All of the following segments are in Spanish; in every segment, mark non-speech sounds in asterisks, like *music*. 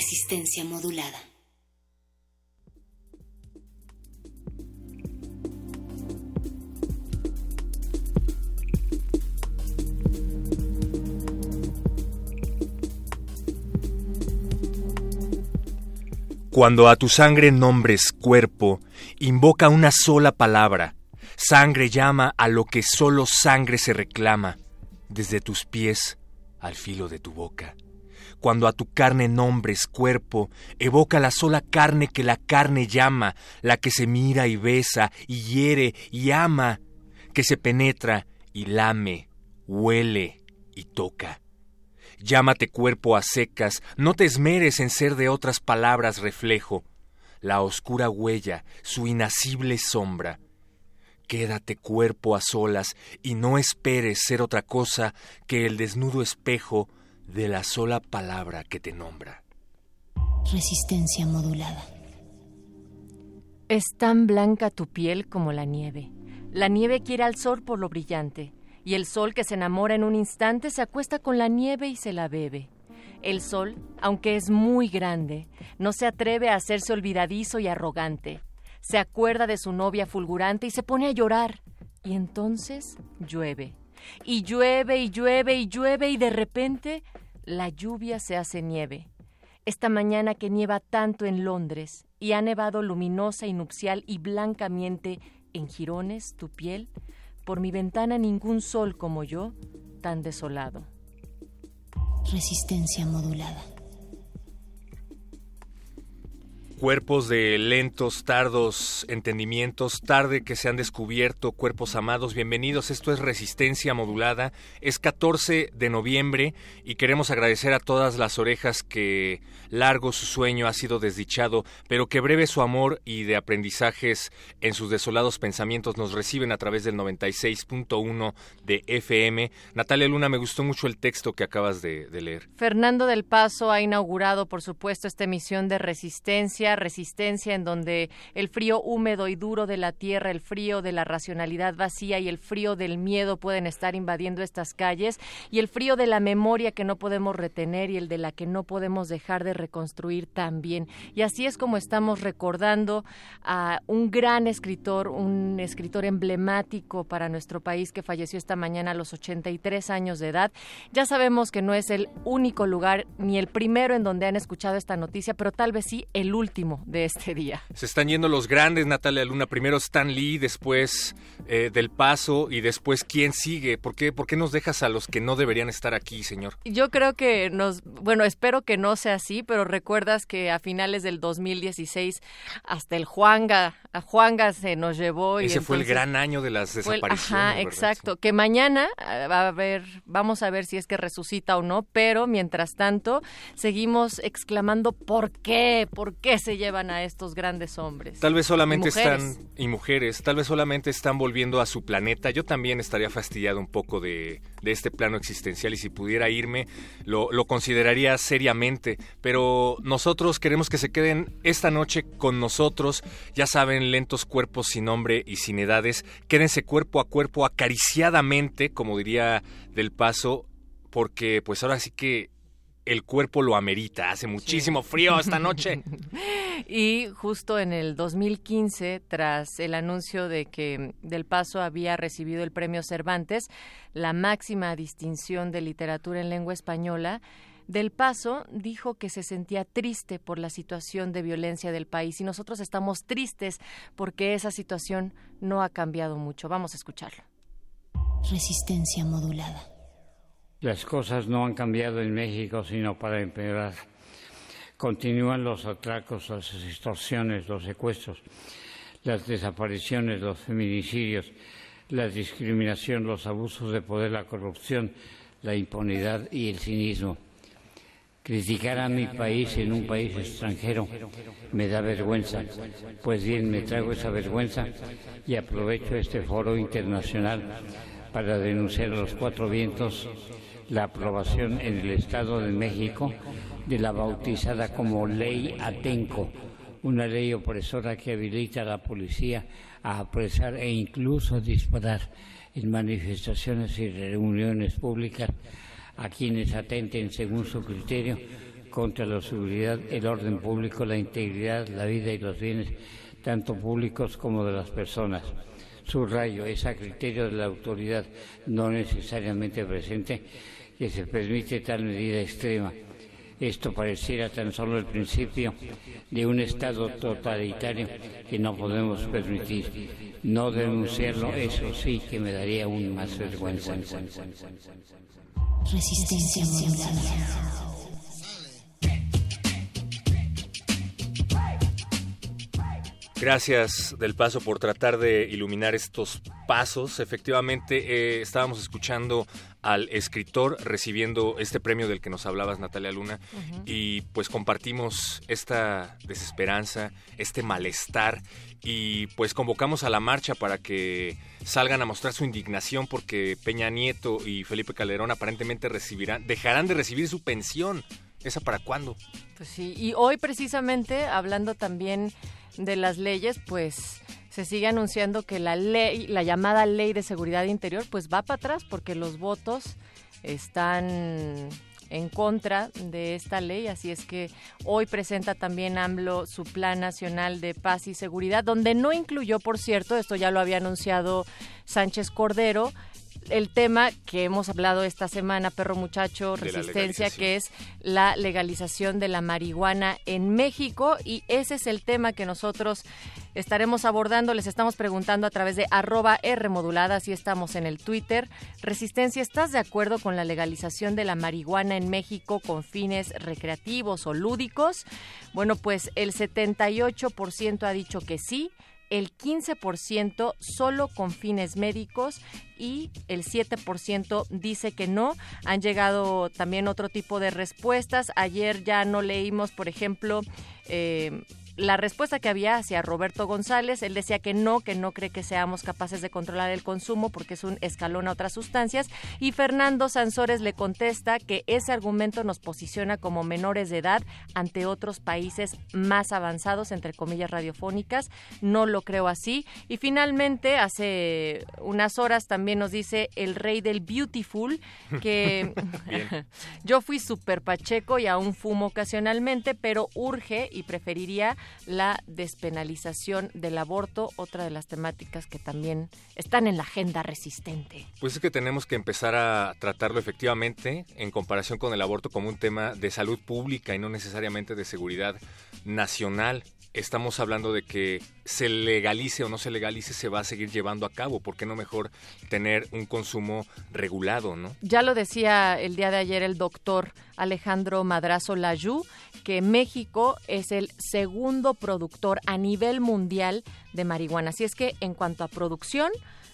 Resistencia modulada. Cuando a tu sangre nombres cuerpo, invoca una sola palabra. Sangre llama a lo que solo sangre se reclama, desde tus pies al filo de tu boca. Cuando a tu carne nombres cuerpo, evoca la sola carne que la carne llama, la que se mira y besa y hiere y ama, que se penetra y lame, huele y toca. Llámate cuerpo a secas, no te esmeres en ser de otras palabras reflejo, la oscura huella, su inacible sombra. Quédate cuerpo a solas y no esperes ser otra cosa que el desnudo espejo de la sola palabra que te nombra. Resistencia modulada. Es tan blanca tu piel como la nieve. La nieve quiere al sol por lo brillante, y el sol que se enamora en un instante se acuesta con la nieve y se la bebe. El sol, aunque es muy grande, no se atreve a hacerse olvidadizo y arrogante. Se acuerda de su novia fulgurante y se pone a llorar. Y entonces llueve. Y llueve y llueve y llueve y de repente la lluvia se hace nieve. Esta mañana que nieva tanto en Londres y ha nevado luminosa y nupcial y blancamente en jirones tu piel, por mi ventana ningún sol como yo, tan desolado. Resistencia modulada. Cuerpos de lentos, tardos entendimientos, tarde que se han descubierto, cuerpos amados, bienvenidos. Esto es Resistencia Modulada. Es 14 de noviembre y queremos agradecer a todas las orejas que largo su sueño ha sido desdichado, pero que breve su amor y de aprendizajes en sus desolados pensamientos nos reciben a través del 96.1 de FM. Natalia Luna, me gustó mucho el texto que acabas de, de leer. Fernando del Paso ha inaugurado, por supuesto, esta emisión de Resistencia resistencia en donde el frío húmedo y duro de la tierra, el frío de la racionalidad vacía y el frío del miedo pueden estar invadiendo estas calles y el frío de la memoria que no podemos retener y el de la que no podemos dejar de reconstruir también. Y así es como estamos recordando a un gran escritor, un escritor emblemático para nuestro país que falleció esta mañana a los 83 años de edad. Ya sabemos que no es el único lugar ni el primero en donde han escuchado esta noticia, pero tal vez sí el último de este día. Se están yendo los grandes, Natalia Luna. Primero Stan Lee, después eh, Del Paso y después ¿quién sigue? ¿Por qué, ¿Por qué nos dejas a los que no deberían estar aquí, señor? Yo creo que nos, bueno, espero que no sea así, pero recuerdas que a finales del 2016 hasta el Juanga, a Juanga se nos llevó. Ese y fue el gran año de las el- desapariciones. Ajá, ¿verdad? exacto. Que mañana va a haber, vamos a ver si es que resucita o no, pero mientras tanto seguimos exclamando ¿por qué? ¿Por qué se llevan a estos grandes hombres? Tal vez solamente Y están, y mujeres, tal vez solamente están volviendo a su planeta. Yo también estaría fastidiado un poco de, de este plano existencial y si pudiera irme, lo, lo consideraría seriamente. Pero nosotros queremos que se queden esta noche con nosotros. Ya saben, lentos cuerpos sin nombre y sin edades. Quédense cuerpo a cuerpo, acariciadamente, como diría Del Paso, porque pues ahora sí que el cuerpo lo amerita. Hace muchísimo frío esta noche. *laughs* y justo en el 2015, tras el anuncio de que Del Paso había recibido el premio Cervantes, la máxima distinción de literatura en lengua española, del Paso dijo que se sentía triste por la situación de violencia del país y nosotros estamos tristes porque esa situación no ha cambiado mucho. Vamos a escucharlo. Resistencia modulada. Las cosas no han cambiado en México sino para empeorar. Continúan los atracos, las extorsiones, los secuestros, las desapariciones, los feminicidios, la discriminación, los abusos de poder, la corrupción, la impunidad y el cinismo. Criticar a mi país en un país extranjero me da vergüenza. Pues bien, me traigo esa vergüenza y aprovecho este foro internacional para denunciar a los cuatro vientos la aprobación en el Estado de México de la bautizada como Ley Atenco, una ley opresora que habilita a la policía a apresar e incluso disparar en manifestaciones y reuniones públicas a quienes atenten según su criterio contra la seguridad, el orden público, la integridad, la vida y los bienes, tanto públicos como de las personas. Subrayo, es a criterio de la autoridad no necesariamente presente que se permite tal medida extrema. Esto pareciera tan solo el principio de un Estado totalitario que no podemos permitir. No denunciarlo, eso sí que me daría aún más vergüenza. Resistencia Gracias del paso por tratar de iluminar estos pasos. Efectivamente, eh, estábamos escuchando al escritor recibiendo este premio del que nos hablabas, Natalia Luna, y pues compartimos esta desesperanza, este malestar, y pues convocamos a la marcha para que salgan a mostrar su indignación porque Peña Nieto y Felipe Calderón aparentemente recibirán, dejarán de recibir su pensión. ¿Esa para cuándo? Pues sí, y hoy precisamente hablando también de las leyes, pues se sigue anunciando que la ley, la llamada ley de seguridad interior, pues va para atrás porque los votos están en contra de esta ley, así es que hoy presenta también AMLO su Plan Nacional de Paz y Seguridad, donde no incluyó, por cierto, esto ya lo había anunciado Sánchez Cordero, el tema que hemos hablado esta semana, perro muchacho, resistencia, que es la legalización de la marihuana en México y ese es el tema que nosotros estaremos abordando. Les estamos preguntando a través de arroba R modulada, así estamos en el Twitter. Resistencia, ¿estás de acuerdo con la legalización de la marihuana en México con fines recreativos o lúdicos? Bueno, pues el 78% ha dicho que sí el 15% solo con fines médicos y el 7% dice que no. Han llegado también otro tipo de respuestas. Ayer ya no leímos, por ejemplo, eh, la respuesta que había hacia Roberto González, él decía que no, que no cree que seamos capaces de controlar el consumo porque es un escalón a otras sustancias. Y Fernando Sansores le contesta que ese argumento nos posiciona como menores de edad ante otros países más avanzados, entre comillas radiofónicas. No lo creo así. Y finalmente, hace unas horas también nos dice el rey del beautiful que *laughs* *laughs* yo fui súper pacheco y aún fumo ocasionalmente, pero urge y preferiría la despenalización del aborto, otra de las temáticas que también están en la agenda resistente. Pues es que tenemos que empezar a tratarlo efectivamente en comparación con el aborto como un tema de salud pública y no necesariamente de seguridad nacional estamos hablando de que se legalice o no se legalice, se va a seguir llevando a cabo. ¿Por qué no mejor tener un consumo regulado, no? Ya lo decía el día de ayer el doctor Alejandro Madrazo Layú, que México es el segundo productor a nivel mundial de marihuana. Así es que en cuanto a producción,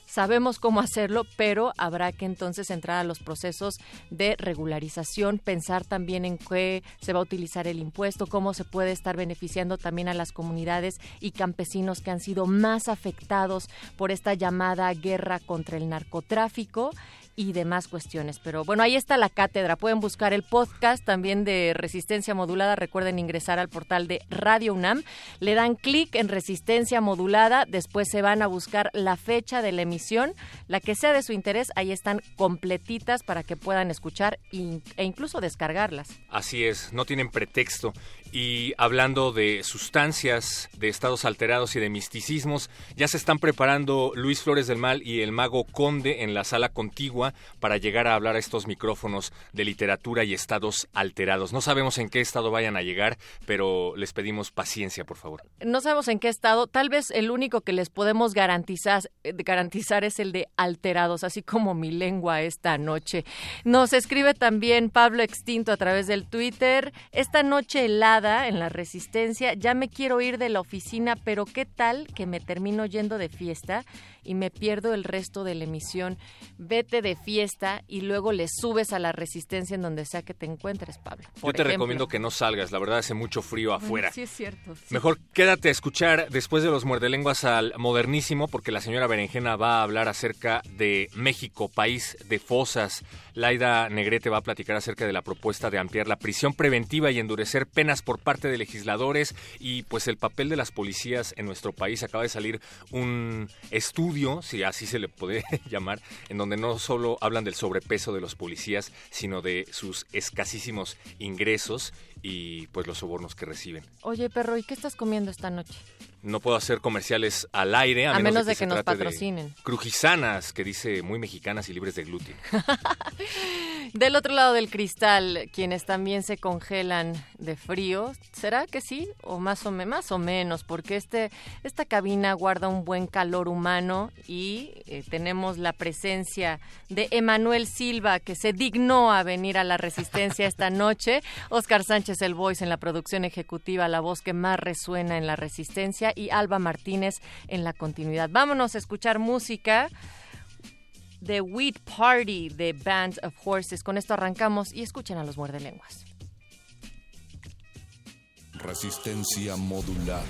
Sabemos cómo hacerlo, pero habrá que entonces entrar a los procesos de regularización, pensar también en qué se va a utilizar el impuesto, cómo se puede estar beneficiando también a las comunidades y campesinos que han sido más afectados por esta llamada guerra contra el narcotráfico y demás cuestiones. Pero bueno, ahí está la cátedra. Pueden buscar el podcast también de Resistencia Modulada. Recuerden ingresar al portal de Radio UNAM. Le dan clic en Resistencia Modulada. Después se van a buscar la fecha de la emisión, la que sea de su interés. Ahí están completitas para que puedan escuchar e incluso descargarlas. Así es, no tienen pretexto. Y hablando de sustancias, de estados alterados y de misticismos, ya se están preparando Luis Flores del Mal y el mago Conde en la sala contigua para llegar a hablar a estos micrófonos de literatura y estados alterados. No sabemos en qué estado vayan a llegar, pero les pedimos paciencia, por favor. No sabemos en qué estado, tal vez el único que les podemos garantizar, eh, garantizar es el de alterados, así como mi lengua esta noche. Nos escribe también Pablo Extinto a través del Twitter, esta noche helada en la resistencia, ya me quiero ir de la oficina, pero ¿qué tal que me termino yendo de fiesta y me pierdo el resto de la emisión? Vete de fiesta y luego le subes a la resistencia en donde sea que te encuentres, Pablo. Yo te recomiendo que no salgas, la verdad hace mucho frío afuera. Sí, es cierto. Mejor quédate a escuchar después de los muerdelenguas al modernísimo, porque la señora Berenjena va a hablar acerca de México, país de fosas. Laida Negrete va a platicar acerca de la propuesta de ampliar la prisión preventiva y endurecer penas por parte de legisladores y pues el papel de las policías en nuestro país. Acaba de salir un estudio, si así se le puede *laughs* llamar, en donde no solo hablan del sobrepeso de los policías, sino de sus escasísimos ingresos y pues los sobornos que reciben. Oye, perro, ¿y qué estás comiendo esta noche? No puedo hacer comerciales al aire a, menos, de que, nos patrocinen. crujisanas, que dice muy mexicanas y libres de gluten. *laughs* Del otro lado del cristal, quienes también se congelan de frío, ¿será que sí? O más o, más o menos, porque este, esta cabina guarda un buen calor humano y eh, tenemos la presencia de Emanuel Silva, que se dignó a venir a la resistencia esta noche. Oscar Sánchez El Voice en la producción ejecutiva, la voz que más resuena en la resistencia, y Alba Martínez en la continuidad. Vámonos a escuchar música. The Wheat Party de Band of Horses. Con esto arrancamos y escuchen a los muerdelenguas. Resistencia modular.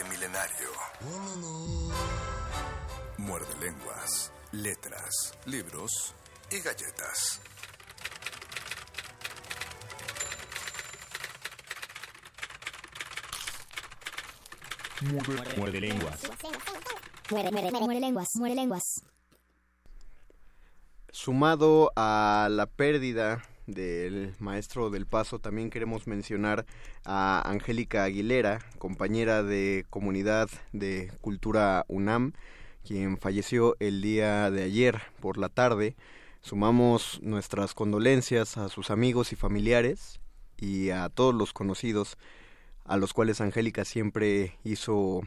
Milenario. Muerde lenguas, letras, libros y galletas. Muerde lenguas. Muere, muere, muere, muere lenguas, muere lenguas. Sumado a la pérdida del maestro del paso, también queremos mencionar a Angélica Aguilera, compañera de comunidad de cultura UNAM, quien falleció el día de ayer por la tarde. Sumamos nuestras condolencias a sus amigos y familiares y a todos los conocidos a los cuales Angélica siempre hizo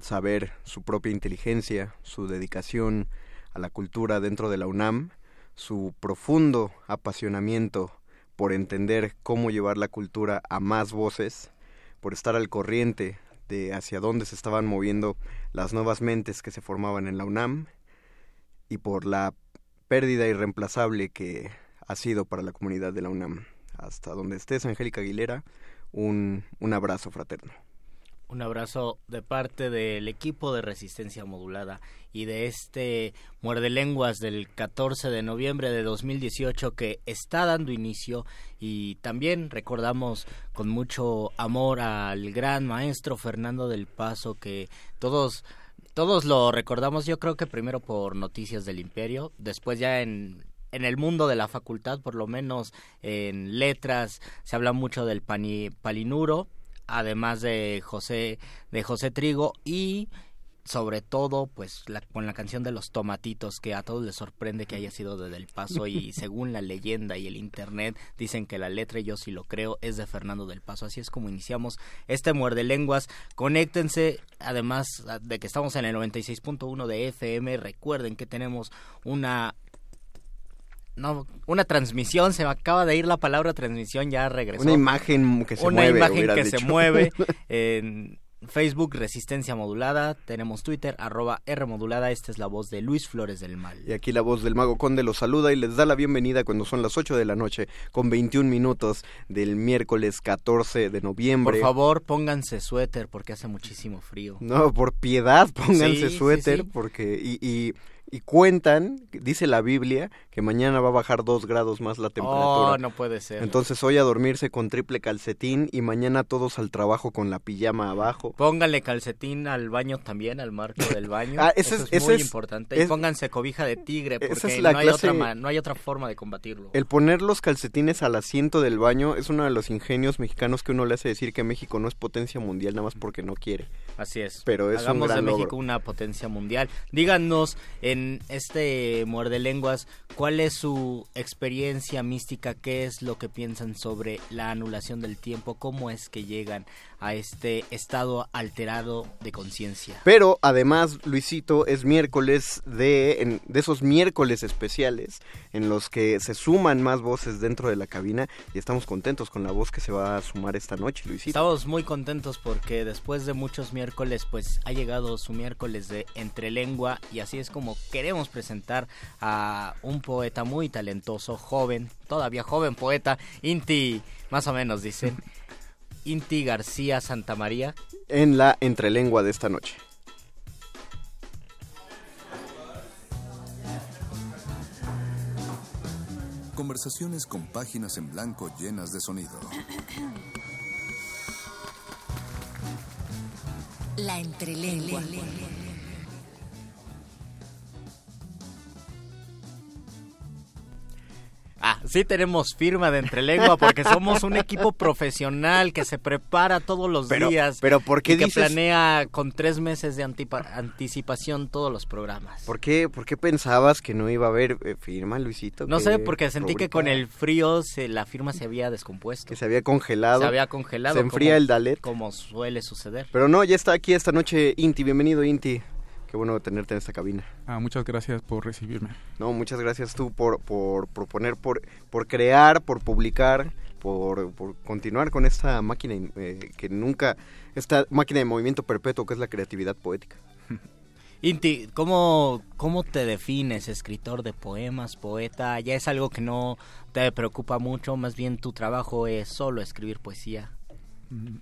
saber su propia inteligencia, su dedicación a la cultura dentro de la UNAM, su profundo apasionamiento por entender cómo llevar la cultura a más voces, por estar al corriente de hacia dónde se estaban moviendo las nuevas mentes que se formaban en la UNAM y por la pérdida irreemplazable que ha sido para la comunidad de la UNAM. Hasta donde estés, Angélica Aguilera, un, un abrazo fraterno. Un abrazo de parte del equipo de resistencia modulada y de este muerde lenguas del 14 de noviembre de 2018 que está dando inicio y también recordamos con mucho amor al gran maestro Fernando del Paso que todos todos lo recordamos yo creo que primero por Noticias del Imperio, después ya en en el mundo de la facultad, por lo menos en letras, se habla mucho del pani, palinuro, además de José de José Trigo y sobre todo pues la, con la canción de los tomatitos que a todos les sorprende que haya sido de Del Paso y *laughs* según la leyenda y el internet dicen que la letra y yo sí lo creo es de Fernando del Paso. Así es como iniciamos este muerde lenguas. Conéctense además de que estamos en el 96.1 de FM recuerden que tenemos una no, una transmisión, se me acaba de ir la palabra transmisión, ya regresó. Una imagen que se una mueve. imagen hubieras que se mueve *laughs* en Facebook Resistencia Modulada, tenemos Twitter arroba R Modulada, esta es la voz de Luis Flores del Mal. Y aquí la voz del Mago Conde los saluda y les da la bienvenida cuando son las 8 de la noche con 21 minutos del miércoles 14 de noviembre. Por favor, pónganse suéter porque hace muchísimo frío. No, por piedad, pónganse Sí, sí, suéter sí. porque y, y, y cuentan, dice la Biblia, que mañana va a bajar dos grados más la temperatura. Oh, no puede ser. Entonces hoy a dormirse con triple calcetín y mañana todos al trabajo con la pijama abajo. Pónganle calcetín al baño también, al marco del baño. *laughs* Ah, ese Eso es- es, ese muy es- importante. y pónganse cobija de tigre esa porque es la no, hay clase- otra no hay otra forma de combatirlo. El poner los calcetines al asiento del baño es uno de los ingenios mexicanos que uno le hace decir que México no es potencia mundial nada más porque no quiere. Así es. Pero es un Hagamos de gran México logro. una potencia mundial. Díganos en este muerde lenguas cuál es su experiencia mística, qué es lo que piensan sobre la anulación del tiempo, cómo es que llegan a este estado alterado de conciencia. Pero además, Luisito, es miércoles de, en- de esos miércoles especiales en los que se suman más voces dentro de la cabina y estamos contentos con la voz que se va a sumar esta noche, Luisito. Estamos muy contentos porque después de muchos miércoles, pues ha llegado su miércoles de entre lengua y así es como queremos presentar a un poeta muy talentoso, joven, todavía joven poeta, Inti, más o menos dicen, *laughs* Inti García Santamaría. En la entrelengua de esta noche. Conversaciones con páginas en blanco llenas de sonido. La entrelengua. Ah, sí tenemos firma de entrelengua porque somos un equipo profesional que se prepara todos los Pero- días. pero ¿por qué y que planea con tres meses de anticipación todos los programas. ¿Por qué, ¿Por qué pensabas que no iba a haber eh, firma, Luisito? No sé, porque sentí que con el frío se, la firma se había descompuesto. Que se había congelado. Se había congelado. Se enfría como- el Dalet. Como suele suceder. Pero no, ya está aquí esta noche Inti. Bienvenido, Inti. Qué bueno tenerte en esta cabina. Ah, muchas gracias por recibirme. No, muchas gracias tú por, por proponer, por, por crear, por publicar, por, por continuar con esta máquina eh, que nunca, esta máquina de movimiento perpetuo que es la creatividad poética. *laughs* Inti, ¿cómo, ¿cómo te defines? ¿Escritor de poemas, poeta? ¿Ya es algo que no te preocupa mucho? Más bien tu trabajo es solo escribir poesía. Mm.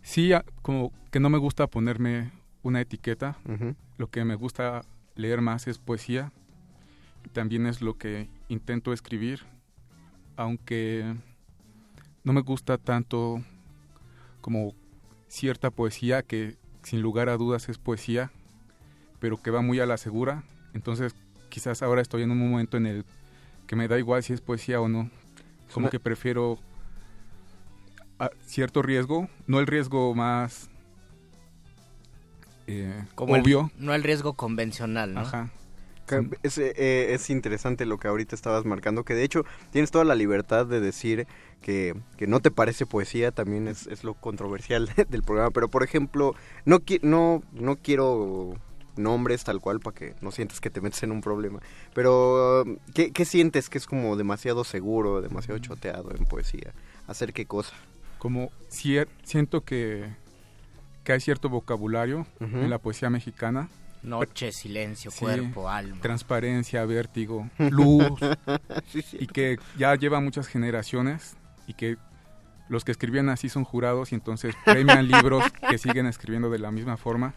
Sí, como que no me gusta ponerme una etiqueta. Lo que me gusta leer más es poesía. También es lo que intento escribir, aunque no me gusta tanto como cierta poesía que sin lugar a dudas es poesía, pero que va muy a la segura. Entonces quizás ahora estoy en un momento en el que me da igual si es poesía o no. Como que prefiero cierto riesgo, no el riesgo más eh, obvio. no el riesgo convencional, ¿no? Ajá. Es, eh, es, interesante lo que ahorita estabas marcando, que de hecho tienes toda la libertad de decir que, que no te parece poesía, también es, es lo controversial *laughs* del programa, pero por ejemplo, no, no, no quiero nombres tal cual para que no sientas que te metes en un problema, pero ¿qué, ¿qué, sientes que es como demasiado seguro, demasiado choteado en poesía? ¿Hacer qué cosa? Como siento que, que hay cierto vocabulario en la poesía mexicana Noche, silencio, cuerpo, alma. Transparencia, vértigo, *laughs* luz. y que ya lleva muchas generaciones y que los que escribían así son jurados y entonces premian *laughs* libros que siguen escribiendo de la misma forma.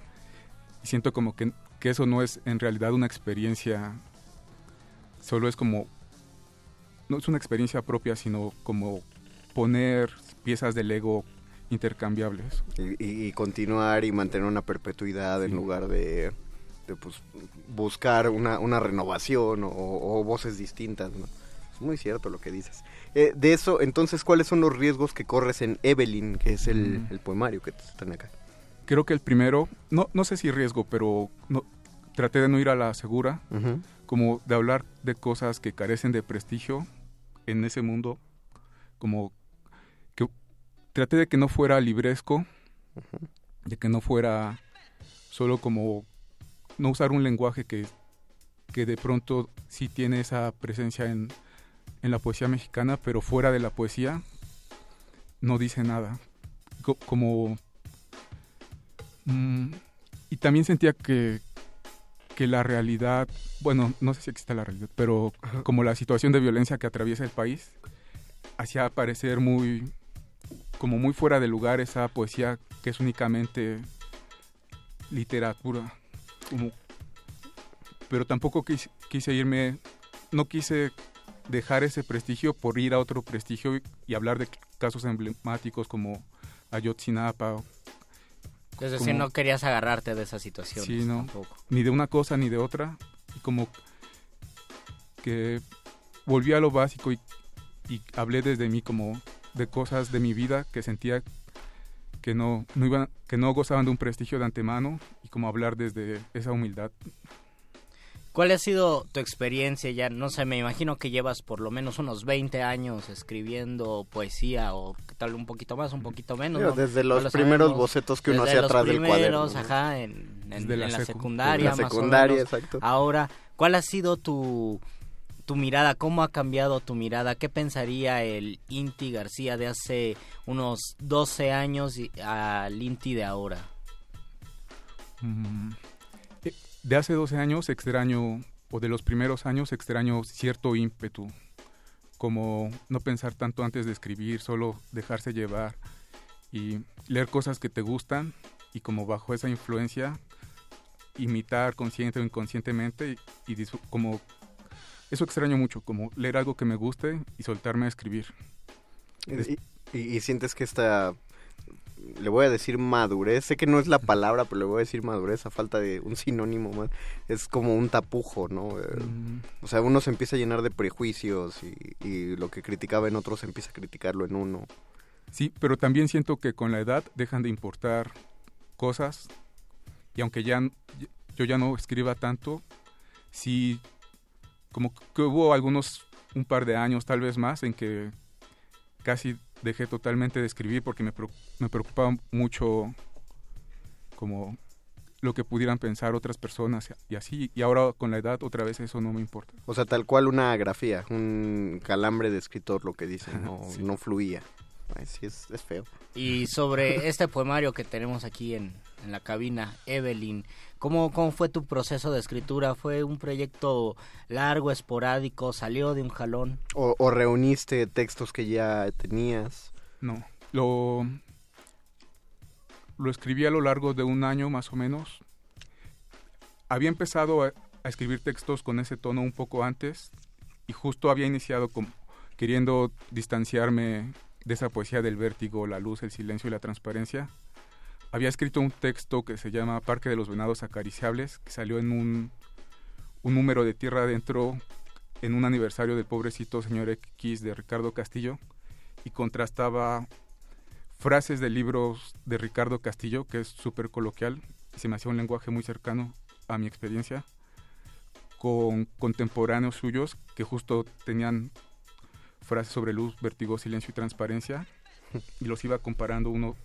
Y siento como que, que eso no es en realidad una experiencia, solo es como, no es una experiencia propia, sino como poner piezas del ego intercambiables. Y, continuar y mantener una perpetuidad en lugar de pues, buscar una, una renovación o, voces distintas. Es muy cierto lo que dices. Eh, de eso, entonces, ¿cuáles son los riesgos que corres en Evelyn, que es el, mm. poemario que están acá? Creo que el primero, no, no sé si riesgo, pero no, traté de no ir a la segura, como de hablar de cosas que carecen de prestigio en ese mundo, como traté de que no fuera libresco, de que no fuera solo como no usar un lenguaje que, que de pronto sí tiene esa presencia en, en la poesía mexicana, pero fuera de la poesía no dice nada. como... Mm, y también sentía que, que la realidad, bueno, no sé si existe la realidad, pero como la situación de violencia que atraviesa el país, hacía parecer muy, como muy fuera de lugar esa poesía que es únicamente literatura pero tampoco quise, irme, no quise dejar ese prestigio por ir a otro prestigio y, hablar de casos emblemáticos como Ayotzinapa. Es decir, no querías agarrarte de esa situación. Sí, no. Ni de una cosa ni de otra. Y como que volví a lo básico y, y, hablé desde mí como de cosas de mi vida que sentía que no, no iban, que no gozaban de un prestigio de antemano y como hablar desde esa humildad. ¿Cuál ha sido tu experiencia ya? No sé, me imagino que llevas por lo menos unos 20 años escribiendo poesía o tal un poquito más, un poquito menos. Desde los primeros bocetos que uno hacía atrás del cuaderno. Ajá, en, la, secundaria. la secundaria, exacto. Ahora, ¿cuál ha sido tu, tu mirada? ¿Cómo ha cambiado tu mirada? ¿Qué pensaría el Inti García de hace unos 12 años al Inti de ahora? Mm, eh, de hace 12 años extraño, o de los primeros años extraño cierto ímpetu, como no pensar tanto antes de escribir, solo dejarse llevar y leer cosas que te gustan y como bajo esa influencia imitar consciente o inconscientemente y, y como eso extraño mucho, como leer algo que me guste y soltarme a escribir. Y, sientes que esta, le voy a decir madurez, sé que no es la palabra, pero le voy a decir madurez a falta de un sinónimo más, es como un tapujo, ¿no? Eh, o sea, uno se empieza a llenar de prejuicios y, lo que criticaba en otros empieza a criticarlo en uno. Sí, pero también siento que con la edad dejan de importar cosas y aunque ya yo ya no escriba tanto, sí como que hubo algunos, un par de años tal vez más, en que casi dejé totalmente de escribir porque me, me preocupaba mucho como lo que pudieran pensar otras personas y así. Y ahora con la edad otra vez eso no me importa. O sea, tal cual una grafía, un calambre de escritor lo que dicen, *laughs* no, no fluía. sí, es, feo. Y sobre este poemario que tenemos aquí en, en la cabina, Evelyn, ¿Cómo, ¿Cómo fue tu proceso de escritura? ¿Fue un proyecto largo, esporádico? ¿Salió de un jalón? ¿O, o reuniste textos que ya tenías? No, lo, lo escribí a lo largo de un año más o menos. Había empezado a, a escribir textos con ese tono un poco antes y justo había iniciado queriendo distanciarme de esa poesía del vértigo, la luz, el silencio y la transparencia había escrito un texto que se llama Parque de los Venados Acariciables, que salió en un, un número de Tierra Adentro en un aniversario del pobrecito señor X de Ricardo Castillo y contrastaba frases de libros de Ricardo Castillo, que es súper coloquial, se me hacía un lenguaje muy cercano a mi experiencia, con contemporáneos suyos que justo tenían frases sobre luz, vértigo, silencio y transparencia, y los iba comparando uno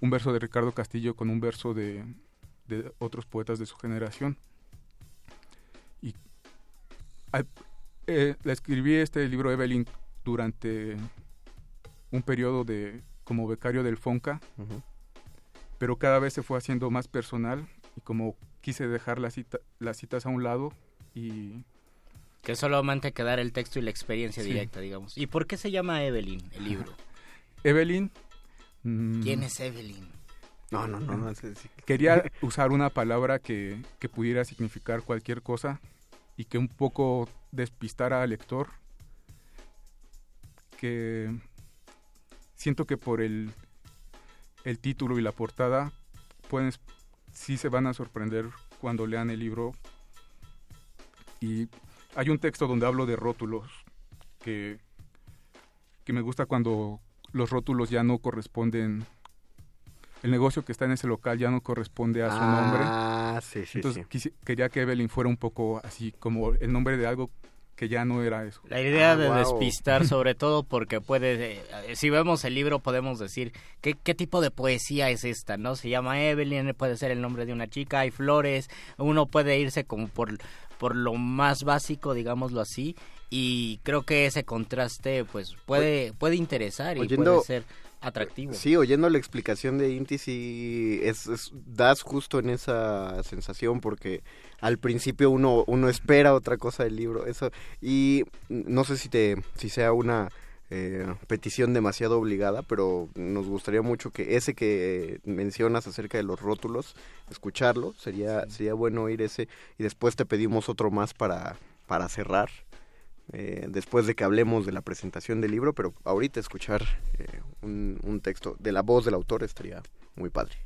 un verso de Ricardo Castillo con un verso de, de otros poetas de su generación. Y eh, le escribí este libro Evelyn durante un periodo de como becario del Fonca, pero cada vez se fue haciendo más personal y como quise dejar la cita, las citas a un lado y que solamente quedar el texto y la experiencia sí. directa, digamos. ¿Y por qué se llama Evelyn el libro? Evelyn Mm. ¿Quién es Evelyn? No, no, no. no Quería *laughs* usar una palabra que, que, pudiera significar cualquier cosa y que un poco despistara al lector. Que siento que por el, el título y la portada pueden, sí se van a sorprender cuando lean el libro. Y hay un texto donde hablo de rótulos que, que me gusta cuando los rótulos ya no corresponden el negocio que está en ese local ya no corresponde a su ah, nombre. Ah, sí, sí. Entonces sí. quería que Evelyn fuera un poco así como el nombre de algo que ya no era eso. La idea ah, de wow. despistar *laughs* sobre todo porque puede, eh, si vemos el libro podemos decir ¿qué, qué tipo de poesía es esta, ¿no? Se llama Evelyn, puede ser el nombre de una chica, hay flores, uno puede irse como por, por lo más básico, digámoslo así, y creo que ese contraste pues puede puede interesar y oyendo, puede ser atractivo. Sí, oyendo la explicación de Inti sí es, es, das justo en esa sensación porque al principio uno uno espera otra cosa del libro, eso y no sé si te si sea una eh, petición demasiado obligada, pero nos gustaría mucho que ese que mencionas acerca de los rótulos, escucharlo, sería sí. sería bueno oír ese y después te pedimos otro más para para cerrar eh, después de que hablemos de la presentación del libro, pero ahorita escuchar eh, un, un, texto de la voz del autor estaría muy padre.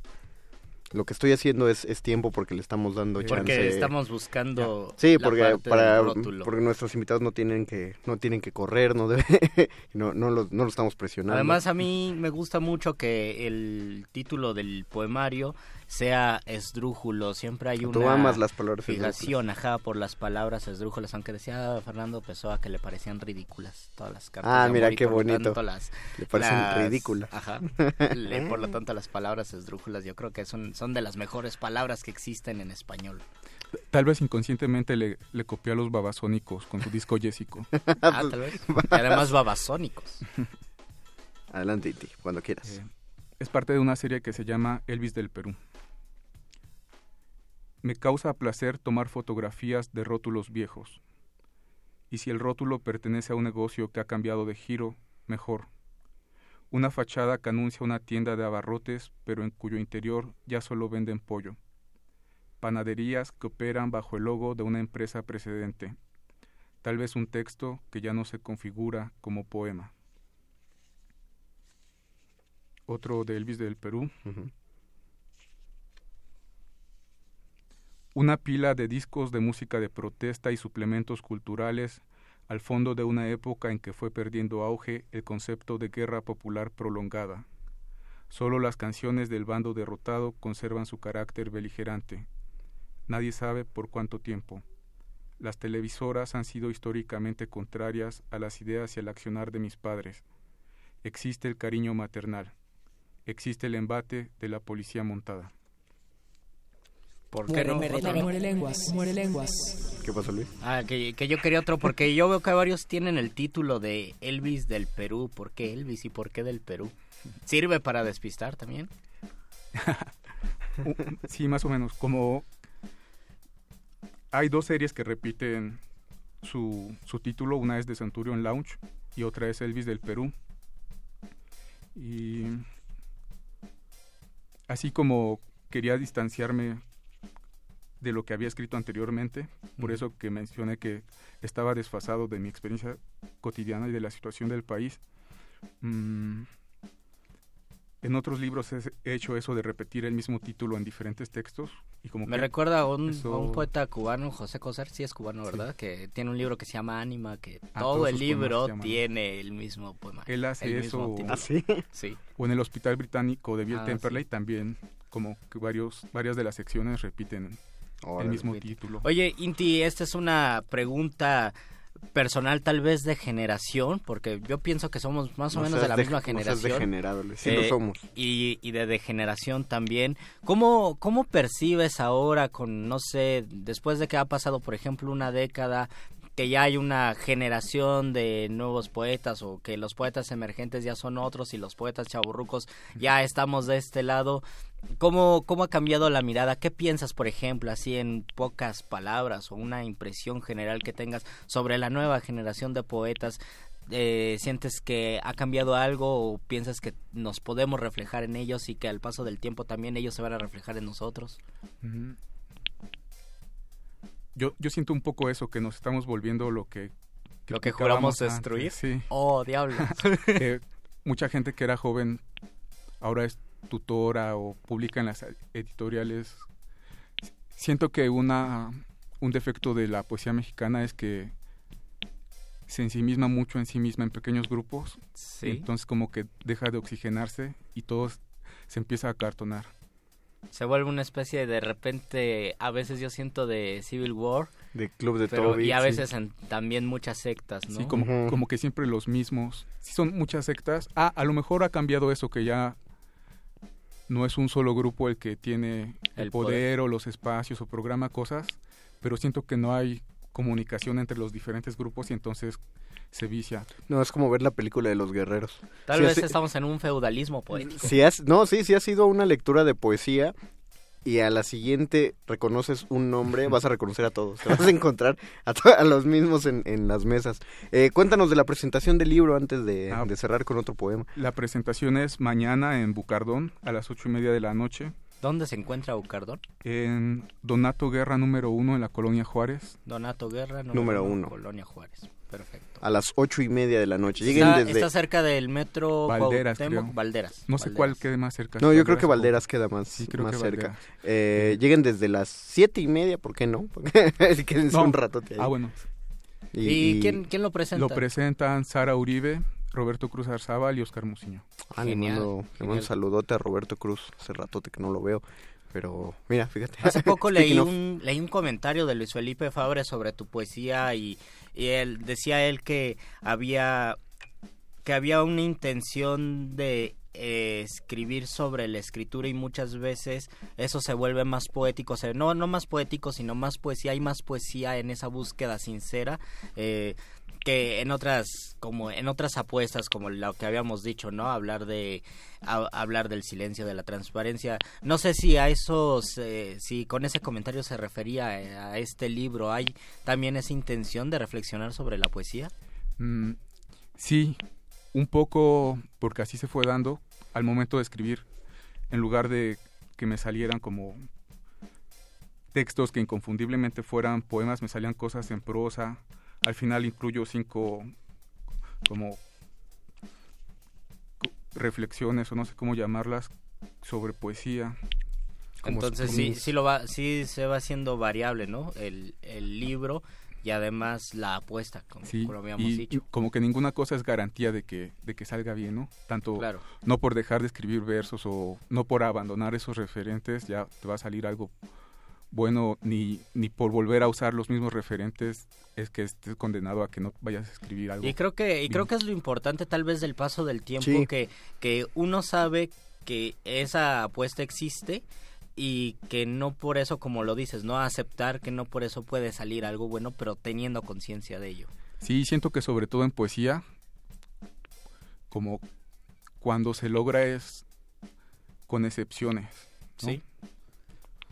Lo que estoy haciendo es, es tiempo porque le estamos dando porque chance. estamos buscando sí, porque para porque nuestros invitados no tienen que no tienen que correr, no debe, *laughs* no no lo, no lo estamos presionando. Además a mí me gusta mucho que el título del poemario sea esdrújulo, siempre hay una Tú amas las palabras fijación, ajá, por las palabras esdrújulas, aunque decía Fernando Pessoa que le parecían ridículas todas las cartas. Ah, de mira amor, qué bonito. tanto, las, le parecen las, ridículas. Ajá. *laughs* le, por lo tanto las palabras esdrújulas yo creo que son, son de las mejores palabras que existen en español. Tal vez inconscientemente le, le copió a los babasónicos con su disco Jessico. *laughs* ah, tal vez. Y además babasónicos. *laughs* Adelante, Iti, cuando quieras. Eh, es parte de una serie que se llama Elvis del Perú. Me causa placer tomar fotografías de rótulos viejos. Y si el rótulo pertenece a un negocio que ha cambiado de giro, mejor. Una fachada que anuncia una tienda de abarrotes, pero en cuyo interior ya solo venden pollo. Panaderías que operan bajo el logo de una empresa precedente. Tal vez un texto que ya no se configura como poema. Otro de Elvis del Perú. Una pila de discos de música de protesta y suplementos culturales al fondo de una época en que fue perdiendo auge el concepto de guerra popular prolongada. Solo las canciones del bando derrotado conservan su carácter beligerante. Nadie sabe por cuánto tiempo. Las televisoras han sido históricamente contrarias a las ideas y al accionar de mis padres. Existe el cariño maternal. Existe el embate de la policía montada. ¿Por qué no? Muere, muere, muere, lenguas, muere lenguas. ¿Qué pasó, Luis? Ah, que, que, yo quería otro, porque yo veo que varios tienen el título de Elvis del Perú. ¿Por qué Elvis y por qué del Perú? ¿Sirve para despistar también? *laughs* sí, más o menos. Como hay dos series que repiten su, su título, una es de Centurion Lounge y otra es Elvis del Perú. Y así como quería distanciarme de lo que había escrito anteriormente, por eso que mencioné que estaba desfasado de mi experiencia cotidiana y de la situación del país. Mm, en otros libros he hecho eso de repetir el mismo título en diferentes textos y como me recuerda a un, poeta cubano José Coser sí es cubano verdad que tiene un libro que se llama Anima que Ah, todo el libro tiene el mismo poema Él hace el mismo eso. título. ¿Ah, sí? sí O en el Hospital Británico de Bill Ah, Temperley también, como que varios, varias de las secciones repiten Órale. el mismo título. Oye, Inti, esta es una pregunta personal tal vez de generación, porque yo pienso que somos más o No menos de la de- misma no generación. sí lo somos. Y, y de degeneración también. ¿Cómo, ¿Cómo percibes ahora con, no sé, después de que ha pasado, por ejemplo, una década, que ya hay una generación de nuevos poetas o que los poetas emergentes ya son otros y los poetas chaburrucos ya estamos de este lado? ¿Cómo, ¿Cómo ha cambiado la mirada? ¿Qué piensas, por ejemplo, así en pocas palabras o una impresión general que tengas sobre la nueva generación de poetas? Eh, ¿Sientes que ha cambiado algo o piensas que nos podemos reflejar en ellos y que al paso del tiempo también ellos se van a reflejar en nosotros? Yo, yo siento un poco eso, que nos estamos volviendo lo que... ¿Lo que juramos destruir? antes, Sí. Oh, diablos. *laughs* Que mucha gente que era joven ahora es tutora o publica en las editoriales. Siento que una un defecto de la poesía mexicana es que se ensimisma mucho en sí misma en pequeños grupos. Sí. entonces como que deja de oxigenarse y todo se empieza a cartonar. Se vuelve una especie de repente, a veces yo siento de Civil War. De Club de pero, Toby, Y a sí. veces en- también muchas sectas, ¿no? Sí, como, como que siempre los mismos. Sí, son muchas sectas. Ah, a lo mejor ha cambiado eso, que ya no es un solo grupo el que tiene el, El poder, poder. o los espacios o programa cosas, pero siento que no hay comunicación entre los diferentes grupos y entonces se vicia. No, es como ver la película de los guerreros. Tal vez estamos en un feudalismo poético. Si has, no, sí, sí ha sido una lectura de poesía y a la siguiente reconoces un nombre, vas a *laughs* reconocer a todos. Te vas a encontrar a, to- a los mismos en, en las mesas. Eh, cuéntanos de la presentación del libro antes de, Ah. de cerrar con otro poema. La presentación es mañana en Bucardón a las ocho y media de la noche. ¿Dónde se encuentra Bucardón? En Donato Guerra número uno en la colonia Juárez. Donato Guerra, Número uno. Colonia Juárez. Perfecto. A las ocho y media de la noche. Lleguen Está, desde... está cerca del metro Valderas. Valderas. No sé Valderas. cuál quede más cerca. No, si yo creo que o- Valderas queda más, Sí, creo más que cerca. Valderas. Eh, lleguen desde las siete y media, ¿por qué no? *laughs* Porque *laughs* quédense No. un ratote ahí. Ah, bueno. ¿Y, quién, quién lo presenta? Lo presentan Sara Uribe, Roberto Cruz Arzábal y Oscar Muciño. Ah, le Genial, mando, le mando un genial. saludote a Roberto Cruz. Hace ratote que no lo veo. Pero mira, fíjate. Hace poco *laughs* leí un, leí un comentario de Luis Felipe Fabre sobre tu poesía y, y él decía él que había que había una intención de eh, escribir sobre la escritura y muchas veces eso se vuelve más poético, o no no más poético sino más poesía, hay más poesía en esa búsqueda sincera eh, que en otras como en otras apuestas como lo que habíamos dicho no hablar de hablar del silencio de la transparencia no sé si a esos eh, si con ese comentario se refería eh, a este libro hay también esa intención de reflexionar sobre la poesía Mm, sí, un poco porque así se fue dando al momento de escribir, en lugar de que me salieran como textos que inconfundiblemente fueran poemas, me salían cosas en prosa. Al final incluyo cinco como co- reflexiones o no sé cómo llamarlas sobre poesía. Entonces como- sí sí lo va sí se va haciendo variable no el, el libro y además la apuesta como, Sí, como habíamos y, dicho y como que ninguna cosa es garantía de que, de que salga bien, ¿no? Tanto Claro. no por dejar de escribir versos o no por abandonar esos referentes ya te va a salir algo bueno, ni, ni por volver a usar los mismos referentes es que estés condenado a que no vayas a escribir algo. Y creo que y creo que es lo importante tal vez del paso del tiempo Sí. que que uno sabe que esa apuesta existe y que no por eso como lo dices, no aceptar que no por eso puede salir algo bueno, pero teniendo conciencia de ello. Sí, siento que sobre todo en poesía, como cuando se logra es con excepciones. ¿no? Sí.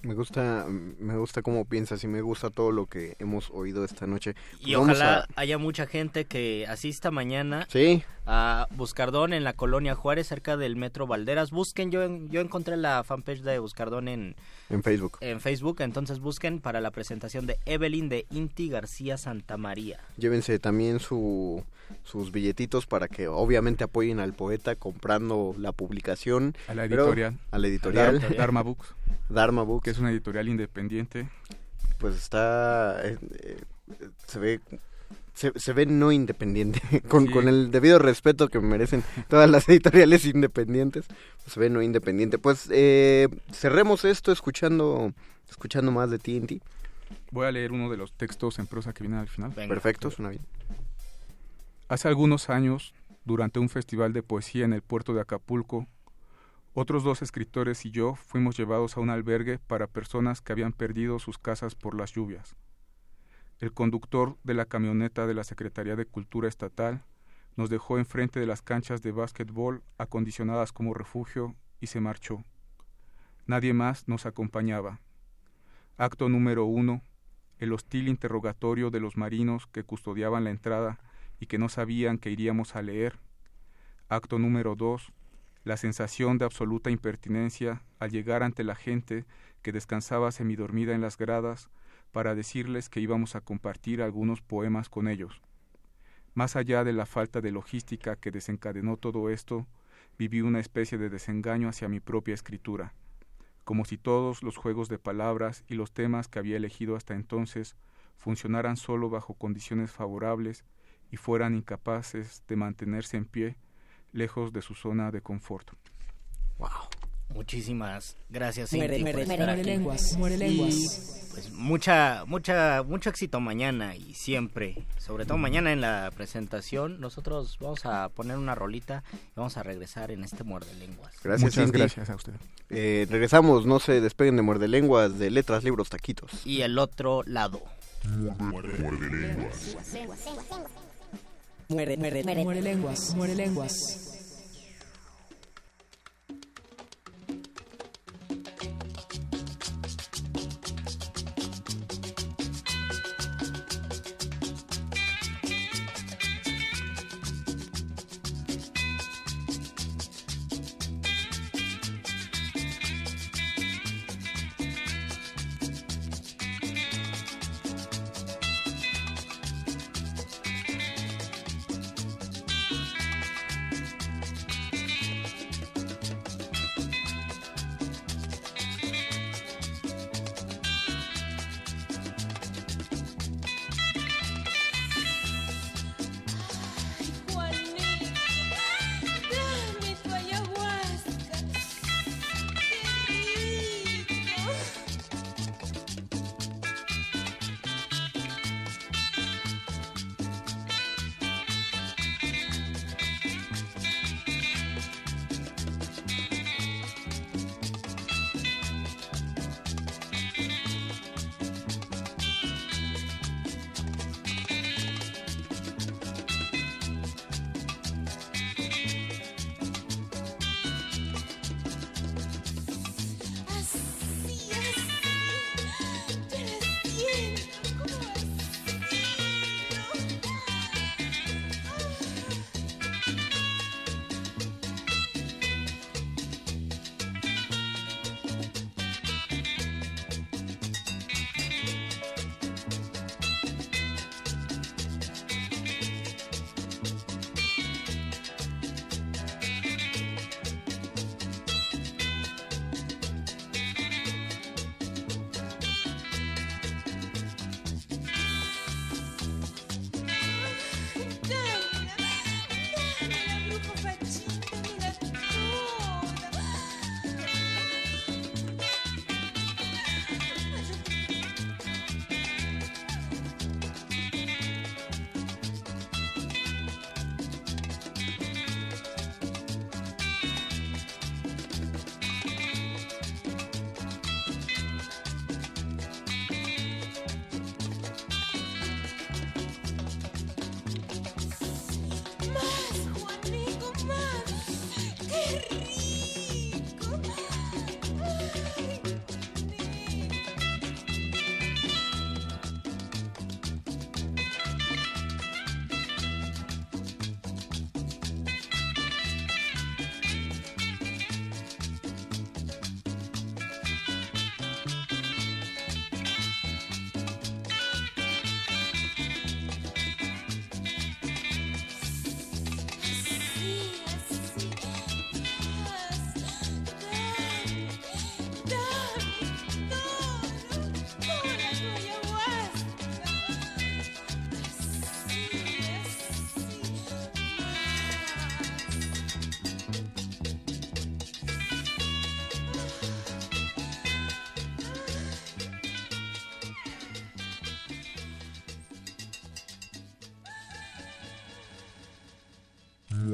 Me gusta, me gusta cómo piensas y me gusta todo lo que hemos oído esta noche. Y Pues ojalá a- haya mucha gente que asista mañana Sí. a Buscardón en la colonia Juárez, cerca del Metro Valderas. Busquen, yo, yo encontré la fanpage de Buscardón en, En Facebook. en Facebook, entonces busquen para la presentación de Evelyn de Inti García Santamaría. Llévense también su, sus billetitos para que obviamente apoyen al poeta comprando la publicación. A la Pero- editorial. a la editorial. Dar- Dharma Books. *laughs* Dharma Books. Que es una editorial independiente. Pues está... eh, eh, se ve... Se, se ve no independiente, *laughs* con, Sí. con el debido respeto que merecen todas las *laughs* editoriales independientes, pues se ve no independiente. Pues eh, cerremos esto escuchando escuchando más de TNT. Voy a leer uno de los textos en prosa que viene al final. Perfecto, suena bien. Hace algunos años, durante un festival de poesía en el puerto de Acapulco, otros dos escritores y yo fuimos llevados a un albergue para personas que habían perdido sus casas por las lluvias. El conductor de la camioneta de la Secretaría de Cultura Estatal nos dejó enfrente de las canchas de básquetbol acondicionadas como refugio y se marchó. Nadie más nos acompañaba. Acto número uno. El hostil interrogatorio de los marinos que custodiaban la entrada y que no sabían que iríamos a leer. Acto número dos. La sensación de absoluta impertinencia al llegar ante la gente que descansaba semidormida en las gradas para decirles que íbamos a compartir algunos poemas con ellos. Más allá de la falta de logística que desencadenó todo esto, viví una especie de desengaño hacia mi propia escritura, como si todos los juegos de palabras y los temas que había elegido hasta entonces funcionaran solo bajo condiciones favorables y fueran incapaces de mantenerse en pie lejos de su zona de confort. Muchísimas gracias, Muere, Cinti, muere, muere lenguas, muere lenguas. Y, pues mucha, mucha, mucho éxito mañana y siempre, sobre todo mañana en la presentación. Nosotros vamos a poner una rolita y vamos a regresar en este muerde lenguas. Gracias, Muchas Cinti. gracias a usted. Eh, regresamos, no se despeguen de muerde lenguas, de letras, libros, taquitos. Y el otro lado. Muere, muere, muere lenguas, muere lenguas.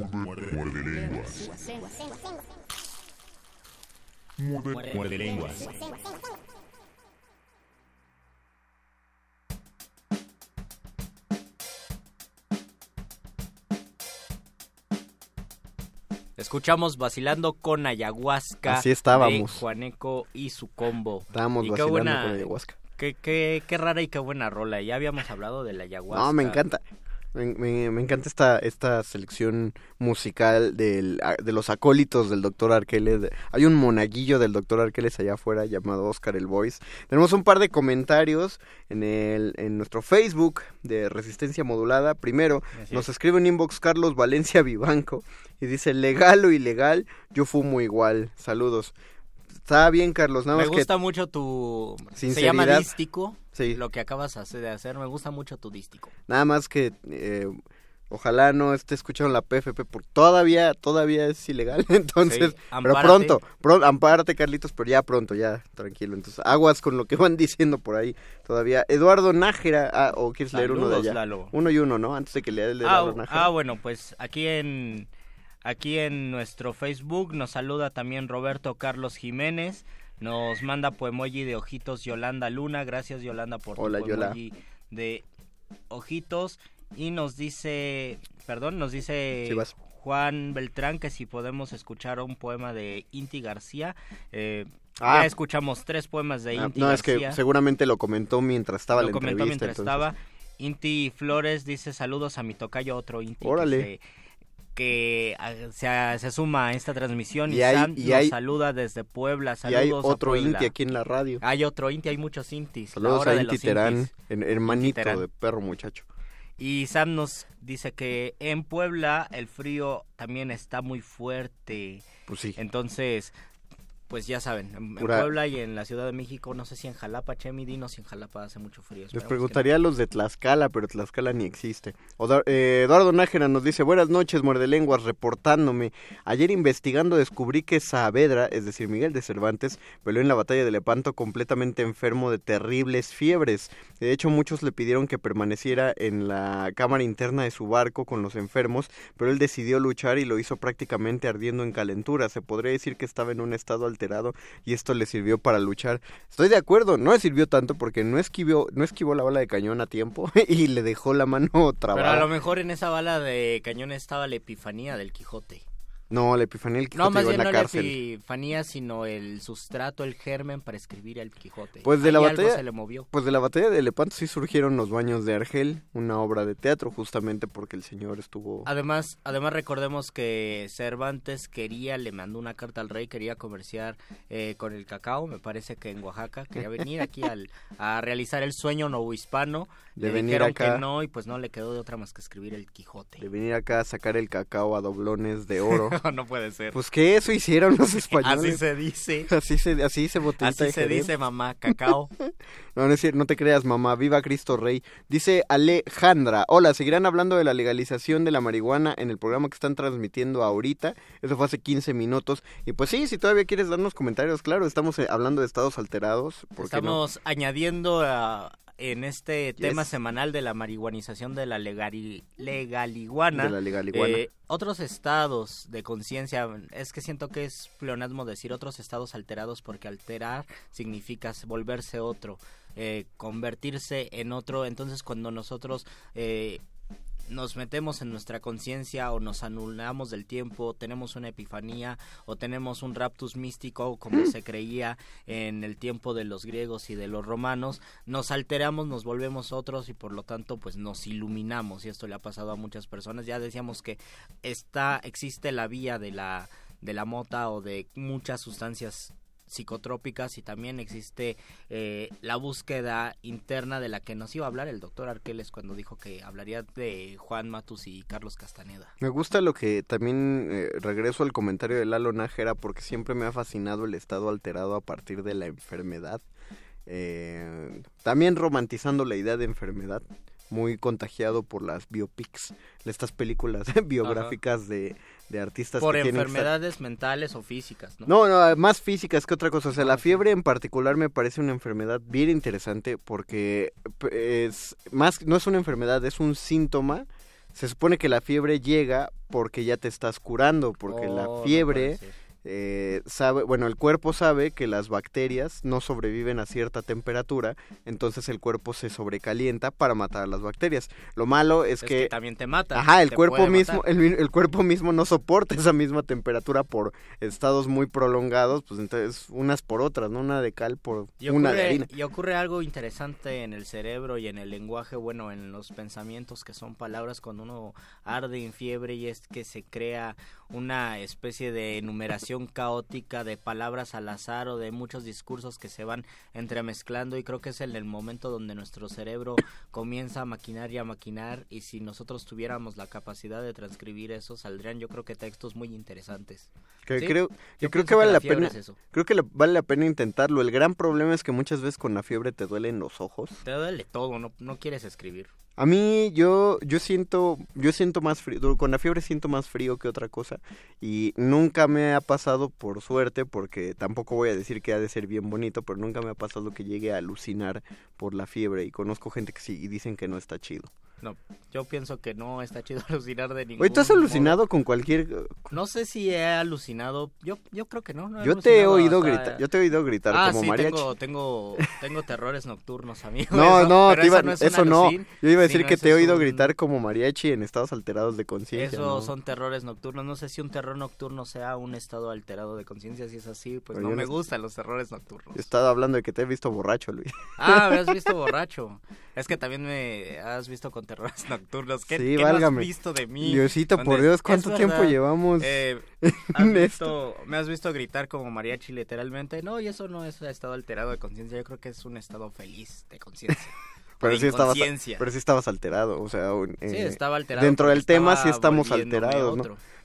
Muerde lenguas. Muerde lenguas. Escuchamos Vacilando con Ayahuasca. Así estábamos. De Juaneco y su combo. Estábamos Y vacilando buena- con ayahuasca. Qué, qué, qué rara y qué buena rola. Ya habíamos hablado de la ayahuasca. No, me encanta. Me, me- me encanta esta, esta selección musical del, de los acólitos del doctor Arqueles. Hay un monaguillo del doctor Arqueles allá afuera llamado Oscar el Voice. Tenemos un par de comentarios en, el, en nuestro Facebook de Resistencia Modulada. Primero, Así nos es. escribe un inbox Carlos Valencia Vivanco y dice, legal o ilegal, yo fumo igual. Saludos. Está bien, Carlos. Nada Me que gusta mucho tu... Se llama dístico. Sí. Lo que acabas de hacer. Me gusta mucho tu dístico. Nada más que eh, ojalá no esté escuchando la PFP porque todavía todavía es ilegal. *laughs* Entonces, Sí, pero pronto, pronto, ampárate Carlitos, pero ya pronto, ya tranquilo. Entonces, aguas con lo que van *laughs* diciendo por ahí todavía. Eduardo Nájera, ah, o quieres leer uno de allá. Lalo. Uno y uno, ¿no? Antes de que lea el de Ah, Eduardo Nájera. ah, bueno, pues aquí en aquí en nuestro Facebook nos saluda también Roberto Carlos Jiménez. Nos manda poemoji de ojitos Yolanda Luna. Gracias Yolanda por Hola, tu Yola. poemoji de ojitos. Y nos dice, perdón, nos dice Sí. Juan Beltrán que si podemos escuchar un poema de Inti García. Eh, Ah. Ya escuchamos tres poemas de Ah, Inti no, es García. que seguramente lo comentó mientras estaba Lo la comentó entrevista. mientras entonces- estaba. Inti Flores dice saludos a mi tocayo, otro Inti. que Órale. se- Que, ah, se, se suma a esta transmisión y, Y hay- Sam y nos hay- saluda desde Puebla. Y Saludos hay a otro Puebla. Inti aquí en la radio. Hay otro Inti, hay muchos Intis. Saludos a Inti los Terán, hermanito Terán. de perro muchacho. Y Sam nos dice que en Puebla el frío también está muy fuerte. Pues sí. Entonces, pues ya saben, en, Puebla y en la Ciudad de México, no sé si en Jalapa, Chemi, dinos si en Jalapa hace mucho frío. Les preguntaría a los de Tlaxcala, pero Tlaxcala ni existe. Eh, Eduardo Nájera nos dice, buenas noches, muerde lenguas, reportándome. Ayer investigando descubrí que Saavedra, es decir, Miguel de Cervantes, peleó en la batalla de Lepanto completamente enfermo de terribles fiebres. De hecho, muchos le pidieron que permaneciera en la cámara interna de su barco con los enfermos, pero él decidió luchar y lo hizo prácticamente ardiendo en calentura. Se podría decir que estaba en un estado alterado y esto le sirvió para luchar. Estoy de acuerdo, no le sirvió tanto porque no esquivó, no esquivó la bala de cañón a tiempo *laughs* y le dejó la mano Pero a trabada. lo mejor en esa bala de cañón estaba la epifanía del Quijote. No, la epifanía del No, más llegó en la no la epifanía, sino el sustrato, el germen para escribir el Quijote. Pues de la Ahí batalla, se le movió. pues de la batalla de Lepanto sí surgieron los baños de Argel, una obra de teatro justamente porque el señor estuvo Además, además recordemos que Cervantes quería, le mandó una carta al rey, quería comerciar eh, con el cacao, me parece que en Oaxaca, quería venir aquí al, a realizar el sueño novohispano. De le venir dijeron acá. que no y pues no le quedó de otra más que escribir el Quijote. de venir acá a sacar el cacao a doblones de oro. *laughs* *laughs* no puede ser. Pues que eso hicieron los españoles. Así se dice. *laughs* Así se, así botellita Así de se Jerez. dice, mamá, cacao. *laughs* No, no es cierto, no te creas, mamá. Viva Cristo Rey. Dice Alejandra. Hola, ¿seguirán hablando de la legalización de la marihuana en el programa que están transmitiendo ahorita? Eso fue hace 15 minutos. Y pues sí, si todavía quieres darnos comentarios, claro, estamos eh, hablando de estados alterados. ¿por qué no? Estamos añadiendo a- en este tema semanal de la marihuanización de la legali- legaliguana. De la legaliguana. eh, otros estados de conciencia, es que siento que es pleonasmo decir otros estados alterados porque alterar significa volverse otro, eh, convertirse en otro. Entonces cuando nosotros eh, nos metemos en nuestra conciencia o nos anulamos del tiempo, tenemos una epifanía o tenemos un raptus místico como se creía en el tiempo de los griegos y de los romanos, nos alteramos, nos volvemos otros y por lo tanto pues nos iluminamos y esto le ha pasado a muchas personas. Ya decíamos que está existe la vía de la de la mota o de muchas sustancias psicotrópicas y también existe eh, la búsqueda interna de la que nos iba a hablar el doctor Arqueles cuando dijo que hablaría de Juan Matus y Carlos Castaneda. Me gusta lo que también eh, regreso al comentario de Lalo Nájera porque siempre me ha fascinado el estado alterado a partir de la enfermedad. Eh, también romantizando la idea de enfermedad, muy contagiado por las biopics, estas películas *laughs* biográficas de, de artistas Por que estar- enfermedades mentales o físicas, ¿no? No, no, más físicas que otra cosa. O sea, la fiebre en particular me parece una enfermedad bien interesante porque es más, no es una enfermedad, es un síntoma. Se supone que la fiebre llega porque ya te estás curando, porque Oh, la no fiebre. Eh, sabe, bueno, el cuerpo sabe que las bacterias no sobreviven a cierta temperatura, entonces el cuerpo se sobrecalienta para matar a las bacterias. Lo malo es, Es que también te mata, Ajá, el cuerpo mismo, el, el cuerpo mismo no soporta esa misma temperatura por estados muy prolongados, pues entonces unas por otras, no una de cal por Y una de harina. y ocurre algo interesante en el cerebro y en el lenguaje, bueno, en los pensamientos que son palabras cuando uno arde en fiebre y es que se crea una especie de enumeración caótica de palabras al azar o de muchos discursos que se van entremezclando y creo que es en el momento donde nuestro cerebro comienza a maquinar y a maquinar y si nosotros tuviéramos la capacidad de transcribir eso saldrían yo creo que textos muy interesantes. Que Sí, creo, yo que creo que vale la pena, es eso. creo que le- vale la pena intentarlo. El gran problema es que muchas veces con la fiebre te duelen los ojos. Te duele todo, no, no quieres escribir. A mí yo yo siento yo siento más frío con la fiebre siento más frío que otra cosa y nunca me ha pasado por suerte porque tampoco voy a decir que ha de ser bien bonito pero nunca me ha pasado que llegue a alucinar por la fiebre y conozco gente que sí y dicen que no está chido. No, yo pienso que no está chido *laughs* alucinar de ningún Oye, ¿tú has modo. alucinado con cualquier No sé si he alucinado. Yo, yo creo que no. no Yo te he oído hasta- gritar, yo te he oído gritar ah, como sí, mariachi. Tengo, tengo, tengo terrores nocturnos, amigo. No, *laughs* eso, no, te iba- no es eso no. alucin, Yo iba a decir que te he oído un- gritar como mariachi en estados alterados de conciencia. Eso ¿no? son terrores nocturnos. No sé si un terror nocturno sea un estado alterado de conciencia. Si es así, pues Pero no me no- gustan los terrores nocturnos. He estado hablando de que te he visto borracho, Luis. Ah, me has *laughs* visto borracho. Es que también me has visto con terrores *laughs* nocturnos. ¿Qué, Sí, qué has visto de mí? Diosito, por ¿Dónde- Dios, ¿cuánto tiempo llevamos Eh, *laughs* has visto- me has visto gritar como mariachi literalmente. No, y eso no es estado alterado de conciencia. Yo creo que es un estado feliz de conciencia. *laughs* Pero sí, estabas, pero sí estabas alterado, o sea, un- Sí, eh, estaba alterado Dentro del tema sí estamos alterados.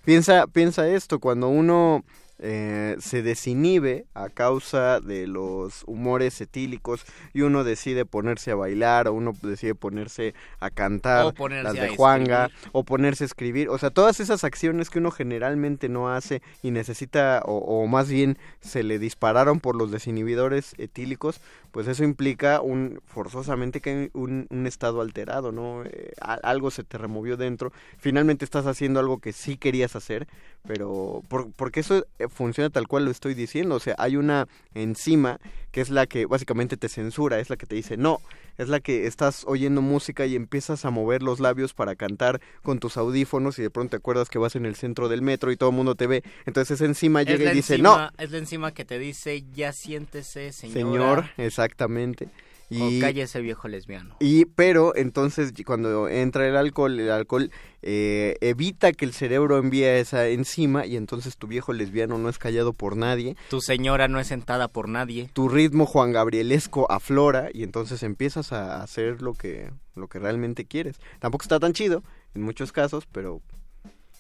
Piensa, piensa esto, cuando uno eh, se desinhibe a causa de los humores etílicos y uno decide ponerse a bailar o uno decide ponerse a cantar O ponerse las de Juanga escribir. o ponerse a escribir, o sea, todas esas acciones que uno generalmente no hace y necesita o, o más bien se le dispararon por los desinhibidores etílicos, pues eso implica un forzosamente que hay un, un estado alterado, ¿no? Eh, a- algo se te removió dentro, finalmente estás haciendo algo que sí querías hacer, pero por- porque eso funciona tal cual lo estoy diciendo, o sea, hay una enzima que es la que básicamente te censura, es la que te dice no, es la que estás oyendo música y empiezas a mover los labios para cantar con tus audífonos y de pronto te acuerdas que vas en el centro del metro y todo el mundo te ve, entonces esa enzima llega y dice enzima- no, Es la enzima que te dice, ya siéntese, señora. señor, exactamente. O Y, cállese viejo lesbiano. y pero entonces y- cuando entra el alcohol, el alcohol eh, evita que el cerebro envíe esa enzima y entonces tu viejo lesbiano no es callado por nadie. Tu señora no es sentada por nadie. Tu ritmo Juan Gabrielesco aflora y entonces empiezas a hacer lo que lo que realmente quieres. Tampoco está tan chido en muchos casos, pero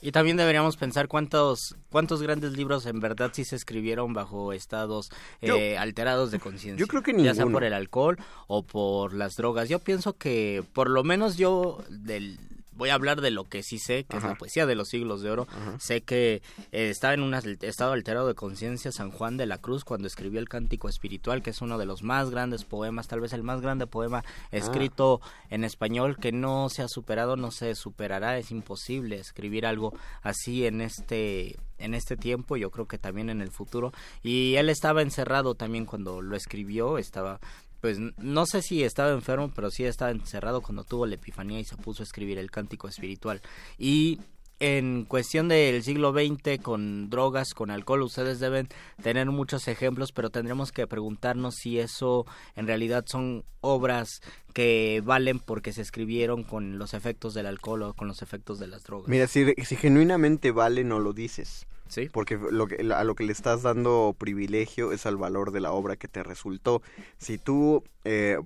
Y también deberíamos pensar cuántos cuántos grandes libros en verdad sí se escribieron bajo estados Yo- eh, alterados de conciencia. yo creo que Ya sea ninguno. por el alcohol o por las drogas. Yo pienso que por lo menos yo del voy a hablar de lo que sí sé, que es la poesía de los siglos de oro. Sé que eh, estaba en un estado alterado de conciencia San Juan de la Cruz cuando escribió el Cántico Espiritual, que es uno de los más grandes poemas, tal vez el más grande poema escrito en español que no se ha superado, no se superará, es imposible escribir algo así en este en este tiempo, yo creo que también en el futuro. Y él estaba encerrado también cuando lo escribió, estaba pues no sé si estaba enfermo, pero sí estaba encerrado cuando tuvo la epifanía y se puso a escribir el cántico espiritual. Y en cuestión del siglo XX con drogas, con alcohol, ustedes deben tener muchos ejemplos, pero tendremos que preguntarnos si eso en realidad son obras que valen porque se escribieron con los efectos del alcohol o con los efectos de las drogas. mira, si, si genuinamente vale no lo dices. Sí. Porque lo que, a lo que le estás dando privilegio es al valor de la obra que te resultó. Si tú eh,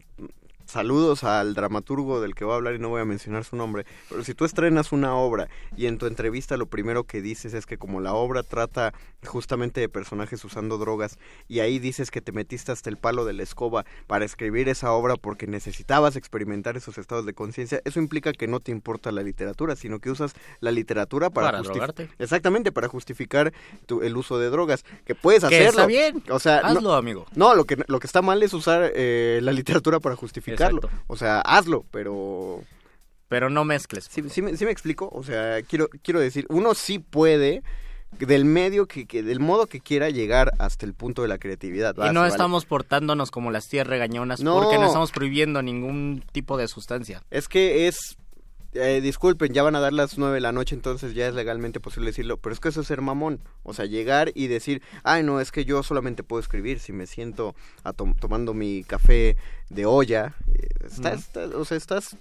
saludos al dramaturgo del que voy a hablar y no voy a mencionar su nombre, pero si tú estrenas una obra y en tu entrevista lo primero que dices es que como la obra trata justamente de personajes usando drogas y ahí dices que te metiste hasta el palo de la escoba para escribir esa obra porque necesitabas experimentar esos estados de conciencia, eso implica que no te importa la literatura, sino que usas la literatura para, Para drogarte. Exactamente, para justificar tu- el uso de drogas, que puedes Que hacerlo. está bien. O sea, no- Hazlo, amigo. no, lo que, lo que está mal es usar eh, la literatura para Exacto. O sea, hazlo, pero... pero no mezcles. Sí, sí, me, sí me explico, o sea, quiero, quiero decir, uno sí puede del medio que, que- del modo que quiera llegar hasta el punto de la creatividad. Y no vale. estamos portándonos como las tías regañonas No. porque no estamos prohibiendo ningún tipo de sustancia. Es que es eh, disculpen, ya van a dar las nueve de la noche, entonces ya es legalmente posible decirlo, pero es que eso es ser mamón, o sea, llegar y decir, ay no, es que yo solamente puedo escribir si me siento a tom- tomando mi café de olla, eh, estás, estás- o sea, estás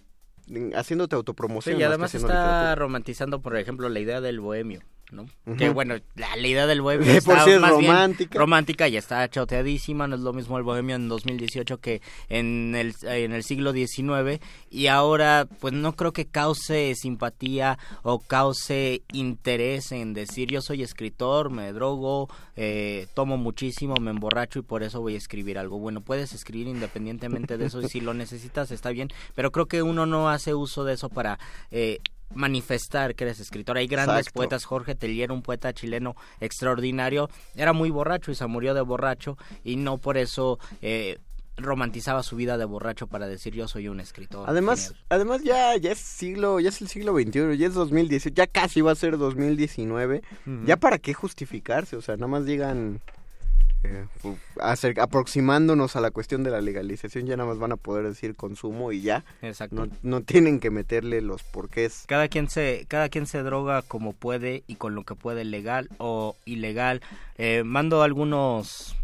haciéndote autopromoción. Sí, y además está romantizando, por ejemplo, la idea del bohemio, ¿no? Que bueno, la, idea del bohemio De *laughs* por está sí es más bien romántica. romántica y está choteadísima, no es lo mismo el bohemio en 2018 que en el, en el siglo XIX y ahora pues no creo que cause simpatía o cause interés en decir yo soy escritor, me drogo, eh, tomo muchísimo, me emborracho y por eso voy a escribir algo. Bueno, puedes escribir independientemente de eso y si lo necesitas está bien, pero creo que uno no hace uso de eso para... Eh, manifestar que eres escritor. Hay grandes Exacto. poetas, Jorge Tellier, un poeta chileno extraordinario, era muy borracho y se murió de borracho y no por eso eh, romantizaba su vida de borracho para decir yo soy un escritor. Además, genial". además ya, ya es siglo, ya es el siglo XXI, ya es 2018, ya casi va a ser 2019. Ujú. Ya para qué justificarse, o sea, nada más llegan eh, aproximándonos a la cuestión de la legalización, ya nada más van a poder decir consumo y ya. Exacto. No, no tienen que meterle los porqués. Cada quien se, cada quien se droga como puede y con lo que puede, legal o ilegal. Eh, mando algunos,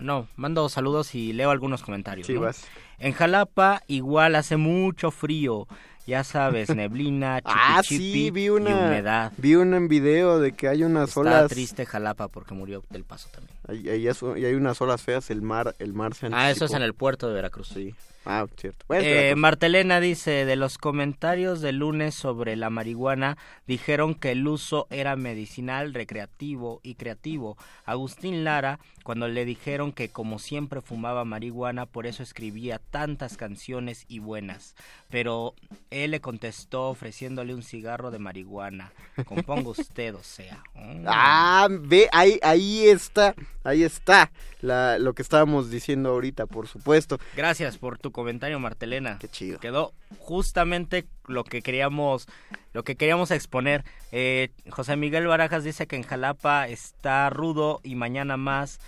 no, mando saludos y leo algunos comentarios. Sí, ¿no? vas. En Jalapa igual hace mucho frío, ya sabes, *laughs* neblina, Ah, sí, vi y una, humedad. vi un en video de que hay unas Está olas, triste Jalapa porque murió del paso también. hay, hay, asu- y hay unas olas feas, el mar, el mar se Ah, eso es anticipó. en el puerto de Veracruz. Sí. Ah, cierto. Bueno, Eh. Martelena dice, de los comentarios del lunes sobre la marihuana, dijeron que el uso era medicinal, recreativo y creativo. Agustín Lara, cuando le dijeron que como siempre fumaba marihuana, por eso escribía tantas canciones y buenas. Pero él le contestó ofreciéndole un cigarro de marihuana. Componga usted, o sea. Mm. Ah, ve, ahí, ahí está, ahí está la, lo que estábamos diciendo ahorita, por supuesto. Gracias por tu comentario, Martelena. Qué chido. Quedó justamente lo que queríamos, lo que queríamos exponer. Eh, José Miguel Barajas dice que en Jalapa está rudo y mañana más.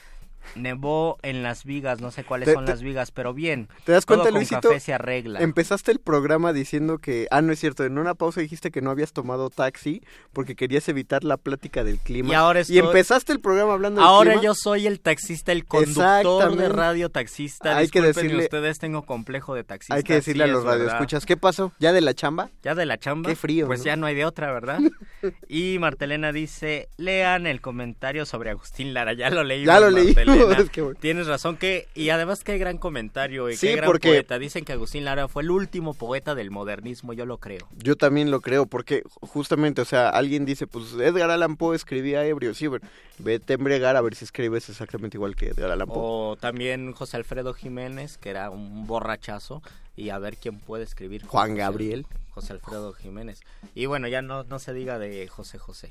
Nevó en las vigas, no sé cuáles Te- son te- las vigas, pero bien. ¿Te das todo cuenta, con Luisito? café se arregla. Empezaste el programa diciendo que, ah, no es cierto, en una pausa dijiste que no habías tomado taxi porque querías evitar la plática del clima. Y ahora estoy- empezaste el programa hablando del Ahora clima. yo soy el taxista, el conductor de radio taxista. Hay que decirle- ustedes, tengo complejo de taxista. Hay que decirle sí, a los es radioescuchas, ¿qué pasó? ¿Ya de la chamba? Ya de la chamba. Qué frío, Pues ¿no? ya no hay de otra, ¿verdad? *laughs* y Martelena dice, lean el comentario sobre Agustín Lara. Ya lo leímos, Ya lo leímos, Martelena. es que bueno. Tienes razón que... Y además qué gran comentario y Sí, qué gran porque- poeta. Dicen que Agustín Lara fue el último poeta del modernismo, yo lo creo. Yo también lo creo, porque justamente, o sea, alguien dice, pues Edgar Allan Poe escribía ebrio, sí, pero vete a embriagar a ver si escribes exactamente igual que Edgar Allan Poe. O también José Alfredo Jiménez, que era un borrachazo. Y a ver quién puede escribir. Juan José- Gabriel. José Alfredo Jiménez. Y bueno, ya no, no se diga de José José.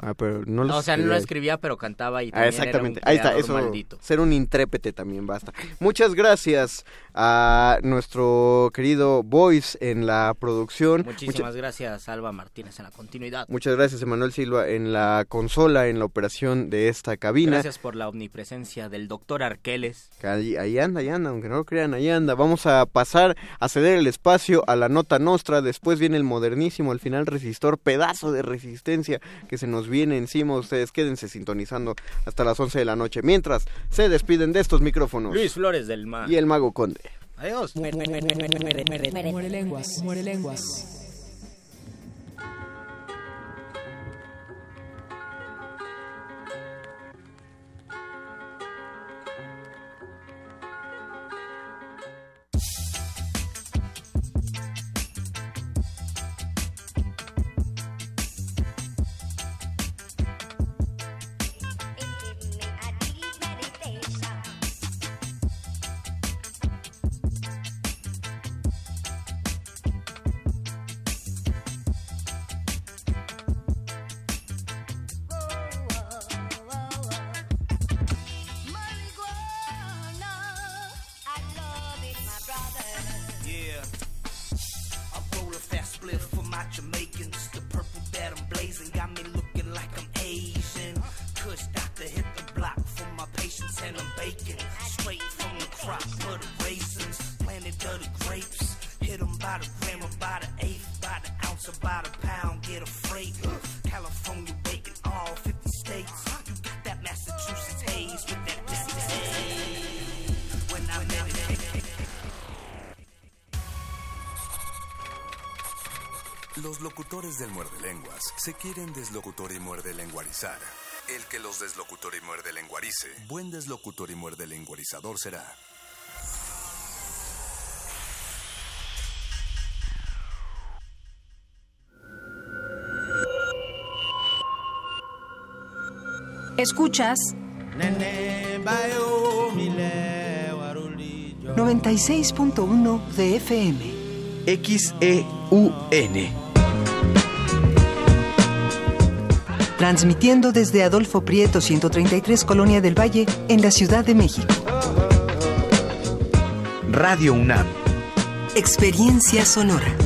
Ah, pero no lo o sea, no escribía. escribía, pero cantaba y Ah, también exactamente. era un Ahí está, creador eso. maldito. Ser un intrépete también basta. Muchas gracias a nuestro querido Voice en la producción. Muchísimas Mucha- gracias, Alba Martínez, en la continuidad. muchas gracias, Emanuel Silva, en la consola, en la operación de esta cabina. Gracias por la omnipresencia del doctor Arqueles. Que Ahí, ahí anda, ahí anda, aunque no lo crean, ahí anda. Vamos a pasar a ceder el espacio a la nota nostra. Después viene el modernísimo, al final resistor, pedazo de resistencia que se nos viene encima. Ustedes quédense sintonizando hasta las 11 de la noche. Mientras se despiden de estos micrófonos. Luis Flores del Mar. Y el mago conde. Adiós. Muere, muere, muere, muere, muere, muere, muere lenguas, muere lenguas. Del muerde lenguas se quieren deslocutor y muerde lenguarizar. El que los deslocutor y muerde lenguarice, buen deslocutor y muerde lenguarizador será. Escuchas 96.1 de FM. XEUN. Transmitiendo desde Adolfo Prieto 133 Colonia del Valle en la Ciudad de México. Radio UNAM. Experiencia sonora.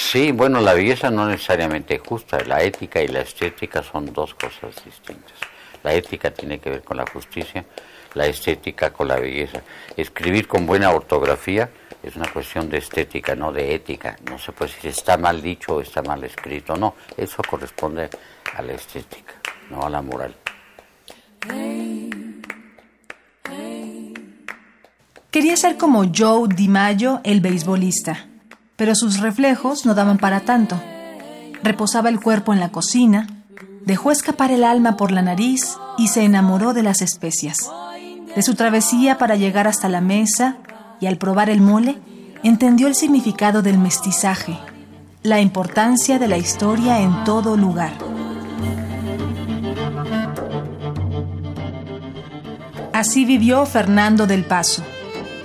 Sí, bueno, la belleza no necesariamente justa, la ética y la estética son dos cosas distintas. La ética tiene que ver con la justicia, la estética con la belleza. Escribir con buena ortografía es una cuestión de estética, no de ética. No se puede decir está mal dicho o está mal escrito, no, eso corresponde a la estética, no a la moral. Quería ser como Joe DiMaggio, el beisbolista pero sus reflejos no daban para tanto. Reposaba el cuerpo en la cocina, dejó escapar el alma por la nariz y se enamoró de las especias. De su travesía para llegar hasta la mesa y al probar el mole, entendió el significado del mestizaje, la importancia de la historia en todo lugar. Así vivió Fernando del Paso,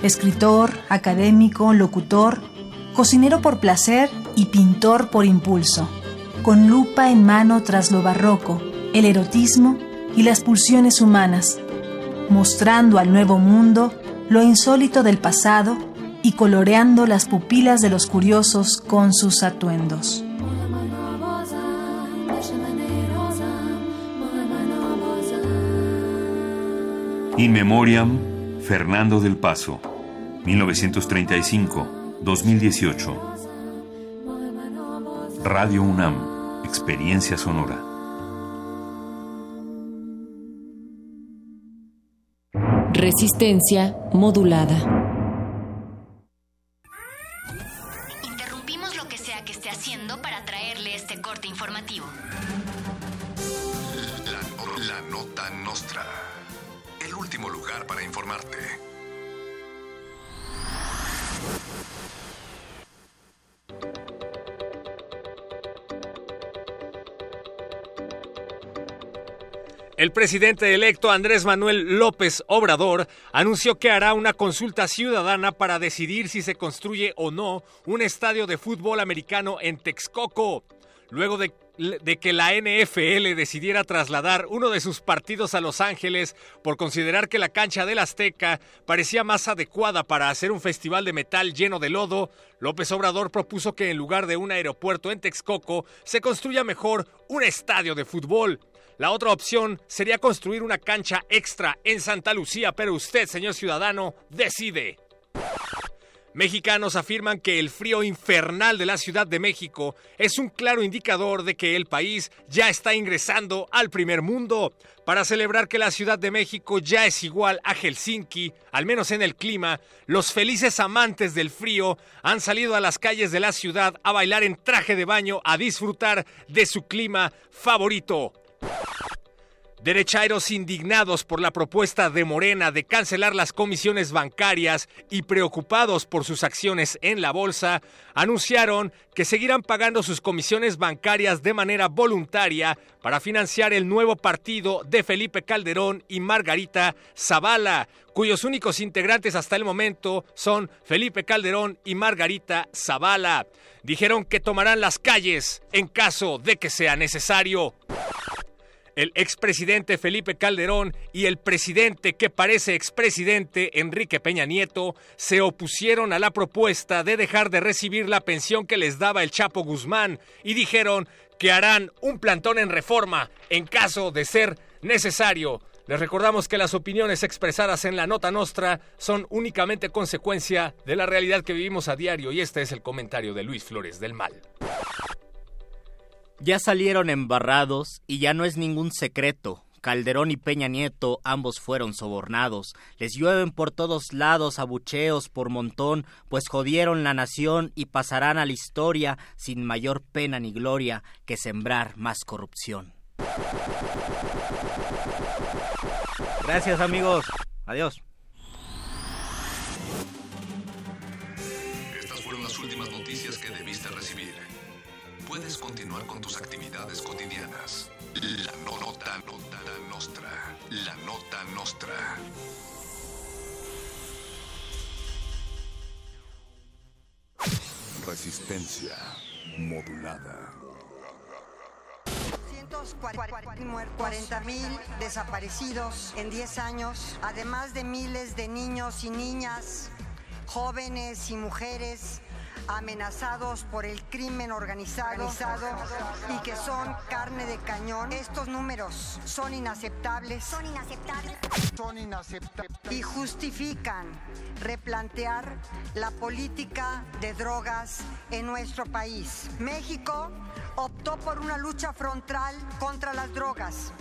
escritor, académico, locutor, cocinero por placer y pintor por impulso, con lupa en mano tras lo barroco, el erotismo y las pulsiones humanas, mostrando al nuevo mundo lo insólito del pasado y coloreando las pupilas de los curiosos con sus atuendos. In Memoriam, Fernando del Paso, 1935. 2018. Radio UNAM, Experiencia Sonora. Resistencia modulada. Interrumpimos lo que sea que esté haciendo para traerle este corte informativo. La, la nota nostra. El último lugar para informarte. El presidente electo Andrés Manuel López Obrador anunció que hará una consulta ciudadana para decidir si se construye o no un estadio de fútbol americano en Texcoco. Luego de, que la NFL decidiera trasladar uno de sus partidos a Los Ángeles por considerar que la cancha del Azteca parecía más adecuada para hacer un festival de metal lleno de lodo, López Obrador propuso que en lugar de un aeropuerto en Texcoco se construya mejor un estadio de fútbol. La otra opción sería construir una cancha extra en Santa Lucía, pero usted, señor ciudadano, decide. Mexicanos afirman que el frío infernal de la Ciudad de México es un claro indicador de que el país ya está ingresando al primer mundo. Para celebrar que la Ciudad de México ya es igual a Helsinki, al menos en el clima, los felices amantes del frío han salido a las calles de la ciudad a bailar en traje de baño, a disfrutar de su clima favorito. Derechairos indignados por la propuesta de Morena de cancelar las comisiones bancarias y preocupados por sus acciones en la bolsa, anunciaron que seguirán pagando sus comisiones bancarias de manera voluntaria para financiar el nuevo partido de Felipe Calderón y Margarita Zavala, cuyos únicos integrantes hasta el momento son Felipe Calderón y Margarita Zavala. Dijeron que tomarán las calles en caso de que sea necesario. El expresidente Felipe Calderón y el presidente que parece expresidente Enrique Peña Nieto se opusieron a la propuesta de dejar de recibir la pensión que les daba el Chapo Guzmán y dijeron que harán un plantón en reforma en caso de ser necesario. Les recordamos que las opiniones expresadas en la nota nostra son únicamente consecuencia de la realidad que vivimos a diario y este es el comentario de Luis Flores del Mal. Ya salieron embarrados y ya no es ningún secreto. Calderón y Peña Nieto ambos fueron sobornados. Les llueven por todos lados abucheos por montón, pues jodieron la nación y pasarán a la historia sin mayor pena ni gloria que sembrar más corrupción. Gracias amigos. Adiós. Puedes continuar con tus actividades cotidianas. La no- nota, nota nostra. La nota nostra. Resistencia modulada. 40 mil desaparecidos en 10 años, además de miles de niños y niñas, jóvenes y mujeres amenazados por el crimen organizado, y que son carne de cañón. Estos números son inaceptables. Son inaceptables. Son inaceptables. Y justifican replantear la política de drogas en nuestro país. México optó por una lucha frontal contra las drogas.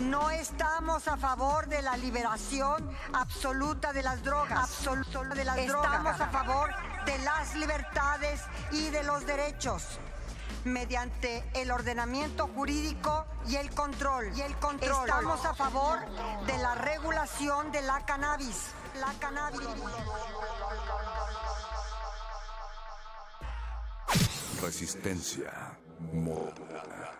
No estamos a favor de la liberación absoluta de las drogas. Absoluta de las estamos a favor de las libertades y de los derechos mediante el ordenamiento jurídico y el control. Y el control. Estamos a favor de la regulación de la cannabis. La cannabis. Resistencia modulada.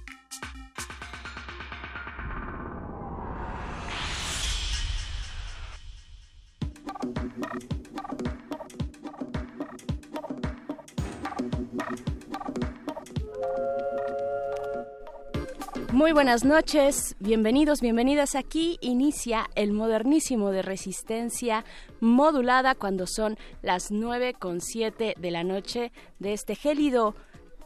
Muy buenas noches, bienvenidos, bienvenidas. Aquí inicia el modernísimo de resistencia modulada cuando son las 9 con 7 de la noche de este gélido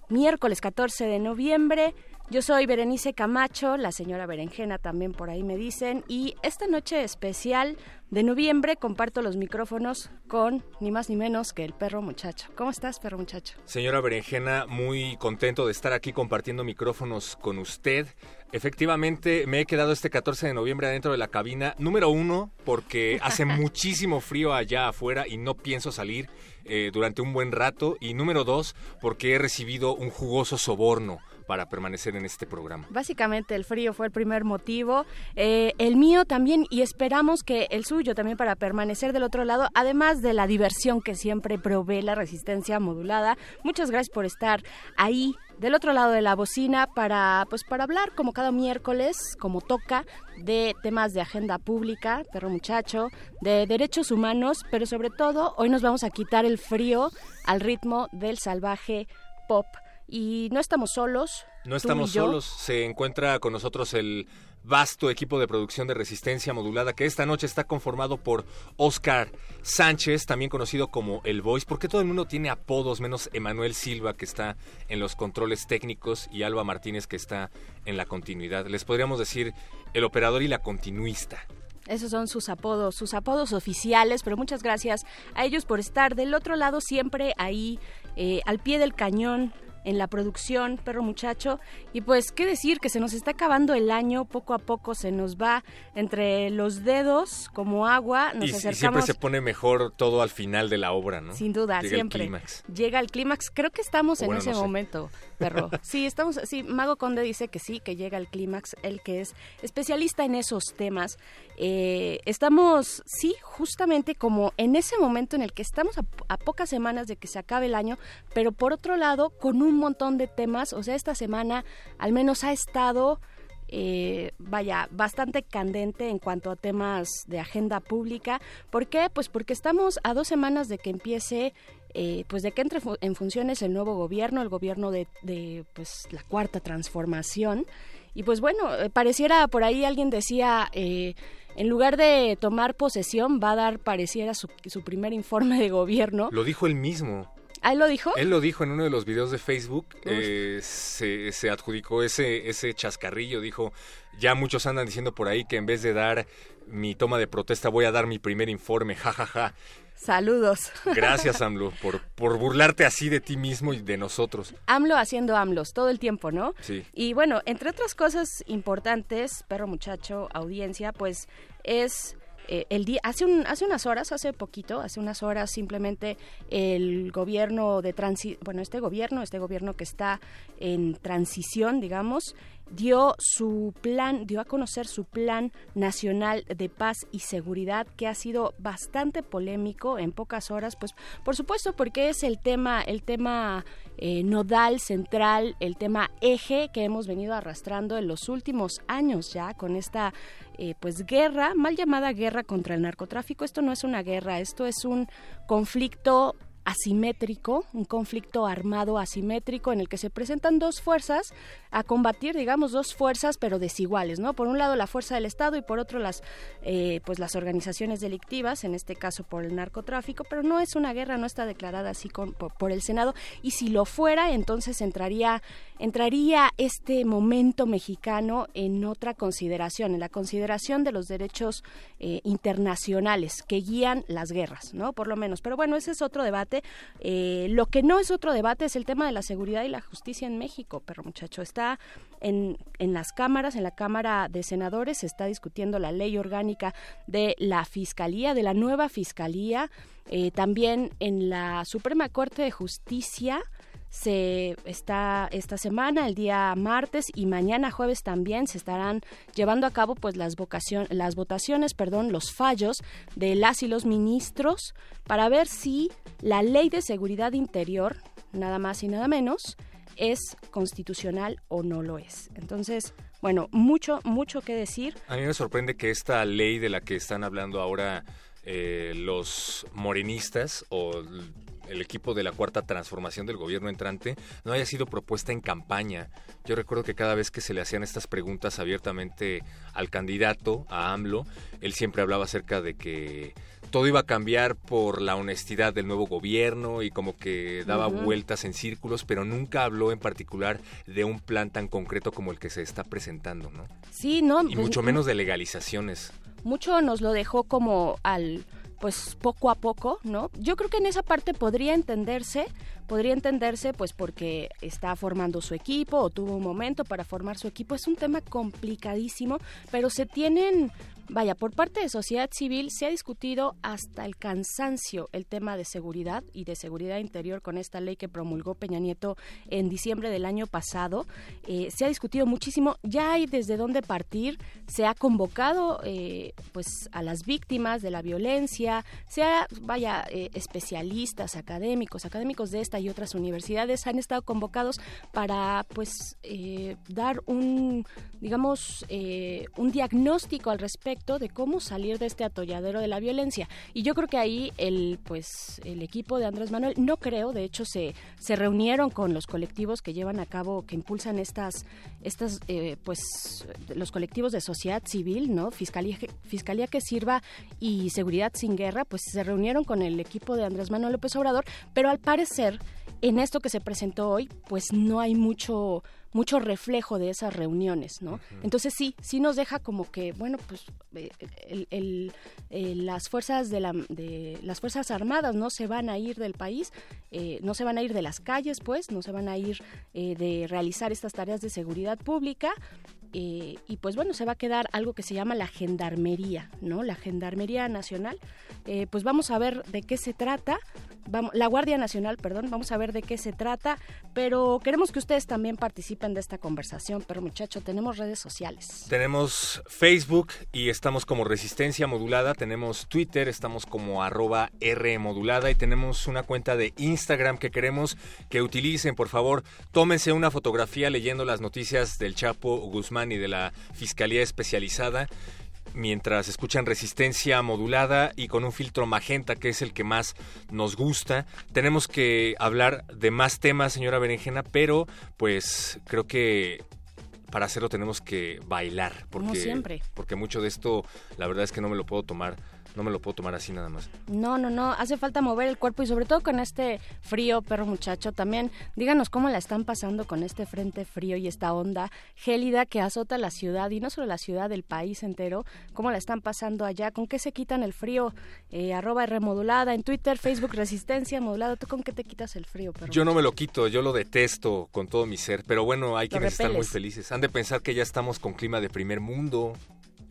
miércoles 14 de noviembre. Yo soy Berenice Camacho, la señora Berenjena también por ahí me dicen, y esta noche especial de noviembre comparto los micrófonos con ni más ni menos que el perro muchacho. ¿Cómo estás, perro muchacho? Señora Berenjena, muy contento de estar aquí compartiendo micrófonos con usted. Efectivamente, me he quedado este 14 de noviembre adentro de la cabina, número uno, porque hace *laughs* muchísimo frío allá afuera y no pienso salir eh, durante un buen rato. Y número dos, porque he recibido un jugoso soborno para permanecer en este programa. Básicamente el frío fue el primer motivo, eh, el mío también y esperamos que el suyo también para permanecer del otro lado, además de la diversión que siempre provee la resistencia modulada. Muchas gracias por estar ahí del otro lado de la bocina para pues para hablar como cada miércoles como toca de temas de agenda pública perro muchacho de derechos humanos pero sobre todo hoy nos vamos a quitar el frío al ritmo del salvaje pop y no estamos solos No estamos solos, se encuentra con nosotros el vasto equipo de producción de resistencia modulada que esta noche está conformado por Oscar Sánchez, también conocido como El Voice, porque todo el mundo tiene apodos menos Emanuel Silva que está en los controles técnicos y Alba Martínez que está en la continuidad. Les podríamos decir el operador y la continuista. Esos son sus apodos, sus apodos oficiales, pero muchas gracias a ellos por estar del otro lado siempre ahí eh, al pie del cañón en la producción, perro muchacho. Y pues, ¿qué decir? Que se nos está acabando el año, poco a poco se nos va entre los dedos como agua. Nos y, y acercamos. siempre se pone mejor todo al final de la obra, ¿no? Sin duda, Llega siempre. El clímax. Llega el clímax. Creo que estamos en ese no sé. momento, perro. Sí, estamos. Sí, Mago Conde dice que sí, que llega el clímax. Él que es especialista en esos temas. Eh, estamos, sí, justamente como en ese momento en el que estamos a, a pocas semanas de que se acabe el año, pero por otro lado, con un montón de temas. O sea, esta semana al menos ha estado eh, vaya, bastante candente en cuanto a temas de agenda pública. ¿Por qué? Pues porque estamos a dos semanas de que empiece, eh, pues de que entre en funciones el nuevo gobierno, el gobierno de, de, pues la cuarta transformación. Y pues bueno, eh, pareciera por ahí alguien decía, eh, en lugar de tomar posesión, va a dar, pareciera, su, su primer informe de gobierno. Lo dijo él mismo. ¿Ah, él lo dijo? Él lo dijo en uno de los videos de Facebook, eh, se, se adjudicó ese, ese chascarrillo, dijo, ya muchos andan diciendo por ahí que en vez de dar mi toma de protesta voy a dar mi primer informe, jajaja. Saludos. Gracias *laughs* AMLO por, por burlarte así de ti mismo y de nosotros. AMLO haciendo AMLOs todo el tiempo, ¿no? Sí. Y bueno, entre otras cosas importantes, perro muchacho, audiencia, pues es eh, el día hace un hace unas horas, hace poquito, hace unas horas simplemente el gobierno de transi bueno, este gobierno, este gobierno que está en transición, digamos, dio su plan, dio a conocer su plan nacional de paz y seguridad que ha sido bastante polémico en pocas horas, pues por supuesto porque es el tema, el tema eh, nodal, central, el tema eje que hemos venido arrastrando en los últimos años ya con esta eh, pues guerra, mal llamada guerra contra el narcotráfico. Esto no es una guerra, esto es un conflicto asimétrico, un conflicto armado asimétrico en el que se presentan dos fuerzas a combatir, digamos, dos fuerzas pero desiguales, ¿no? Por un lado la fuerza del Estado y por otro las, eh, pues las organizaciones delictivas, en este caso por el narcotráfico, pero no es una guerra, no está declarada así con- por, por el Senado y si lo fuera, entonces entraría, entraría este momento mexicano en otra consideración, en la consideración de los derechos eh, internacionales que guían las guerras, ¿no? Por lo menos. Pero bueno, ese es otro debate. Eh, lo que no es otro debate es el tema de la seguridad y la justicia en México, perro muchacho. Está en, en las cámaras, en la Cámara de Senadores, se está discutiendo la ley orgánica de la Fiscalía, de la nueva Fiscalía. Eh, también en la Suprema Corte de Justicia se está esta semana, el día martes y mañana jueves también se estarán llevando a cabo pues las vocación, las votaciones, perdón, los fallos de las y los ministros para ver si la Ley de Seguridad Interior, nada más y nada menos, es constitucional o no lo es. Entonces, bueno, mucho mucho que decir. A mí me sorprende que esta ley de la que están hablando ahora eh, los morenistas o el equipo de la cuarta transformación del gobierno entrante no haya sido propuesta en campaña. Yo recuerdo que cada vez que se le hacían estas preguntas abiertamente al candidato, a AMLO, él siempre hablaba acerca de que todo iba a cambiar por la honestidad del nuevo gobierno y como que daba vueltas en círculos, pero nunca habló en particular de un plan tan concreto como el que se está presentando, ¿no? Sí, no, Y pues, mucho menos de legalizaciones. mucho nos lo dejó como al pues poco a poco, ¿no? Yo creo que en esa parte podría entenderse, podría entenderse pues porque está formando su equipo o tuvo un momento para formar su equipo, es un tema complicadísimo, pero se tienen Vaya, por parte de sociedad civil se ha discutido hasta el cansancio el tema de seguridad y de seguridad interior con esta ley que promulgó Peña Nieto en diciembre del año pasado. Eh, se ha discutido muchísimo, ya hay desde dónde partir, se ha convocado eh, pues a las víctimas de la violencia, se ha, vaya, eh, especialistas, académicos, académicos de esta y otras universidades han estado convocados para pues dar un, digamos, un diagnóstico al respecto de cómo salir de este atolladero de la violencia. Y yo creo que ahí el, pues, el equipo de Andrés Manuel, no creo, de hecho se, se reunieron con los colectivos que llevan a cabo, que impulsan estas, estas eh, pues, los colectivos de sociedad civil, ¿no? Fiscalía, Fiscalía que sirva y Seguridad sin Guerra, pues se reunieron con el equipo de Andrés Manuel López Obrador, pero al parecer en esto que se presentó hoy, pues no hay mucho mucho reflejo de esas reuniones, ¿no? Entonces sí, sí nos deja como que, bueno, pues eh, el, las fuerzas de, la, de las fuerzas armadas no se van a ir del país, eh, no se van a ir de las calles, pues, no se van a ir eh, de realizar estas tareas de seguridad pública, y pues bueno, se va a quedar algo que se llama la gendarmería, ¿no? La gendarmería nacional. pues vamos a ver de qué se trata. La Guardia Nacional, perdón, vamos a ver de qué se trata, pero queremos que ustedes también participen de esta conversación, pero muchacho, tenemos redes sociales. Tenemos Facebook y estamos como Resistencia Modulada, tenemos Twitter, estamos como arroba R Modulada y tenemos una cuenta de Instagram que queremos que utilicen, por favor, tómense una fotografía leyendo las noticias del Chapo Guzmán y de la Fiscalía Especializada mientras escuchan resistencia modulada y con un filtro magenta que es el que más nos gusta. Tenemos que hablar de más temas, señora Berenjena, pero pues creo que para hacerlo tenemos que bailar. Porque, Como siempre. Porque mucho de esto, la verdad es que no me lo puedo tomar no me lo puedo tomar así nada más. No, no, no, hace falta mover el cuerpo y sobre todo con este frío, perro muchacho, también díganos cómo la están pasando con este frente frío y esta onda gélida que azota la ciudad y no solo la ciudad, el país entero, cómo la están pasando allá, con qué se quitan el frío, eh, arroba remodulada en Twitter, Facebook Resistencia Modulada, ¿tú con qué te quitas el frío, perro? Yo no me lo quito, yo lo detesto con todo mi ser, pero bueno, hay quienes están muy felices. Han de pensar que ya estamos con clima de primer mundo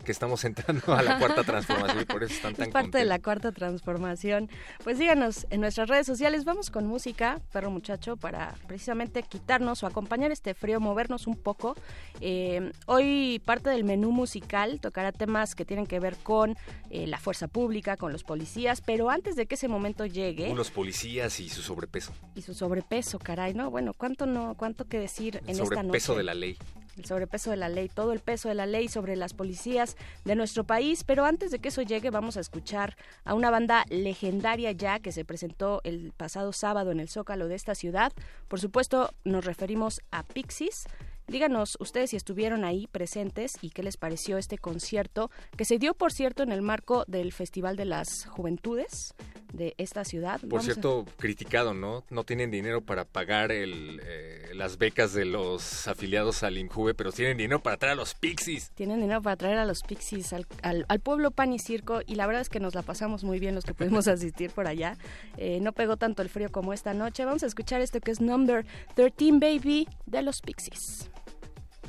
que estamos entrando a la cuarta transformación y por eso están tan Es parte de la cuarta transformación. Pues síganos en nuestras redes sociales. Vamos con música, perro muchacho, para precisamente quitarnos o acompañar este frío, movernos un poco. Eh, hoy parte del menú musical tocará temas que tienen que ver con eh, la fuerza pública, con los policías, pero antes de que ese momento llegue... Con los policías y su sobrepeso. Y su sobrepeso, caray, ¿no? Bueno, ¿cuánto, no, cuánto que decir en esta noche? Sobrepeso de la ley el sobrepeso de la ley, todo el peso de la ley sobre las policías de nuestro país. Pero antes de que eso llegue, vamos a escuchar a una banda legendaria ya que se presentó el pasado sábado en el Zócalo de esta ciudad. Por supuesto, nos referimos a Pixies. Díganos ustedes si estuvieron ahí presentes y qué les pareció este concierto, que se dio, por cierto, en el marco del Festival de las Juventudes de esta ciudad. Por cierto, criticado, ¿no? No tienen dinero para pagar el, eh, las becas de los afiliados al INJUVE, pero tienen dinero para traer a los Pixies. Tienen dinero para traer a los Pixies al, al, pueblo Pan y Circo y la verdad es que nos la pasamos muy bien los que pudimos *laughs* asistir por allá. Eh, no pegó tanto el frío como esta noche. Vamos a escuchar esto que es Number 13 Baby de los Pixies.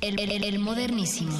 El, modernísimo.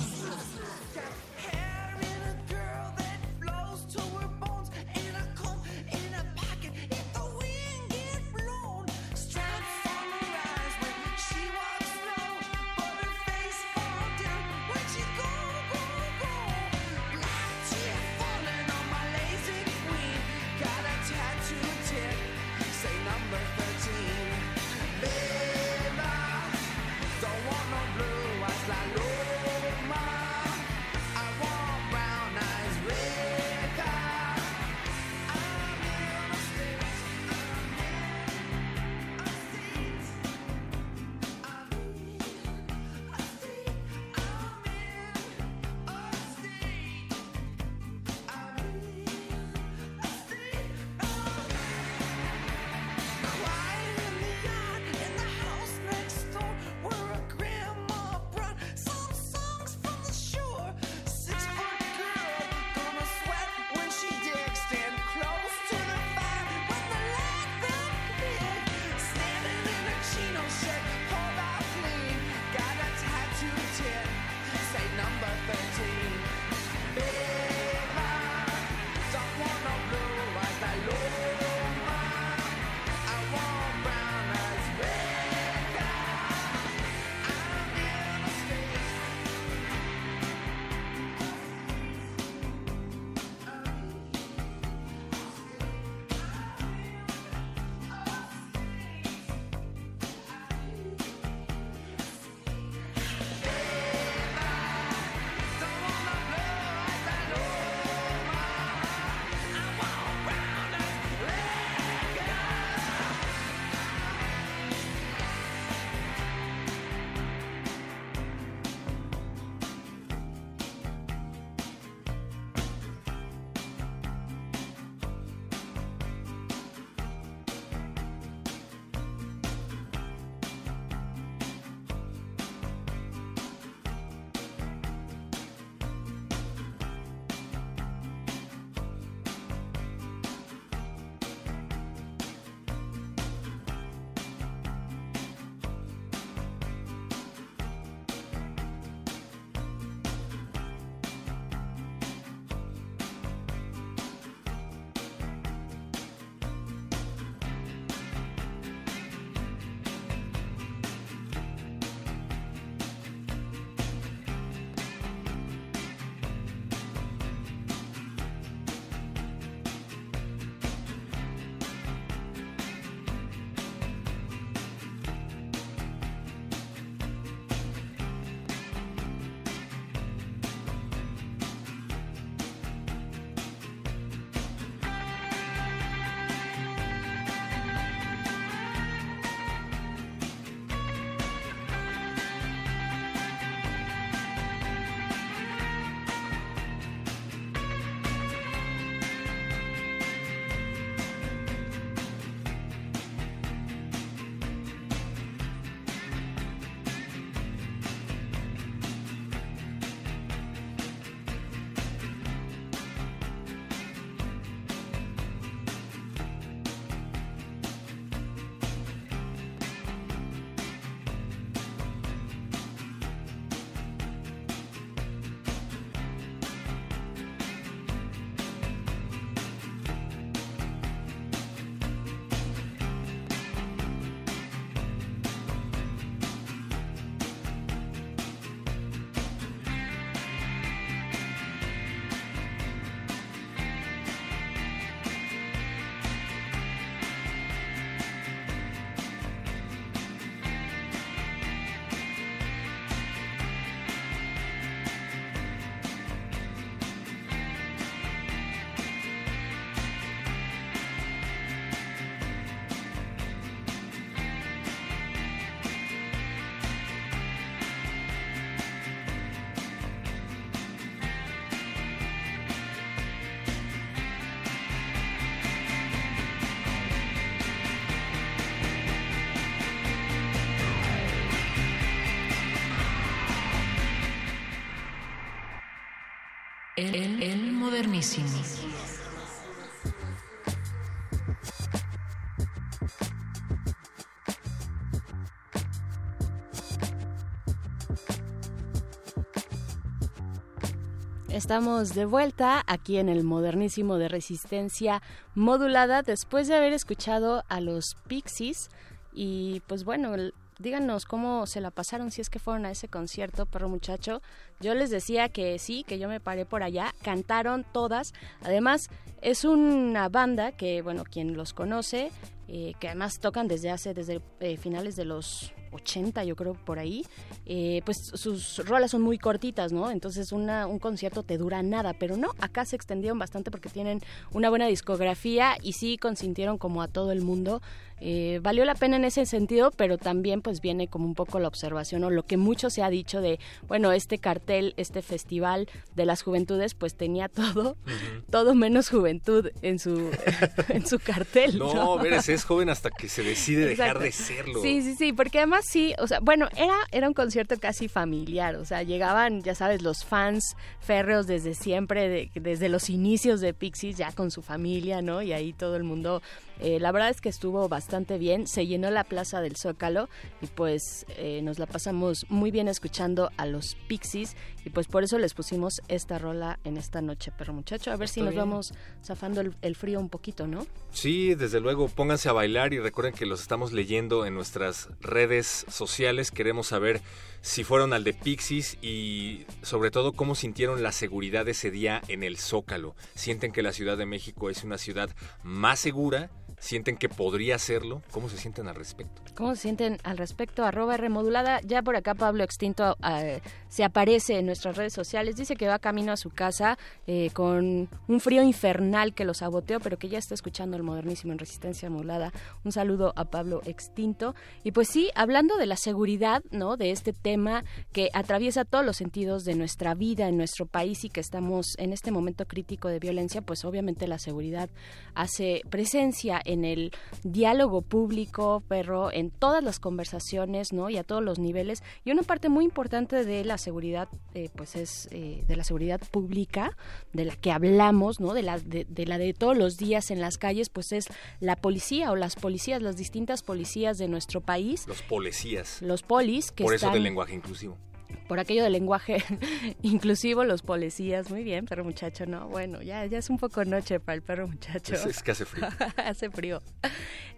El, el modernísimo. Estamos de vuelta aquí en el modernísimo de resistencia modulada después de haber escuchado a los Pixies y pues bueno, díganos cómo se la pasaron si es que fueron a ese concierto, perro muchacho. Yo les decía que sí, que yo me paré por allá, cantaron todas. Además, es una banda que, bueno, quien los conoce, eh, que además tocan desde hace, desde eh, finales de los 80, yo creo, por ahí, eh, pues sus rolas son muy cortitas, ¿no? Entonces un concierto te dura nada, pero no, acá se extendieron bastante porque tienen una buena discografía y sí consintieron como a todo el mundo. Eh, valió la pena en ese sentido, pero también pues viene como un poco la observación o lo que mucho se ha dicho de, bueno, este cartel, este festival de las juventudes, pues tenía todo, todo menos juventud en su, *laughs* en su cartel. No, No, Veres es joven hasta que se decide dejar de serlo. Sí, sí, sí, porque además sí, o sea, bueno, era, era un concierto casi familiar, o sea, llegaban, ya sabes, los fans férreos desde siempre, de- desde los inicios de Pixies, ya con su familia, ¿no? Y ahí todo el mundo, eh, la verdad es que estuvo bastante bien, se llenó la plaza del Zócalo y pues eh, nos la pasamos muy bien escuchando a los Pixies y pues por eso les pusimos esta rola en esta noche, pero muchacho, a ver si nos bien. vamos zafando el, el frío un poquito, ¿no? Sí, desde luego, pónganse a bailar y recuerden que los estamos leyendo en nuestras redes sociales. Queremos saber si fueron al de Pixies y sobre todo cómo sintieron la seguridad ese día en el Zócalo. ¿Sienten que la Ciudad de México es una ciudad más segura? ¿Sienten que podría serlo? ¿Cómo se sienten al respecto? ¿Cómo se sienten al respecto? Arroba remodulada. Ya por acá Pablo Extinto eh, se aparece en nuestras redes sociales. Dice que va camino a su casa eh, con un frío infernal que lo saboteó, pero que ya está escuchando el modernísimo en resistencia modulada. Un saludo a Pablo Extinto. Y pues sí, hablando de la seguridad, ¿no? De este tema que atraviesa todos los sentidos de nuestra vida en nuestro país y que estamos en este momento crítico de violencia, pues obviamente la seguridad hace presencia en el diálogo público, perro, en todas las conversaciones, ¿no? Y a todos los niveles. Y una parte muy importante de la seguridad, eh, pues es eh, de la seguridad pública, de la que hablamos, ¿no? De la de, de la de todos los días en las calles, pues es la policía o las policías, las distintas policías de nuestro país, Los policías. los polis que Por eso están del lenguaje inclusivo. Por aquello del lenguaje *laughs* inclusivo, los policías, muy bien, perro muchacho, no, bueno, ya, ya es un poco noche para el perro muchacho. Es, es que hace frío. *laughs* hace frío.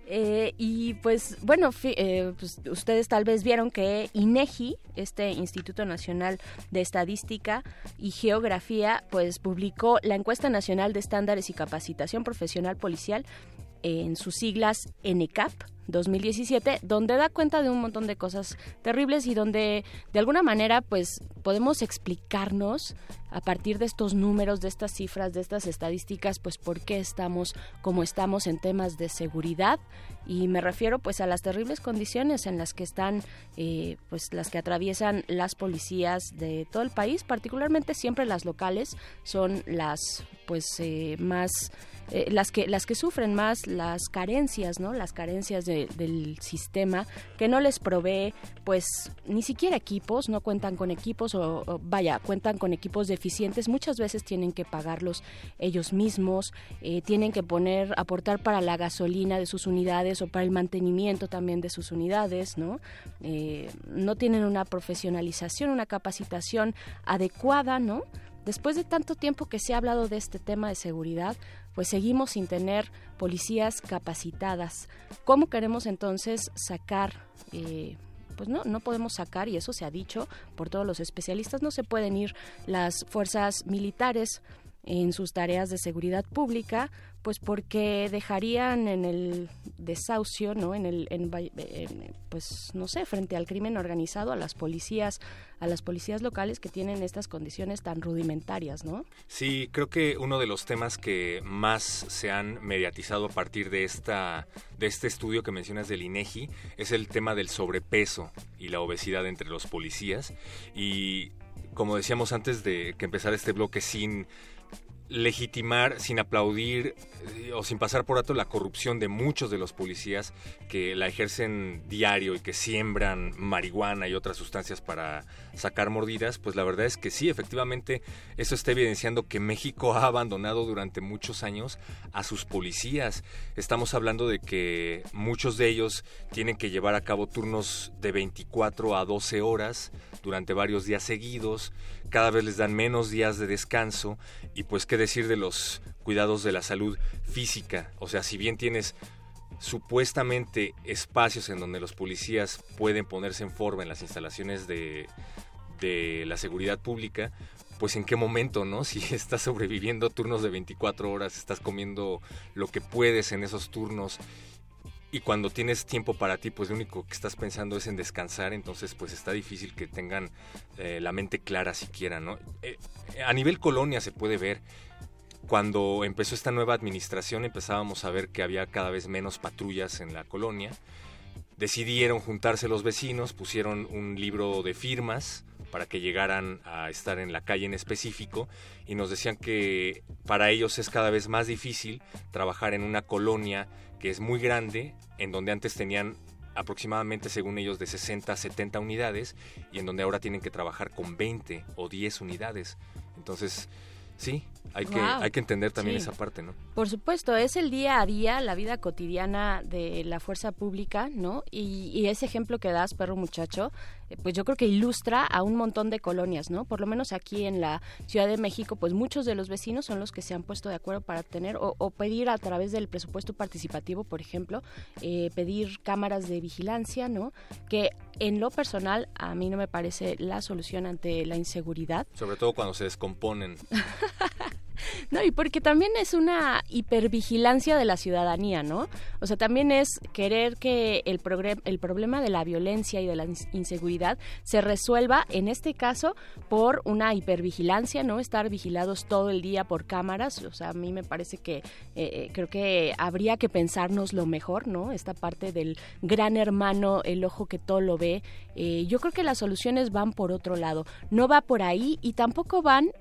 Eh, y pues bueno, eh, pues, ustedes tal vez vieron que INEGI, este Instituto Nacional de Estadística y Geografía, pues publicó la encuesta nacional de estándares y capacitación profesional policial en sus siglas NCAP 2017, donde da cuenta de un montón de cosas terribles y donde de alguna manera pues podemos explicarnos a partir de estos números, de estas cifras, de estas estadísticas, pues por qué estamos como estamos en temas de seguridad. Y me refiero pues a las terribles condiciones en las que están eh, pues las que atraviesan las policías de todo el país, particularmente siempre las locales son las pues eh, más eh, las que las que sufren más las carencias no las carencias de- del sistema que no les provee pues ni siquiera equipos no cuentan con equipos o, vaya cuentan con equipos deficientes. Muchas veces tienen que pagarlos ellos mismos eh, tienen que poner aportar para la gasolina de sus unidades o para el mantenimiento también de sus unidades no Eh, no tienen una profesionalización una capacitación adecuada no Después de tanto tiempo que se ha hablado de este tema de seguridad, pues seguimos sin tener policías capacitadas. ¿Cómo queremos entonces sacar, eh, pues no, no podemos sacar, y eso se ha dicho por todos los especialistas, no se pueden ir las fuerzas militares en sus tareas de seguridad pública, pues porque dejarían en el desahucio, ¿no? En el, en, pues no sé, frente al crimen organizado a las policías, a las policías locales que tienen estas condiciones tan rudimentarias, ¿no? Sí, creo que uno de los temas que más se han mediatizado a partir de esta de este estudio que mencionas del INEGI es el tema del sobrepeso y la obesidad entre los policías y como decíamos antes de que empezara este bloque sin legitimar sin aplaudir eh, o sin pasar por alto la corrupción de muchos de los policías que la ejercen diario y que siembran marihuana y otras sustancias para sacar mordidas, pues la verdad es que sí, efectivamente, eso está evidenciando que México ha abandonado durante muchos años a sus policías. Estamos hablando de que muchos de ellos tienen que llevar a cabo turnos de 24 a 12 horas durante varios días seguidos, cada vez les dan menos días de descanso y pues qué decir de los cuidados de la salud física, o sea, si bien tienes supuestamente espacios en donde los policías pueden ponerse en forma en las instalaciones de, de la seguridad pública, pues en qué momento, ¿no? *laughs* Si estás sobreviviendo turnos de 24 horas, estás comiendo lo que puedes en esos turnos y cuando tienes tiempo para ti, pues lo único que estás pensando es en descansar, entonces pues está difícil que tengan eh, la mente clara siquiera, ¿no? Eh, a nivel colonia se puede ver, cuando empezó esta nueva administración empezábamos a ver que había cada vez menos patrullas en la colonia, decidieron juntarse los vecinos, pusieron un libro de firmas, para que llegaran a estar en la calle en específico y nos decían que para ellos es cada vez más difícil trabajar en una colonia que es muy grande, en donde antes tenían aproximadamente, según ellos, de 60 a 70 unidades y en donde ahora tienen que trabajar con 20 o 10 unidades. Entonces, sí, hay que, hay que entender también esa parte, ¿no? Por supuesto, es el día a día, la vida cotidiana de la fuerza pública, ¿no? Y, y ese ejemplo que das, perro muchacho, eh, pues yo creo que ilustra a un montón de colonias, ¿no? Por lo menos aquí en la Ciudad de México, pues muchos de los vecinos son los que se han puesto de acuerdo para tener o, o pedir a través del presupuesto participativo, por ejemplo, eh, pedir cámaras de vigilancia, ¿no? Que en lo personal a mí no me parece la solución ante la inseguridad. Sobre todo cuando se descomponen. *laughs* *laughs* No, y porque también es una hipervigilancia de la ciudadanía, ¿no? O sea, también es querer que el, el problema de la violencia y de la inseguridad se resuelva, en este caso, por una hipervigilancia, ¿no? Estar vigilados todo el día por cámaras. O sea, a mí me parece que eh, eh, creo que habría que pensarnos lo mejor, ¿no? Esta parte del gran hermano, el ojo que todo lo ve. Eh, yo creo que las soluciones van por otro lado. No va por ahí y tampoco van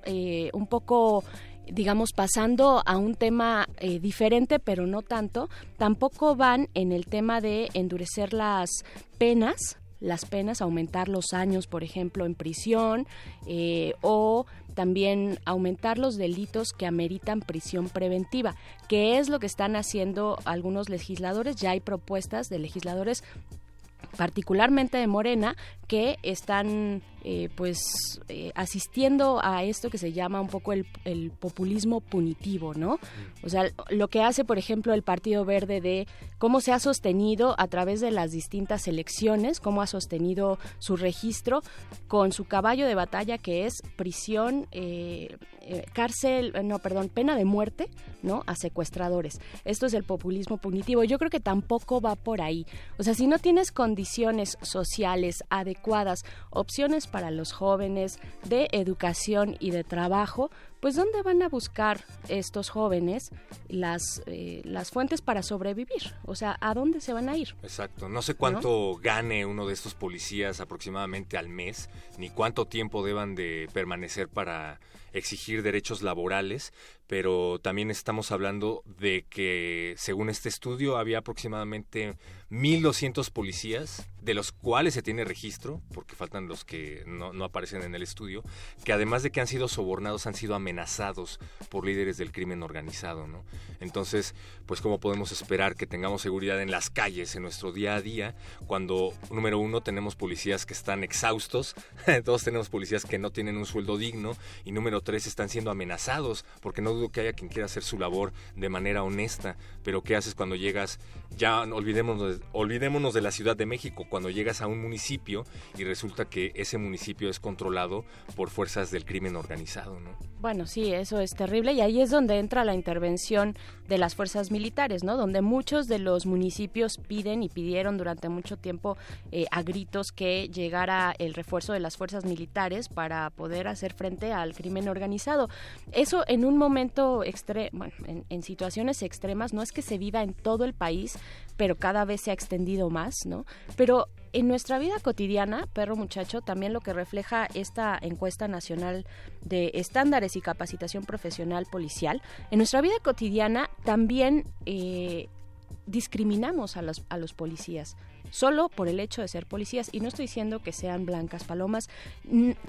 un poco digamos, pasando a un tema eh, diferente, pero no tanto, tampoco van en el tema de endurecer las penas, las penas, aumentar los años, por ejemplo, en prisión, eh, o también aumentar los delitos que ameritan prisión preventiva, que es lo que están haciendo algunos legisladores. Ya hay propuestas de legisladores particularmente de Morena, que están eh, pues eh, asistiendo a esto que se llama un poco el, populismo punitivo, ¿no? O sea, lo que hace, por ejemplo, el Partido Verde de cómo se ha sostenido a través de las distintas elecciones, cómo ha sostenido su registro con su caballo de batalla que es prisión, eh, cárcel, no, perdón, pena de muerte, ¿no? A secuestradores. Esto es el populismo punitivo. Yo creo que tampoco va por ahí. O sea, si no tienes condiciones sociales adecuadas, opciones para los jóvenes de educación y de trabajo, pues ¿dónde van a buscar estos jóvenes las, eh, las fuentes para sobrevivir? O sea, ¿a dónde se van a ir? Exacto. No sé cuánto gane uno de estos policías aproximadamente al mes, ni cuánto tiempo deban de permanecer para exigir derechos laborales, pero también estamos hablando de que, según este estudio, había aproximadamente 1.200 policías, de los cuales se tiene registro, porque faltan los que no, no, aparecen en el estudio, que además de que han sido sobornados, han sido amenazados por líderes del crimen organizado, ¿no? Entonces, pues cómo podemos esperar que tengamos seguridad en las calles, en nuestro día a día, cuando, número uno, tenemos policías que están exhaustos, *laughs* todos tenemos policías que no tienen un sueldo digno, y número tres, están siendo amenazados, porque no dudo que haya quien quiera hacer su labor de manera honesta, pero ¿qué haces cuando llegas, ya olvidémonos, olvidémonos de la Ciudad de México, cuando llegas a un municipio y resulta que ese municipio es controlado por fuerzas del crimen organizado, ¿no? Bueno, sí, eso es terrible y ahí es donde entra la intervención de las fuerzas militares, ¿no? Donde muchos de los municipios piden y pidieron durante mucho tiempo eh, a gritos que llegara el refuerzo de las fuerzas militares para poder hacer frente al crimen organizado. Eso en un momento extre bueno, en, en situaciones extremas no es que se viva en todo el país, pero cada vez se ha extendido más, ¿no? Pero en nuestra vida cotidiana, perro muchacho, también lo que refleja esta encuesta nacional de estándares y capacitación profesional policial, en nuestra vida cotidiana también eh, discriminamos a los, a los policías solo por el hecho de ser policías. Y no estoy diciendo que sean blancas palomas.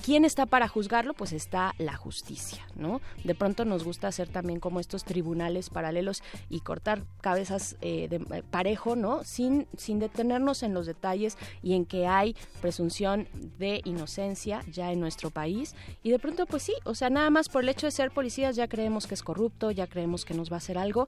¿Quién está para juzgarlo? Pues está la justicia, ¿no? De pronto nos gusta hacer también como estos tribunales paralelos y cortar cabezas eh, de eh, parejo, ¿no? Sin, sin detenernos en los detalles y en que hay presunción de inocencia ya en nuestro país. Y de pronto, pues sí, o sea, nada más por el hecho de ser policías ya creemos que es corrupto, ya creemos que nos va a hacer algo.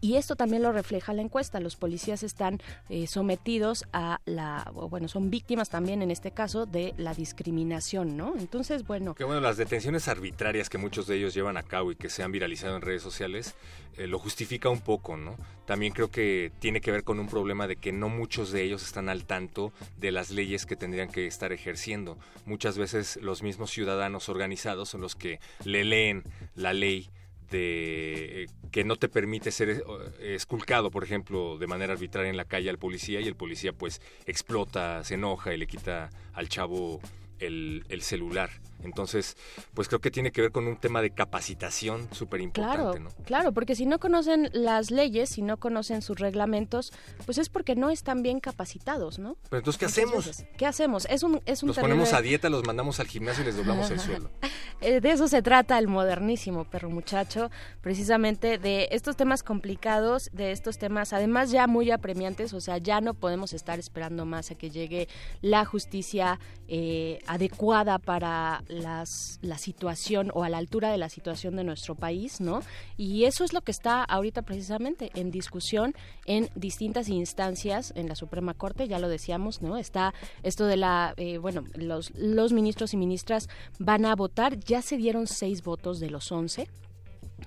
Y esto también lo refleja la encuesta. Los policías están eh, sometidos a la, bueno, son víctimas también en este caso de la discriminación, ¿no? Entonces, bueno. Que bueno, las detenciones arbitrarias que muchos de ellos llevan a cabo y que se han viralizado en redes sociales, eh, lo justifica un poco, ¿no? También creo que tiene que ver con un problema de que no muchos de ellos están al tanto de las leyes que tendrían que estar ejerciendo. Muchas veces los mismos ciudadanos organizados son los que le leen la ley que no te permite ser eh, esculcado, por ejemplo, de manera arbitraria en la calle al policía y el policía pues explota, se enoja y le quita al chavo el celular. Entonces, pues creo que tiene que ver con un tema de capacitación súper importante, claro, ¿no? Claro, porque si no conocen las leyes, si no conocen sus reglamentos, pues es porque no están bien capacitados, ¿no? Pero entonces, ¿qué hacemos? Veces. ¿Qué hacemos? Es un, es un Los ponemos a dieta, los mandamos al gimnasio y les doblamos el suelo. *laughs* Eh, de eso se trata el modernísimo perro muchacho, precisamente de estos temas complicados, de estos temas además ya muy apremiantes, o sea, ya no podemos estar esperando más a que llegue la justicia eh, adecuada para las, la situación o a la altura de la situación de nuestro país, ¿no? Y eso es lo que está ahorita precisamente en discusión en distintas instancias en la Suprema Corte, ya lo decíamos, ¿no? Está esto de la, eh, bueno, los, los ministros y ministras van a votar, ya se dieron seis votos de los once,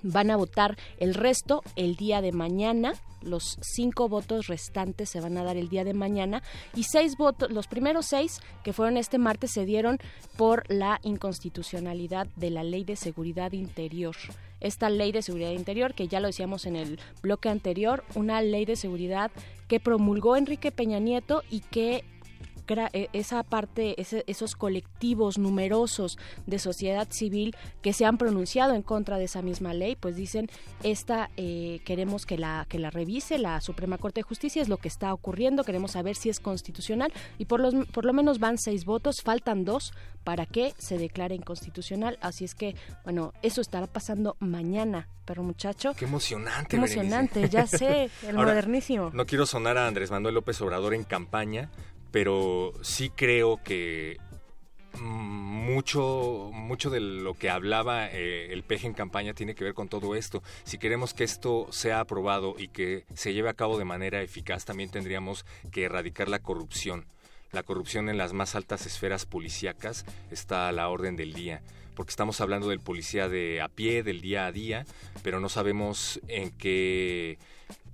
van a votar el resto el día de mañana. Los cinco votos restantes se van a dar el día de mañana. Y seis votos, los primeros seis que fueron este martes se dieron por la inconstitucionalidad de la ley de seguridad interior. Esta ley de seguridad interior, que ya lo decíamos en el bloque anterior, una ley de seguridad que promulgó Enrique Peña Nieto y que e, esa parte, esos colectivos numerosos de sociedad civil que se han pronunciado en contra de esa misma ley, pues dicen esta eh, queremos que la que la revise la Suprema Corte de Justicia es lo que está ocurriendo, queremos saber si es constitucional y por los por lo menos van seis votos, faltan dos para que se declare inconstitucional, así es que bueno eso estará pasando mañana, pero muchacho. Qué emocionante. Qué emocionante, ya sé, el *laughs* Ahora, modernísimo. No quiero sonar a Andrés Manuel López Obrador en campaña, pero sí creo que mucho mucho de lo que hablaba eh, el peje en campaña tiene que ver con todo esto. Si queremos que esto sea aprobado y que se lleve a cabo de manera eficaz, también tendríamos que erradicar la corrupción. La corrupción en las más altas esferas policíacas está a la orden del día porque estamos hablando del policía de a pie, del día a día, pero no sabemos en qué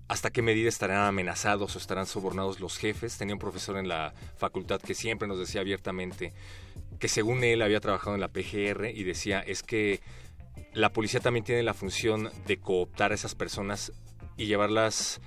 hasta qué medida estarán amenazados o estarán sobornados los jefes. Tenía un profesor en la facultad que siempre nos decía abiertamente que según él había trabajado en la PGR y decía es que la policía también tiene la función de cooptar a esas personas y llevarlas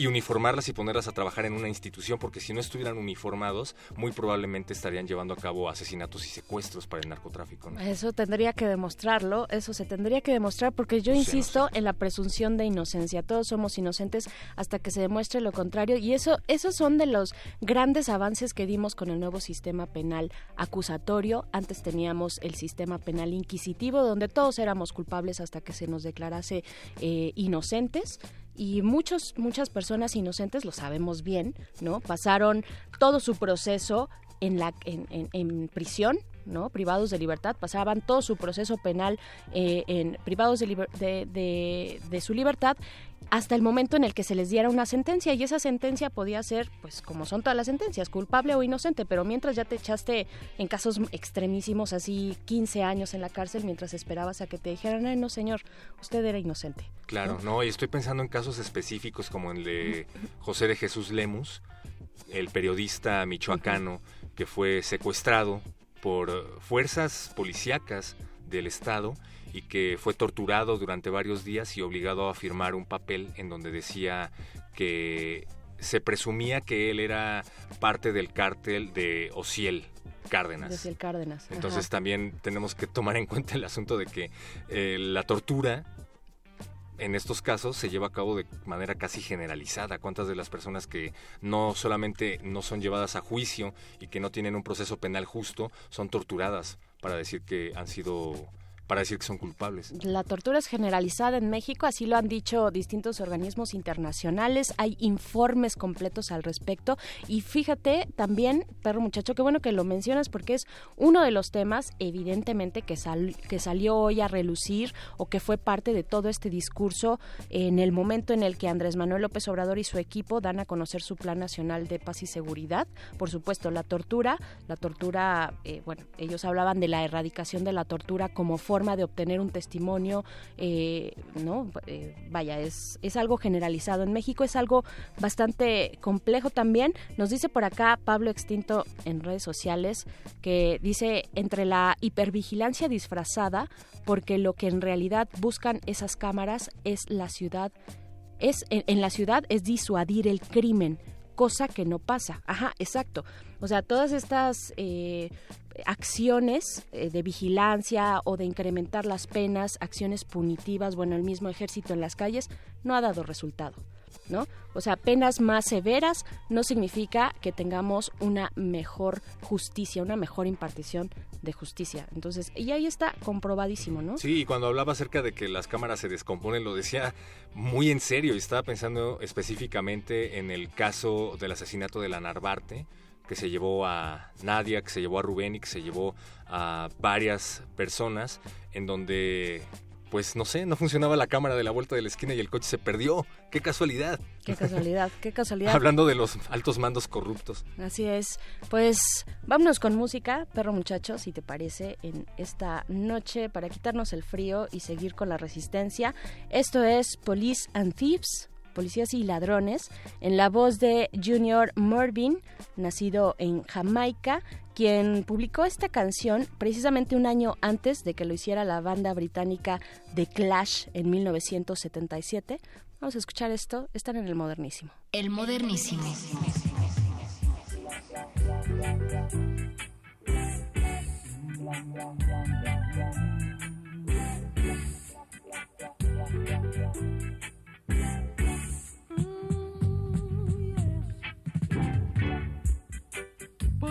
y uniformarlas y ponerlas a trabajar en una institución, porque si no estuvieran uniformados, muy probablemente estarían llevando a cabo asesinatos y secuestros para el narcotráfico. ¿no? Eso tendría que demostrarlo, eso se tendría que demostrar, porque yo insisto en la presunción de inocencia. Todos somos inocentes hasta que se demuestre lo contrario, y eso, esos son de los grandes avances que dimos con el nuevo sistema penal acusatorio. Antes teníamos el sistema penal inquisitivo, donde todos éramos culpables hasta que se nos declarase eh, inocentes y muchos muchas personas inocentes lo sabemos bien no pasaron todo su proceso en la en, en, en prisión ¿no? privados de libertad pasaban todo su proceso penal eh, en privados de, su libertad hasta el momento en el que se les diera una sentencia y esa sentencia podía ser pues como son todas las sentencias culpable o inocente pero mientras ya te echaste en casos extremísimos así 15 años en la cárcel mientras esperabas a que te dijeran no señor usted era inocente claro no, no y estoy pensando en casos específicos como el de José de Jesús Lemus el periodista michoacano que fue secuestrado por fuerzas policíacas del Estado y que fue torturado durante varios días y obligado a firmar un papel en donde decía que se presumía que él era parte del cártel de Ociel. Cárdenas. Desde el Cárdenas. Entonces ajá. también tenemos que tomar en cuenta el asunto de que eh, la tortura en estos casos se lleva a cabo de manera casi generalizada. ¿Cuántas de las personas que no solamente no son llevadas a juicio y que no tienen un proceso penal justo son torturadas para decir que han sido para decir que son culpables? La tortura es generalizada en México, así lo han dicho distintos organismos internacionales, hay informes completos al respecto y fíjate también, perro muchacho, qué bueno que lo mencionas porque es uno de los temas evidentemente que, sal- que salió hoy a relucir o que fue parte de todo este discurso en el momento en el que Andrés Manuel López Obrador y su equipo dan a conocer su Plan Nacional de Paz y Seguridad. Por supuesto, la tortura, la tortura, eh, bueno, ellos hablaban de la erradicación de la tortura como forma de obtener un testimonio, eh, ¿no? Eh, vaya, es, es algo generalizado en México, es algo bastante complejo también. Nos dice por acá Pablo Extinto en redes sociales que dice entre la hipervigilancia disfrazada, porque lo que en realidad buscan esas cámaras es la ciudad, es en, la ciudad es disuadir el crimen, cosa que no pasa. Ajá, exacto. O sea, todas estas eh, acciones eh, de vigilancia o de incrementar las penas, acciones punitivas, bueno, el mismo ejército en las calles, no ha dado resultado. ¿No? O sea, penas más severas no significa que tengamos una mejor justicia, una mejor impartición de justicia. Entonces, y ahí está comprobadísimo, ¿no? Sí, y cuando hablaba acerca de que las cámaras se descomponen, lo decía muy en serio y estaba pensando específicamente en el caso del asesinato de la Narvarte, que se llevó a Nadia, que se llevó a Rubén y que se llevó a varias personas, en donde, pues no sé, no funcionaba la cámara de la vuelta de la esquina y el coche se perdió. ¡Qué casualidad! Qué casualidad, qué *laughs* casualidad. Hablando de los altos mandos corruptos. Así es. Pues vámonos con música, perro muchacho, si te parece, en esta noche para quitarnos el frío y seguir con la resistencia. Esto es Police and Thieves. Policías y Ladrones, en la voz de Junior Mervyn, nacido en Jamaica, quien publicó esta canción precisamente un año antes de que lo hiciera la banda británica The Clash en 1977. Vamos a escuchar esto, están en el modernísimo. El modernísimo.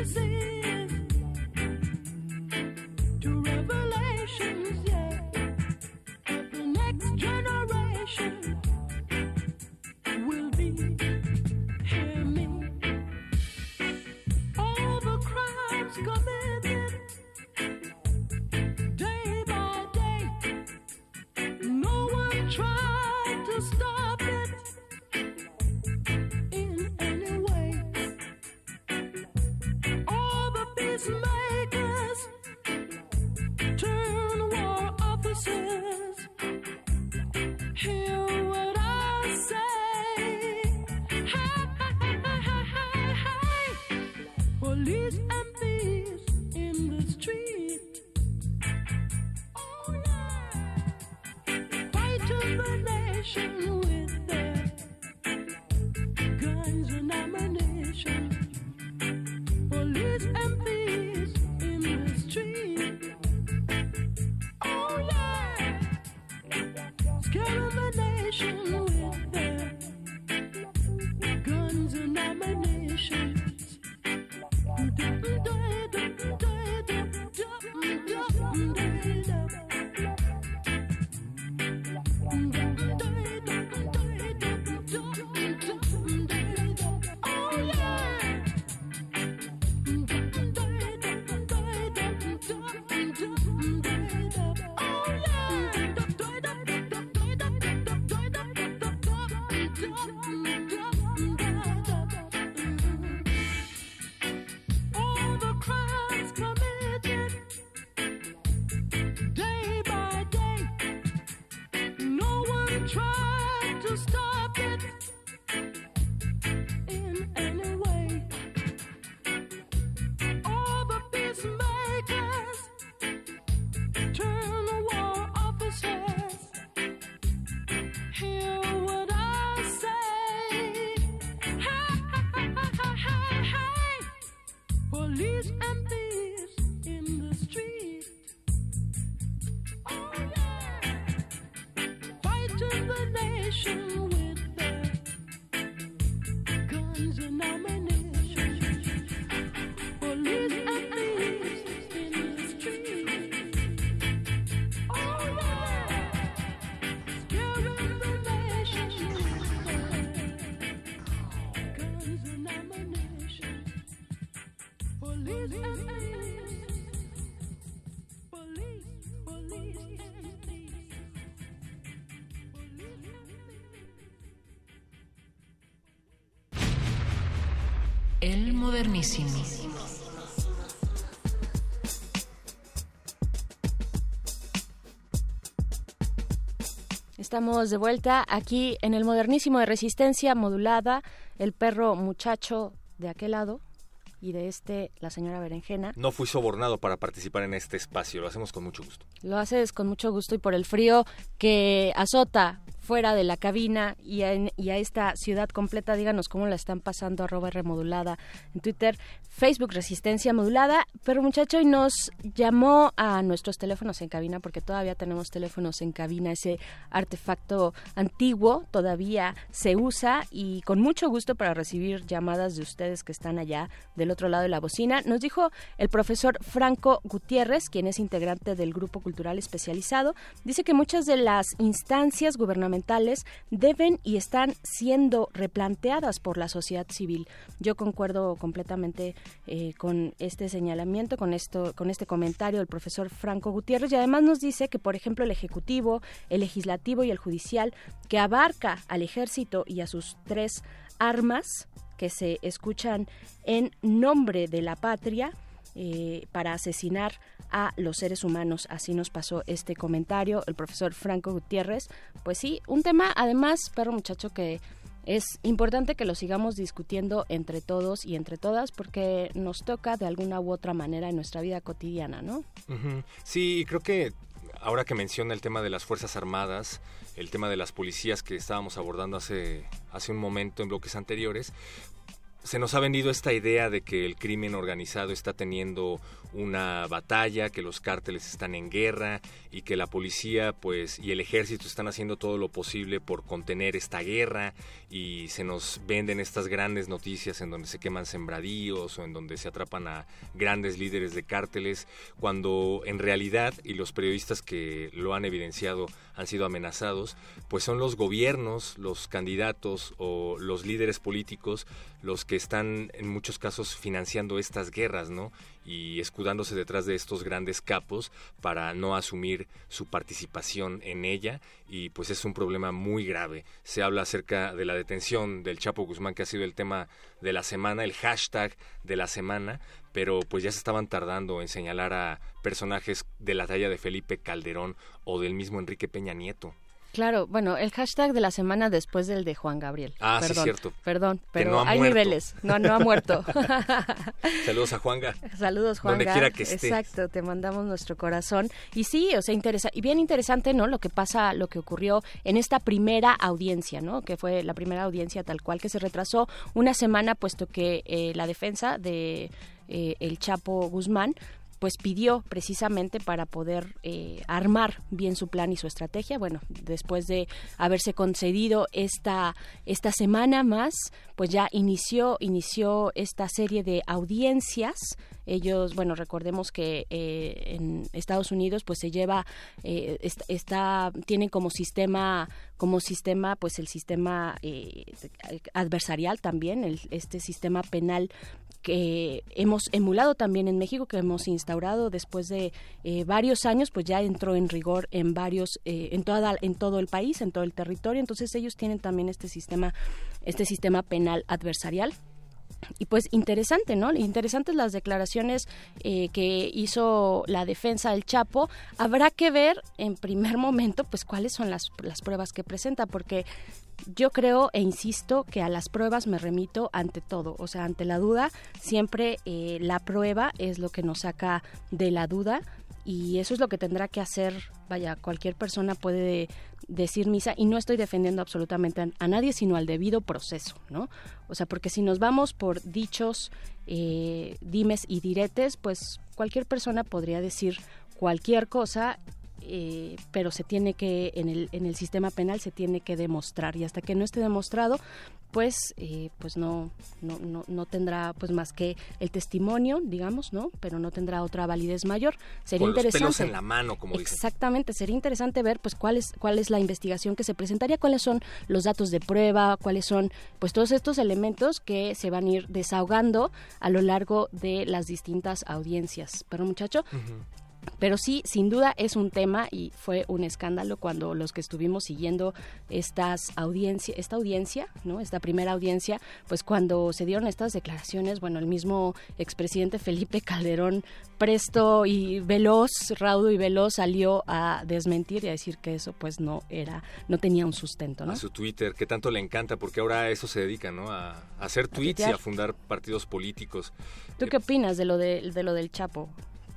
easy. El modernísimo. Estamos de vuelta aquí en el modernísimo de resistencia modulada, el perro muchacho de aquel lado y de este la señora Berenjena. No fui sobornado para participar en este espacio, lo hacemos con mucho gusto. Lo haces con mucho gusto y por el frío que azota fuera de la cabina y a, esta ciudad completa. Díganos cómo la están pasando, arroba remodulada en Twitter, Facebook Resistencia Modulada. Pero muchacho, y nos llamó a nuestros teléfonos en cabina, porque todavía tenemos teléfonos en cabina, ese artefacto antiguo todavía se usa y con mucho gusto para recibir llamadas de ustedes que están allá del otro lado de la bocina. Nos dijo el profesor Franco Gutiérrez, quien es integrante del Grupo Cultural Especializado, dice que muchas de las instancias gubernamentales deben y están siendo replanteadas por la sociedad civil. Yo concuerdo completamente eh, con este señalamiento, con esto, con este comentario del profesor Franco Gutiérrez y además nos dice que, por ejemplo, el ejecutivo, el legislativo y el judicial, que abarca al ejército y a sus tres armas que se escuchan en nombre de la patria, eh, para asesinar a los seres humanos. Así nos pasó este comentario el profesor Franco Gutiérrez. Pues sí, un tema además, perro muchacho, que es importante que lo sigamos discutiendo entre todos y entre todas porque nos toca de alguna u otra manera en nuestra vida cotidiana, ¿no? Ujú. Sí, creo que ahora que menciona el tema de las Fuerzas Armadas, el tema de las policías que estábamos abordando hace, hace un momento en bloques anteriores, se nos ha vendido esta idea de que el crimen organizado está teniendo una batalla, que los cárteles están en guerra y que la policía pues y el ejército están haciendo todo lo posible por contener esta guerra y se nos venden estas grandes noticias en donde se queman sembradíos o en donde se atrapan a grandes líderes de cárteles cuando en realidad y los periodistas que lo han evidenciado han sido amenazados, pues son los gobiernos, los candidatos o los líderes políticos los que están en muchos casos financiando estas guerras, ¿no? Y escudándose detrás de estos grandes capos para no asumir su participación en ella y pues es un problema muy grave. Se habla acerca de la detención del Chapo Guzmán que ha sido el tema de la semana, el hashtag de la semana, pero pues ya se estaban tardando en señalar a personajes de la talla de Felipe Calderón o del mismo Enrique Peña Nieto. Claro, bueno, el hashtag de la semana después del de Juan Gabriel. Ah, sí, perdón, cierto. Perdón, pero no hay muerto. niveles. No, no ha muerto. *laughs* Saludos a Juanga. Saludos, Juan. Donde quiera que esté. Exacto, te mandamos nuestro corazón. Y sí, o sea, interesa y bien interesante, ¿no? Lo que pasa, lo que ocurrió en esta primera audiencia, ¿no? Que fue la primera audiencia tal cual que se retrasó una semana, puesto que eh, la defensa de eh, el Chapo Guzmán pues pidió precisamente para poder eh, armar bien su plan y su estrategia. Bueno, después de haberse concedido esta, esta semana más, pues ya inició, inició esta serie de audiencias. Ellos, bueno, recordemos que eh, en Estados Unidos pues se lleva, eh, est- está, tienen como sistema, como sistema, pues el sistema eh, adversarial también, el, este sistema penal que hemos emulado también en México, que hemos instaurado después de eh, varios años, pues ya entró en rigor en varios, eh, en toda, en todo el país, en todo el territorio. Entonces ellos tienen también este sistema, este sistema penal adversarial y pues interesante, ¿no? Interesantes las declaraciones eh, que hizo la defensa del Chapo. Habrá que ver en primer momento, pues, cuáles son las, las pruebas que presenta, porque yo creo e insisto que a las pruebas me remito ante todo, o sea, ante la duda, siempre eh, la prueba es lo que nos saca de la duda y eso es lo que tendrá que hacer, vaya, cualquier persona puede decir misa y no estoy defendiendo absolutamente a, nadie, sino al debido proceso, ¿no? O sea, porque si nos vamos por dichos, eh, dimes y diretes, pues cualquier persona podría decir cualquier cosa eh, pero se tiene que en el en el sistema penal se tiene que demostrar. Y hasta que no esté demostrado pues eh, pues no, no no no tendrá pues más que el testimonio digamos no pero no tendrá otra validez mayor. Sería Con los interesante pelos en la mano, como dicen. exactamente sería interesante ver pues cuál es cuál es la investigación que se presentaría cuáles son los datos de prueba cuáles son pues todos estos elementos que se van a ir desahogando a lo largo de las distintas audiencias. Pero muchacho pero sí, sin duda es un tema y fue un escándalo cuando los que estuvimos siguiendo estas audiencia, esta audiencia, ¿no? Esta primera audiencia, pues cuando se dieron estas declaraciones, bueno, el mismo expresidente *laughs* Felipe Calderón presto y veloz, raudo y veloz salió a desmentir y a decir que eso pues no era, no tenía un sustento, ¿no? A su Twitter, que tanto le encanta, porque ahora a eso se dedica, ¿no? A, a hacer tweets y a fundar partidos políticos. ¿Tú qué opinas de lo de, de lo del Chapo?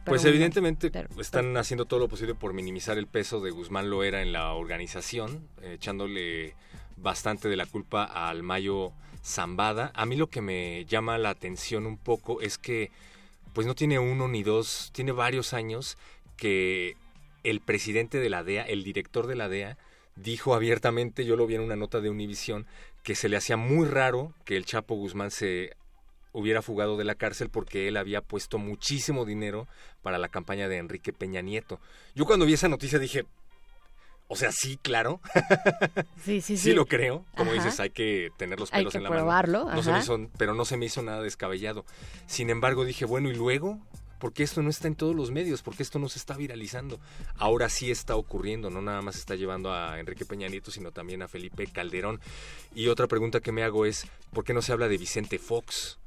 Pues evidentemente pero- están haciendo todo lo posible por minimizar el peso de Guzmán Loera en la organización, eh, echándole bastante de la culpa al Mayo Zambada. A mí lo que me llama la atención un poco es que pues no tiene uno ni dos, tiene varios años que el presidente de la DEA, el director de la DEA, dijo abiertamente, yo lo vi en una nota de Univisión, que se le hacía muy raro que el Chapo Guzmán se hubiera fugado de la cárcel porque él había puesto muchísimo dinero para la campaña de Enrique Peña Nieto. Yo cuando vi esa noticia dije, o sea, sí, claro. *laughs* Sí, sí, sí. sí. lo creo. Como Ajá. dices, hay que tener los Hay pelos que en la probarlo, mano. No se me hizo- pero no se me hizo nada descabellado. Sin embargo, dije, bueno, ¿y luego? ¿Por qué esto no está en todos los medios? ¿Por qué esto no se está viralizando? Ahora sí está ocurriendo, no nada más está llevando a Enrique Peña Nieto, sino también a Felipe Calderón. Y otra pregunta que me hago es, ¿por qué no se habla de Vicente Fox?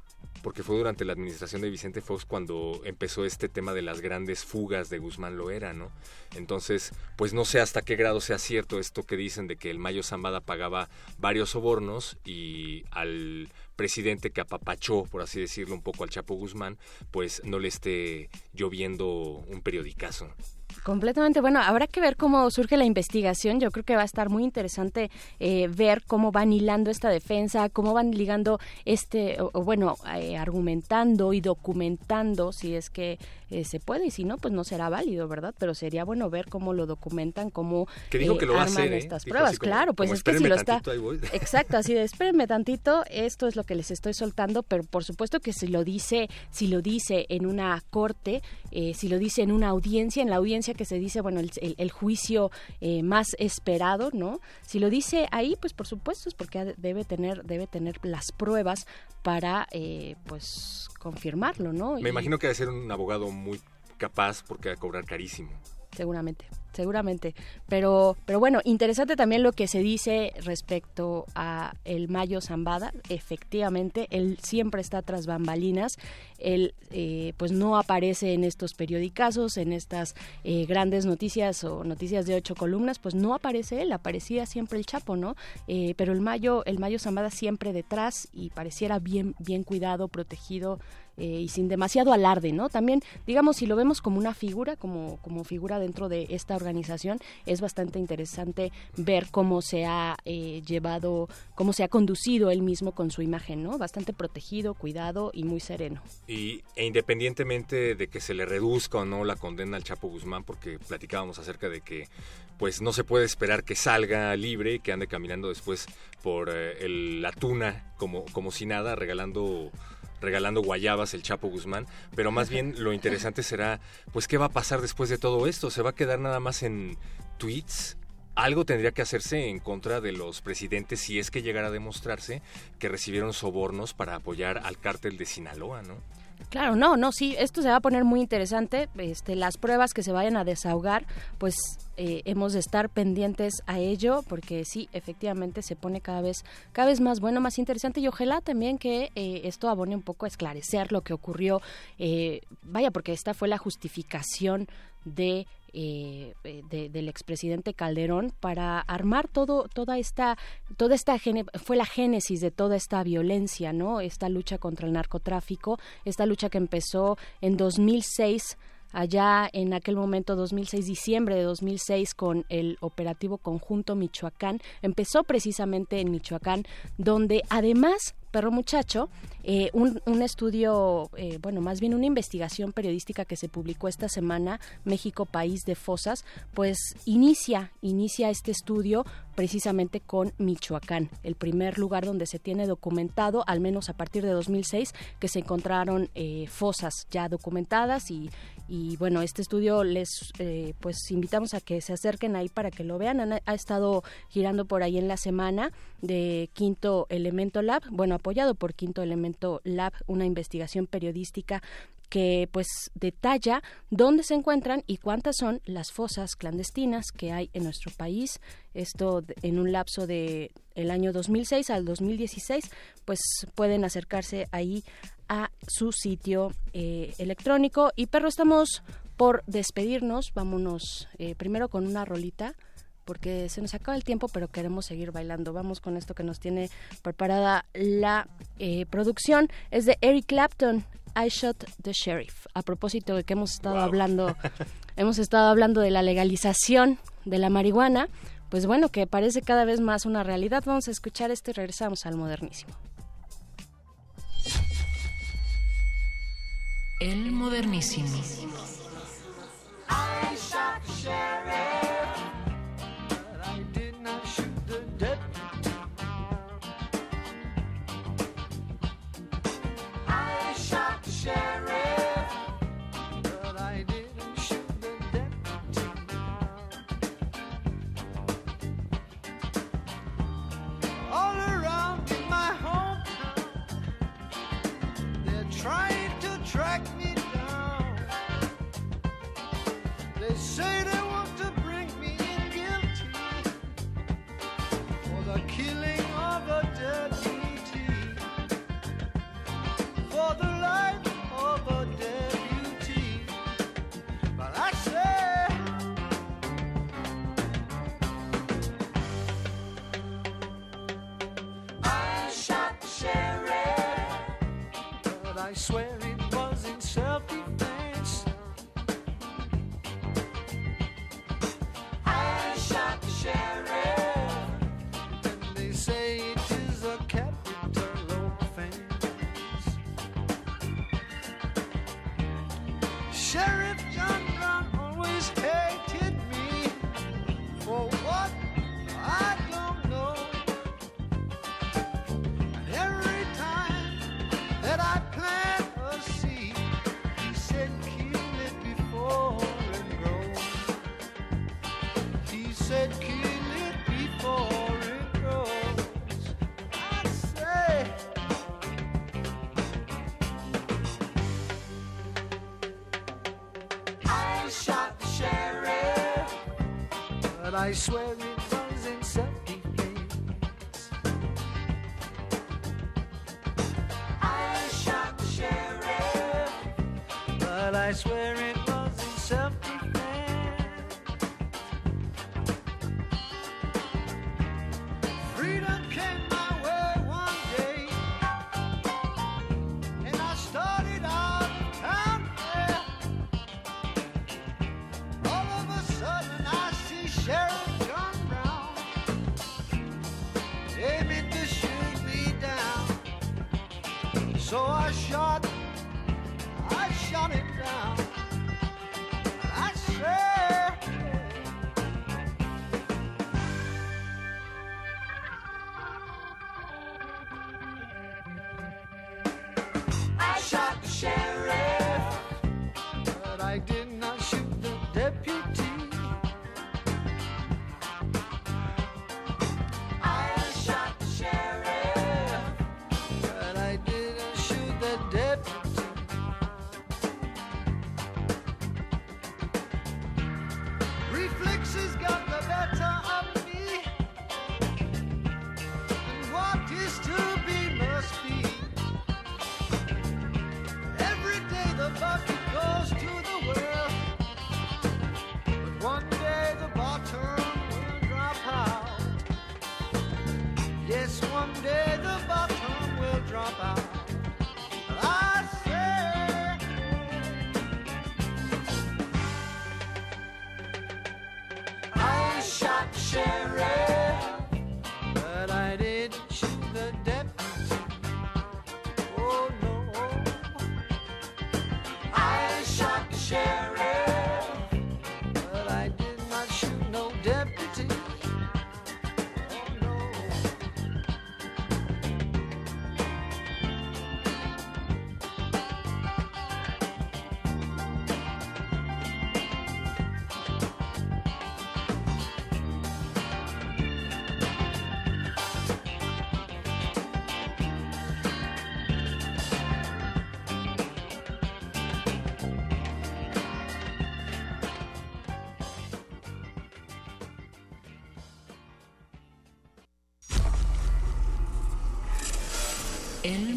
Porque fue durante la administración de Vicente Fox cuando empezó este tema de las grandes fugas de Guzmán Loera, ¿no? Entonces, pues no sé hasta qué grado sea cierto esto que dicen de que el Mayo Zambada pagaba varios sobornos y al presidente que apapachó, por así decirlo, un poco al Chapo Guzmán, pues no le esté lloviendo un periodicazo. Completamente. Bueno, habrá que ver cómo surge la investigación. Yo creo que va a estar muy interesante eh, ver cómo van hilando esta defensa, cómo van ligando este, o, bueno, eh, argumentando y documentando si es que eh, se puede y si no, pues no será válido, ¿verdad? Pero sería bueno ver cómo lo documentan, cómo Que dijo eh, que lo arman hacer, ¿eh? estas Dijo pruebas. como- claro, pues es que si "Espérenme lo está. tantito, ahí voy". *laughs* Exacto, así de espérenme tantito, esto es lo que les estoy soltando, pero por supuesto que si lo dice, si lo dice en una corte, eh, si lo dice en una audiencia, en la audiencia que se dice, bueno, el, el- el juicio eh, más esperado, ¿no? Si lo dice ahí, pues por supuesto es porque debe tener, debe tener las pruebas para, eh, pues, confirmarlo, ¿no? Me Y- imagino que debe ser un abogado muy capaz porque va a cobrar carísimo. Seguramente seguramente. Pero pero bueno interesante también lo que se dice respecto a el Mayo Zambada. Efectivamente él siempre está tras bambalinas. Él eh, pues no aparece en estos periodicazos en estas eh, grandes noticias o noticias de ocho columnas pues no aparece él aparecía siempre el Chapo no Eh, pero el Mayo el Mayo Zambada siempre detrás y pareciera bien bien cuidado protegido eh, y sin demasiado alarde, ¿no? También, digamos, si lo vemos como una figura, como, como figura dentro de esta organización, es bastante interesante ver cómo se ha eh, llevado, cómo se ha conducido él mismo con su imagen, ¿no? Bastante protegido, cuidado y muy sereno. Y, e independientemente de que se le reduzca o no la condena al Chapo Guzmán, porque platicábamos acerca de que pues no se puede esperar que salga libre y que ande caminando después por eh, la tuna como, como si nada, regalando regalando guayabas el Chapo Guzmán, pero más bien lo interesante será, pues, ¿qué va a pasar después de todo esto? ¿Se va a quedar nada más en tweets? Algo tendría que hacerse en contra de los presidentes si es que llegara a demostrarse que recibieron sobornos para apoyar al cártel de Sinaloa, ¿no? Claro, no, no, sí, esto se va a poner muy interesante. Este, las pruebas que se vayan a desahogar, pues eh, hemos de estar pendientes a ello, porque sí, efectivamente se pone cada vez, cada vez más bueno, más interesante y ojalá también que eh, esto abone un poco a esclarecer lo que ocurrió. eh, vaya, porque esta fue la justificación de eh, de- del expresidente Calderón para armar todo toda esta toda esta fue la génesis de toda esta violencia no esta lucha contra el narcotráfico esta lucha que empezó en 2006 allá en aquel momento 2006 diciembre de 2006 con el operativo conjunto Michoacán. Empezó precisamente en Michoacán donde además perro muchacho eh, un, un estudio eh, bueno más bien una investigación periodística que se publicó esta semana México país de fosas pues inicia inicia este estudio precisamente con Michoacán el primer lugar donde se tiene documentado al menos a partir de 2006 que se encontraron eh, fosas ya documentadas y y bueno este estudio les eh, pues invitamos a que se acerquen ahí para que lo vean. Han- ha estado girando por ahí en la semana de Quinto Elemento Lab bueno apoyado por Quinto Elemento Lab una investigación periodística que pues detalla dónde se encuentran y cuántas son las fosas clandestinas que hay en nuestro país. Esto en un lapso de el año 2006 al 2016, pues pueden acercarse ahí a su sitio eh, electrónico. Y perro, estamos por despedirnos. Vámonos eh, primero con una rolita porque se nos acaba el tiempo, pero queremos seguir bailando. Vamos con esto que nos tiene preparada la eh, producción. Es de Eric Clapton, I Shot the Sheriff. A propósito de que hemos estado hablando, *laughs* hemos estado hablando de la legalización de la marihuana, pues bueno, que parece cada vez más una realidad. Vamos a escuchar esto y regresamos al modernísimo. El modernísimo. I shot the sheriff, swear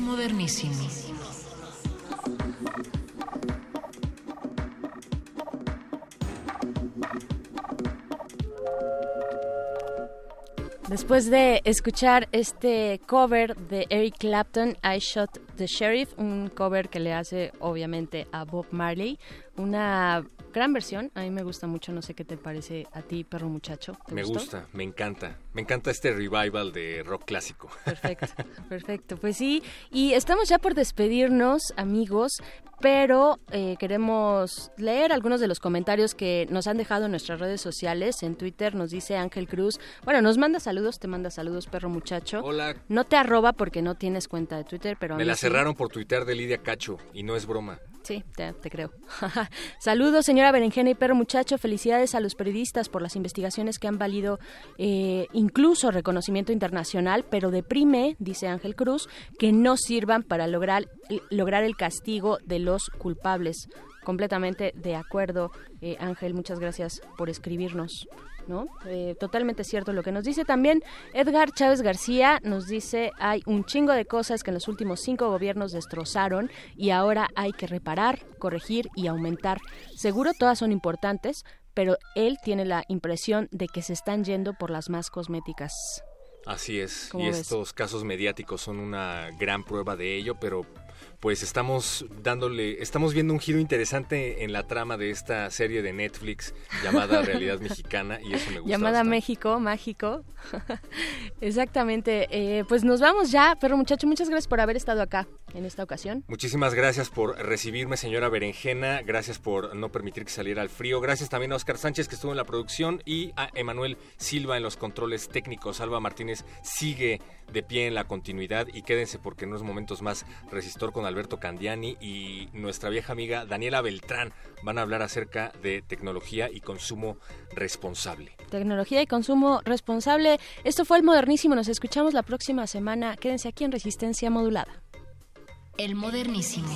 modernísimo. Después de escuchar este cover de Eric Clapton, I Shot the Sheriff, un cover que le hace obviamente a Bob Marley, una gran versión, a mí me gusta mucho, no sé qué te parece a ti, perro muchacho. ¿Te Me gustó? gusta, me encanta. Me encanta este revival de rock clásico. Perfecto, *laughs* perfecto. Pues sí, y estamos ya por despedirnos, amigos, pero eh, queremos leer algunos de los comentarios que nos han dejado en nuestras redes sociales. En Twitter nos dice Ángel Cruz, bueno, nos manda saludos, te manda saludos, perro muchacho. Hola. No te arroba porque no tienes cuenta de Twitter, pero Me la sí. cerraron por tuitear de Lidia Cacho y no es broma. Sí, te, creo. *laughs* Saludos, señora Berenjena y perro muchacho. Felicidades a los periodistas por las investigaciones que han valido eh, incluso reconocimiento internacional, pero deprime, dice Ángel Cruz, que no sirvan para lograr, lograr el castigo de los culpables. Completamente de acuerdo, eh, Ángel. Muchas gracias por escribirnos. ¿No? Eh, totalmente cierto lo que nos dice también Edgar Chávez García nos dice hay un chingo de cosas que en los últimos cinco gobiernos destrozaron y ahora hay que reparar, corregir y aumentar. Seguro todas son importantes, pero él tiene la impresión de que se están yendo por las más cosméticas. Así es, ¿Cómo y ves? estos casos mediáticos son una gran prueba de ello, pero pues estamos dándole, estamos viendo un giro interesante en la trama de esta serie de Netflix llamada *laughs* Realidad Mexicana y eso me gusta. Llamada bastante. México, mágico. *laughs* Exactamente. Eh, pues nos vamos ya, pero muchacho, muchas gracias por haber estado acá en esta ocasión. Muchísimas gracias por recibirme, señora Berenjena. Gracias por no permitir que saliera al frío. Gracias también a Oscar Sánchez, que estuvo en la producción, y a Emanuel Silva en los controles técnicos. Alba Martínez sigue de pie en la continuidad y quédense porque en unos momentos más Resistor con Alberto Candiani y nuestra vieja amiga Daniela Beltrán van a hablar acerca de tecnología y consumo responsable. Tecnología y consumo responsable. Esto fue el modernísimo. Nos escuchamos la próxima semana. Quédense aquí en Resistencia Modulada. El modernísimo.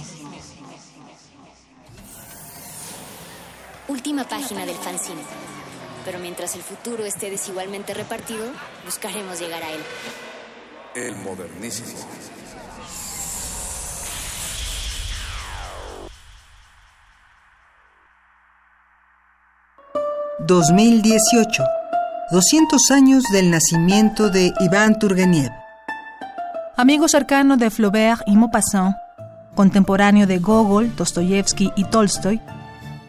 Última página del fanzine. Pero mientras el futuro esté desigualmente repartido, buscaremos llegar a él. El modernísimo. ...2018... ...200 años del nacimiento de Iván Turgeniev... Amigo cercano de Flaubert y Maupassant, contemporáneo de Gogol, Dostoyevsky y Tolstoy,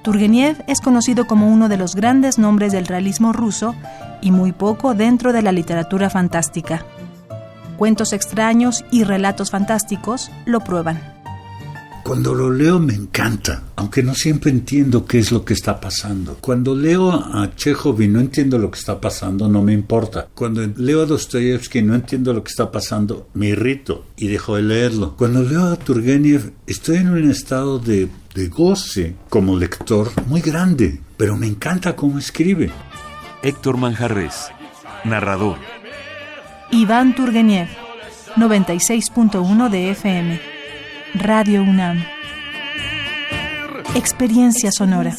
Turgeniev es conocido como uno de los grandes nombres del realismo ruso y muy poco dentro de la literatura fantástica. Cuentos extraños y relatos fantásticos lo prueban. Cuando lo leo me encanta, aunque no siempre entiendo qué es lo que está pasando. Cuando leo a Chekhov y no entiendo lo que está pasando, no me importa. Cuando leo a Dostoyevsky y no entiendo lo que está pasando, me irrito y dejo de leerlo. Cuando leo a Turgenev, estoy en un estado de, de goce como lector muy grande, pero me encanta cómo escribe. Héctor Manjarres, narrador. Iván Turgeniev, 96.1 de FM. Radio UNAM. Experiencia sonora.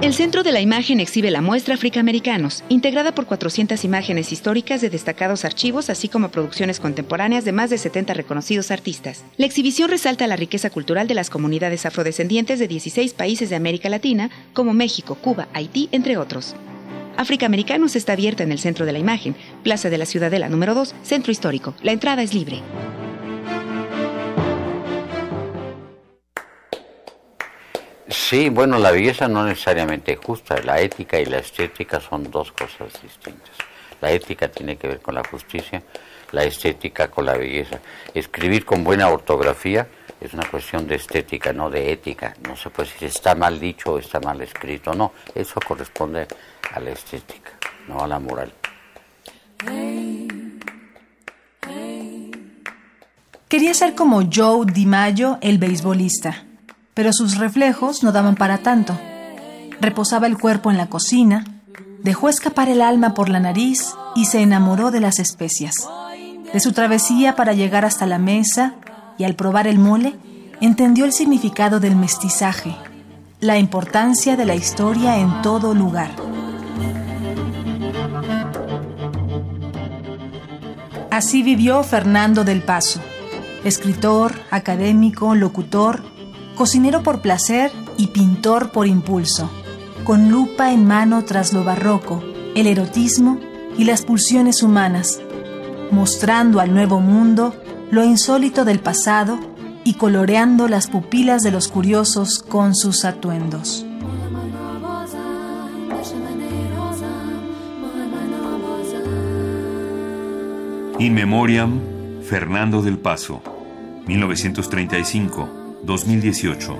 El Centro de la Imagen exhibe la muestra Africaamericanos, integrada por 400 imágenes históricas de destacados archivos, así como producciones contemporáneas de más de 70 reconocidos artistas. La exhibición resalta la riqueza cultural de las comunidades afrodescendientes de 16 países de América Latina, como México, Cuba, Haití, entre otros. África Americanos está abierta en el centro de la imagen, Plaza de la Ciudadela número 2, Centro Histórico. La entrada es libre. Sí, bueno, la belleza no necesariamente justa. La ética y la estética son dos cosas distintas. La ética tiene que ver con la justicia, la estética con la belleza. Escribir con buena ortografía es una cuestión de estética, no de ética. No se puede decir está mal dicho o está mal escrito. No, eso corresponde a la estética, no a la moral. Quería ser como Joe DiMaggio, el beisbolista, pero sus reflejos no daban para tanto. Reposaba el cuerpo en la cocina, dejó escapar el alma por la nariz y se enamoró de las especias. De su travesía para llegar hasta la mesa y al probar el mole, entendió el significado del mestizaje, la importancia de la historia en todo lugar. Así vivió Fernando del Paso, escritor, académico, locutor, cocinero por placer y pintor por impulso, con lupa en mano tras lo barroco, el erotismo y las pulsiones humanas, mostrando al nuevo mundo lo insólito del pasado y coloreando las pupilas de los curiosos con sus atuendos. In Memoriam, Fernando del Paso, 1935-2018.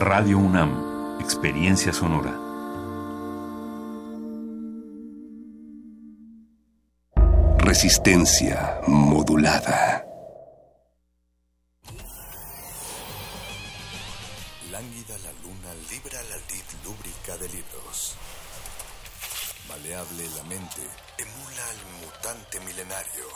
Radio UNAM, Experiencia Sonora. Resistencia modulada. Lánguida la luna libra la lid lúbrica de libros. Maleable la mente emula al mutante milenario.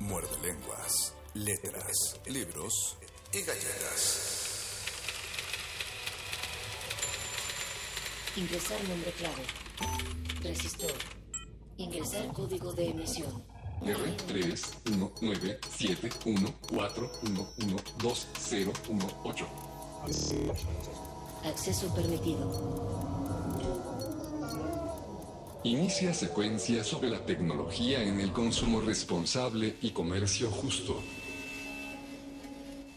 Muerde lenguas, letras, libros y galletas. Ingresar nombre clave. Resistor. Ingresar código de emisión. R3197141120118. Acceso permitido. Inicia secuencia sobre la tecnología en el consumo responsable y comercio justo.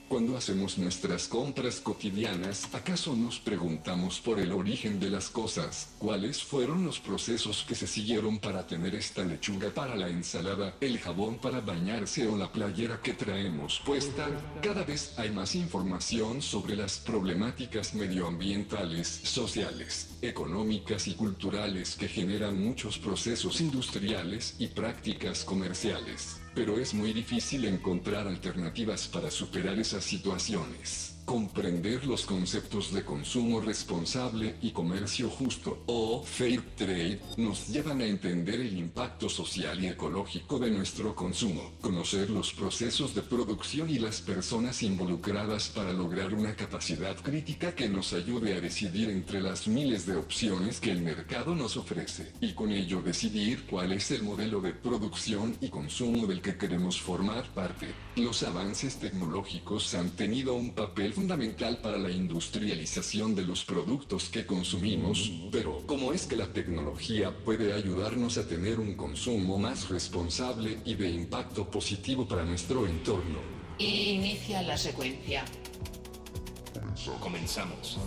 Cuando hacemos nuestras compras cotidianas, ¿acaso nos preguntamos por el origen de las cosas? ¿Cuáles fueron los procesos que se siguieron para tener esta lechuga para la ensalada, el jabón para bañarse o la playera que traemos puesta? Cada vez hay más información sobre las problemáticas medioambientales, sociales, económicas y culturales que generan muchos procesos industriales y prácticas comerciales pero es muy difícil encontrar alternativas para superar esas situaciones. Comprender los conceptos de consumo responsable y comercio justo o fair trade nos llevan a entender el impacto social y ecológico de nuestro consumo, conocer los procesos de producción y las personas involucradas para lograr una capacidad crítica que nos ayude a decidir entre las miles de opciones que el mercado nos ofrece y con ello decidir cuál es el modelo de producción y consumo del que queremos formar parte. Los avances tecnológicos han tenido un papel fundamental para la industrialización de los productos que consumimos, pero ¿cómo es que la tecnología puede ayudarnos a tener un consumo más responsable y de impacto positivo para nuestro entorno? Inicia la secuencia. Comenzamos.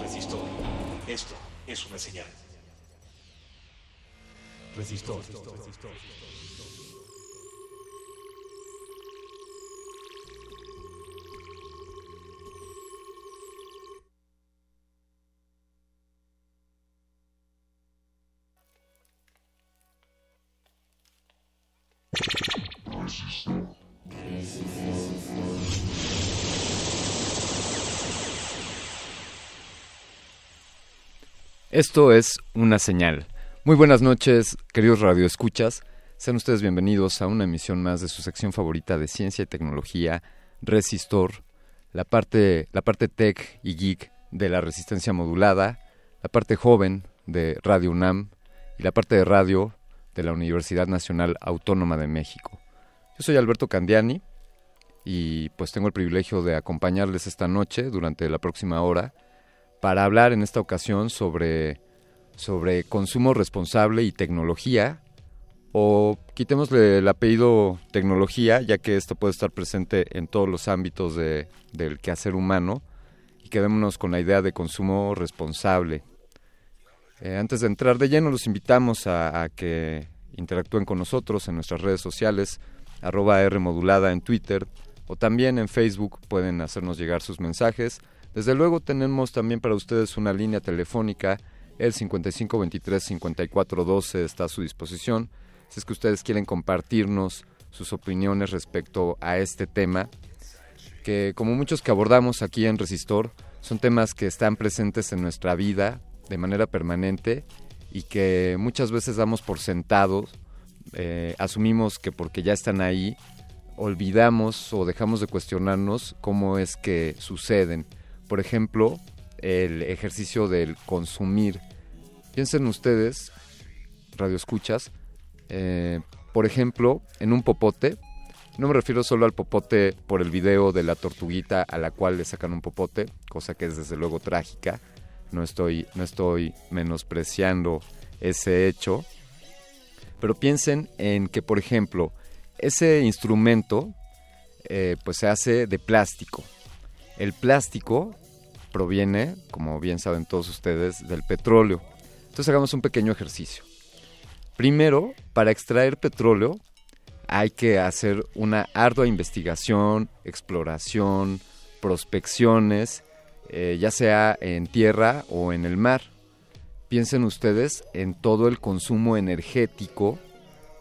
Resistor. Esto es una señal. Esto es una señal. Muy buenas noches, queridos radioescuchas. Sean ustedes bienvenidos a una emisión más de su sección favorita de ciencia y tecnología, Resistor, la parte, la parte tech y geek de la resistencia modulada, la parte joven de Radio UNAM y la parte de radio de la Universidad Nacional Autónoma de México. Yo soy Alberto Candiani y pues tengo el privilegio de acompañarles esta noche durante la próxima hora para hablar en esta ocasión sobre, sobre consumo responsable y tecnología o quitémosle el apellido tecnología ya que esto puede estar presente en todos los ámbitos de, del quehacer humano y quedémonos con la idea de consumo responsable. Eh, antes de entrar de lleno los invitamos a, que interactúen con nosotros en nuestras redes sociales arroba R en Twitter o también en Facebook pueden hacernos llegar sus mensajes. Desde luego tenemos también para ustedes una línea telefónica, el 5523-5412 está a su disposición. Si es que ustedes quieren compartirnos sus opiniones respecto a este tema, que como muchos que abordamos aquí en Resistor, son temas que están presentes en nuestra vida de manera permanente y que muchas veces damos por sentados, eh, asumimos que porque ya están ahí, olvidamos o dejamos de cuestionarnos cómo es que suceden. Por ejemplo, el ejercicio del consumir. Piensen ustedes, radioescuchas, eh, por ejemplo, en un popote. No me refiero solo al popote por el video de la tortuguita a la cual le sacan un popote, cosa que es desde luego trágica. No estoy, no estoy menospreciando ese hecho. Pero piensen en que, por ejemplo, ese instrumento eh, pues se hace de plástico. El plástico proviene, como bien saben todos ustedes, del petróleo. Entonces hagamos un pequeño ejercicio. Primero, para extraer petróleo hay que hacer una ardua investigación, exploración, prospecciones, eh, ya sea en tierra o en el mar. Piensen ustedes en todo el consumo energético,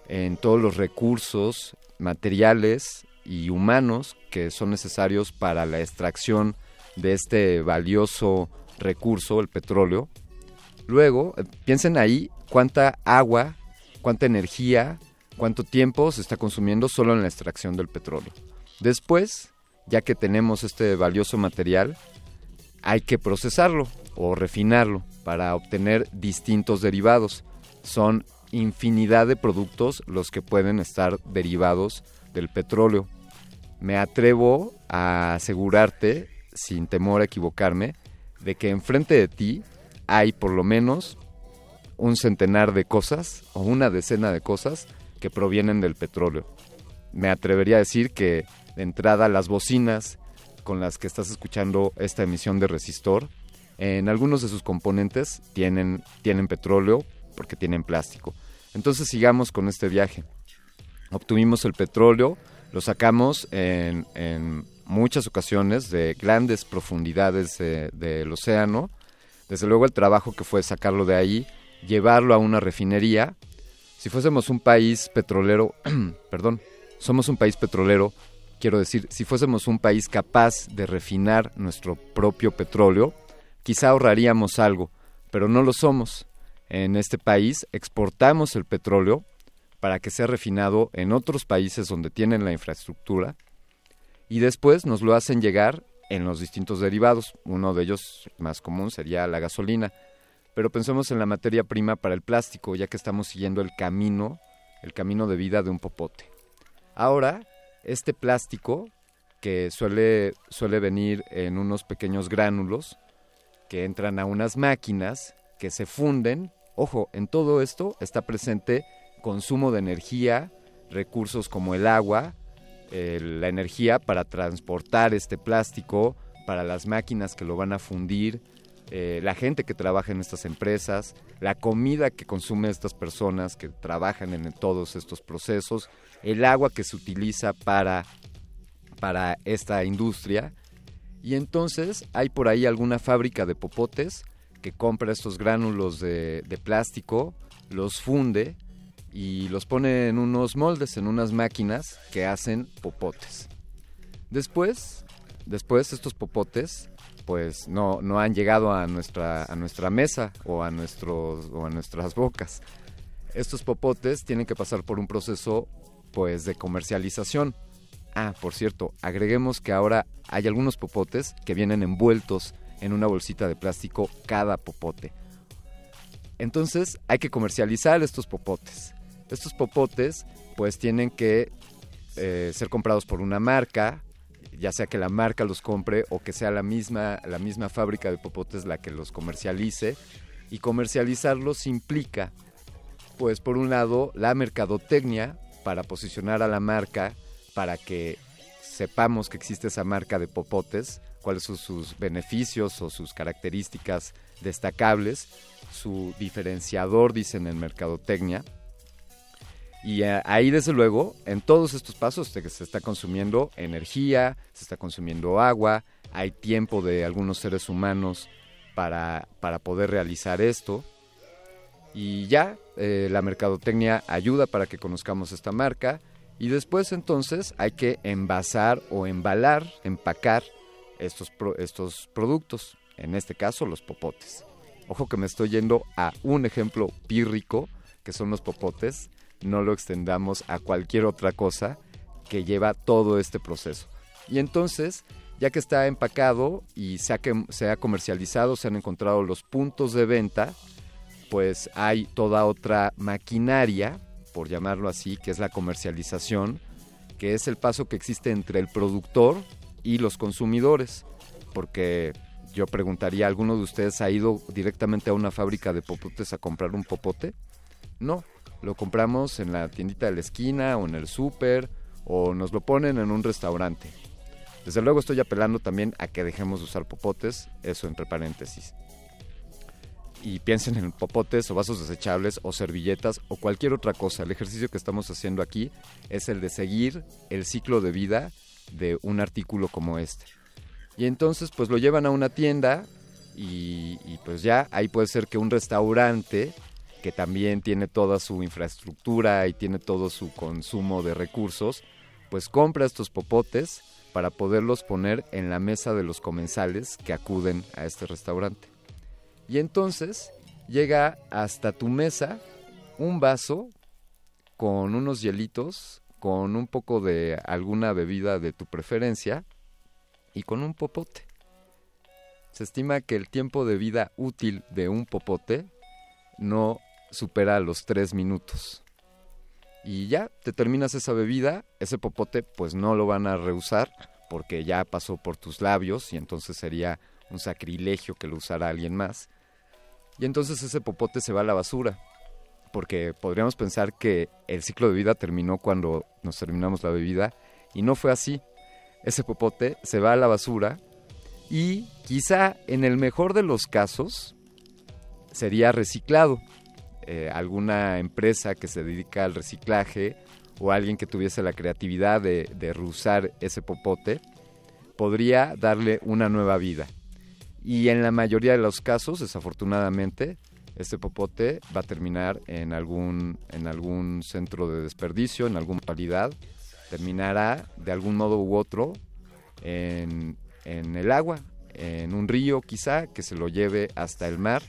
en todos los recursos materiales y humanos que son necesarios para la extracción de este valioso recurso, el petróleo. Luego, eh, piensen ahí cuánta agua, cuánta energía, cuánto tiempo se está consumiendo solo en la extracción del petróleo. Después, ya que tenemos este valioso material, hay que procesarlo o refinarlo para obtener distintos derivados. Son infinidad de productos los que pueden estar derivados del petróleo. Me atrevo a asegurarte, sin temor a equivocarme, de que enfrente de ti hay por lo menos un centenar de cosas o una decena de cosas que provienen del petróleo. Me atrevería a decir que de entrada las bocinas con las que estás escuchando esta emisión de Resistor, en algunos de sus componentes tienen, tienen petróleo porque tienen plástico. Entonces sigamos con este viaje. Obtuvimos el petróleo, lo sacamos en, en muchas ocasiones de grandes profundidades del océano. Desde luego el trabajo que fue sacarlo de ahí, llevarlo a una refinería. Si fuésemos un país petrolero, *clears throat* perdón, somos un país petrolero, quiero decir, si fuésemos un país capaz de refinar nuestro propio petróleo, quizá ahorraríamos algo, pero no lo somos. En este país exportamos el petróleo para que sea refinado en otros países donde tienen la infraestructura y después nos lo hacen llegar en los distintos derivados. Uno de ellos más común sería la gasolina. Pero pensemos en la materia prima para el plástico, ya que estamos siguiendo el camino, el camino de vida de un popote. Ahora, este plástico, que suele, suele venir en unos pequeños gránulos, que entran a unas máquinas, que se funden. Ojo, en todo esto está presente consumo de energía, recursos como el agua, la energía para transportar este plástico, para las máquinas que lo van a fundir, eh, la gente que trabaja en estas empresas, la comida que consume estas personas que trabajan en todos estos procesos, el agua que se utiliza para, para esta industria. Y entonces hay por ahí alguna fábrica de popotes que compra estos gránulos de, de plástico, los funde y los pone en unos moldes, en unas máquinas que hacen popotes. Después, después estos popotes pues no, no han llegado a nuestra, a nuestra mesa o a, nuestros, o a nuestras bocas. Estos popotes tienen que pasar por un proceso pues de comercialización. Ah, por cierto, agreguemos que ahora hay algunos popotes que vienen envueltos en una bolsita de plástico cada popote. Entonces hay que comercializar estos popotes. Estos popotes pues tienen que eh, ser comprados por una marca, ya sea que la marca los compre o que sea la misma, la misma fábrica de popotes la que los comercialice. Y comercializarlos implica, pues por un lado, la mercadotecnia para posicionar a la marca, para que sepamos que existe esa marca de popotes, cuáles son sus beneficios o sus características destacables, su diferenciador, dicen en mercadotecnia. Y eh, ahí, desde luego, en todos estos pasos se se está consumiendo energía, se está consumiendo agua, hay tiempo de algunos seres humanos para, para poder realizar esto. Y ya, eh, la mercadotecnia ayuda para que conozcamos esta marca. Y después entonces hay que envasar o embalar, empacar estos, estos productos, en este caso los popotes. Ojo que me estoy yendo a un ejemplo pírrico, que son los popotes, no lo extendamos a cualquier otra cosa que lleva todo este proceso. Y entonces, ya que está empacado y se ha, se comercializado, se han encontrado los puntos de venta, pues hay toda otra maquinaria, por llamarlo así, que es la comercialización, que es el paso que existe entre el productor y los consumidores. Porque yo preguntaría, ¿alguno de ustedes ha ido directamente a una fábrica de popotes a comprar un popote? No, lo compramos en la tiendita de la esquina o en el súper o nos lo ponen en un restaurante. Desde luego estoy apelando también a que dejemos de usar popotes, eso entre paréntesis. Y piensen en popotes o vasos desechables o servilletas o cualquier otra cosa. El ejercicio que estamos haciendo aquí es el de seguir el ciclo de vida de un artículo como este. Y entonces pues lo llevan a una tienda y, y, pues ya ahí puede ser que un restaurante que también tiene toda su infraestructura y tiene todo su consumo de recursos, pues compra estos popotes para poderlos poner en la mesa de los comensales que acuden a este restaurante. Y entonces llega hasta tu mesa un vaso con unos hielitos, con un poco de alguna bebida de tu preferencia y con un popote. Se estima que el tiempo de vida útil de un popote no supera los tres minutos. Y ya te terminas esa bebida, ese popote pues no lo van a rehusar porque ya pasó por tus labios y entonces sería un sacrilegio que lo usara alguien más. Y entonces ese popote se va a la basura, porque podríamos pensar que el ciclo de vida terminó cuando nos terminamos la bebida y no fue así. Ese popote se va a la basura y quizá en el mejor de los casos sería reciclado. Eh, alguna empresa que se dedica al reciclaje o alguien que tuviese la creatividad de, de reusar ese popote podría darle una nueva vida. Y en la mayoría de los casos, desafortunadamente, este popote va a terminar en algún, en algún centro de desperdicio, en alguna localidad. Terminará de algún modo u otro en, en el agua, en un río quizá, que se lo lleve hasta el mar.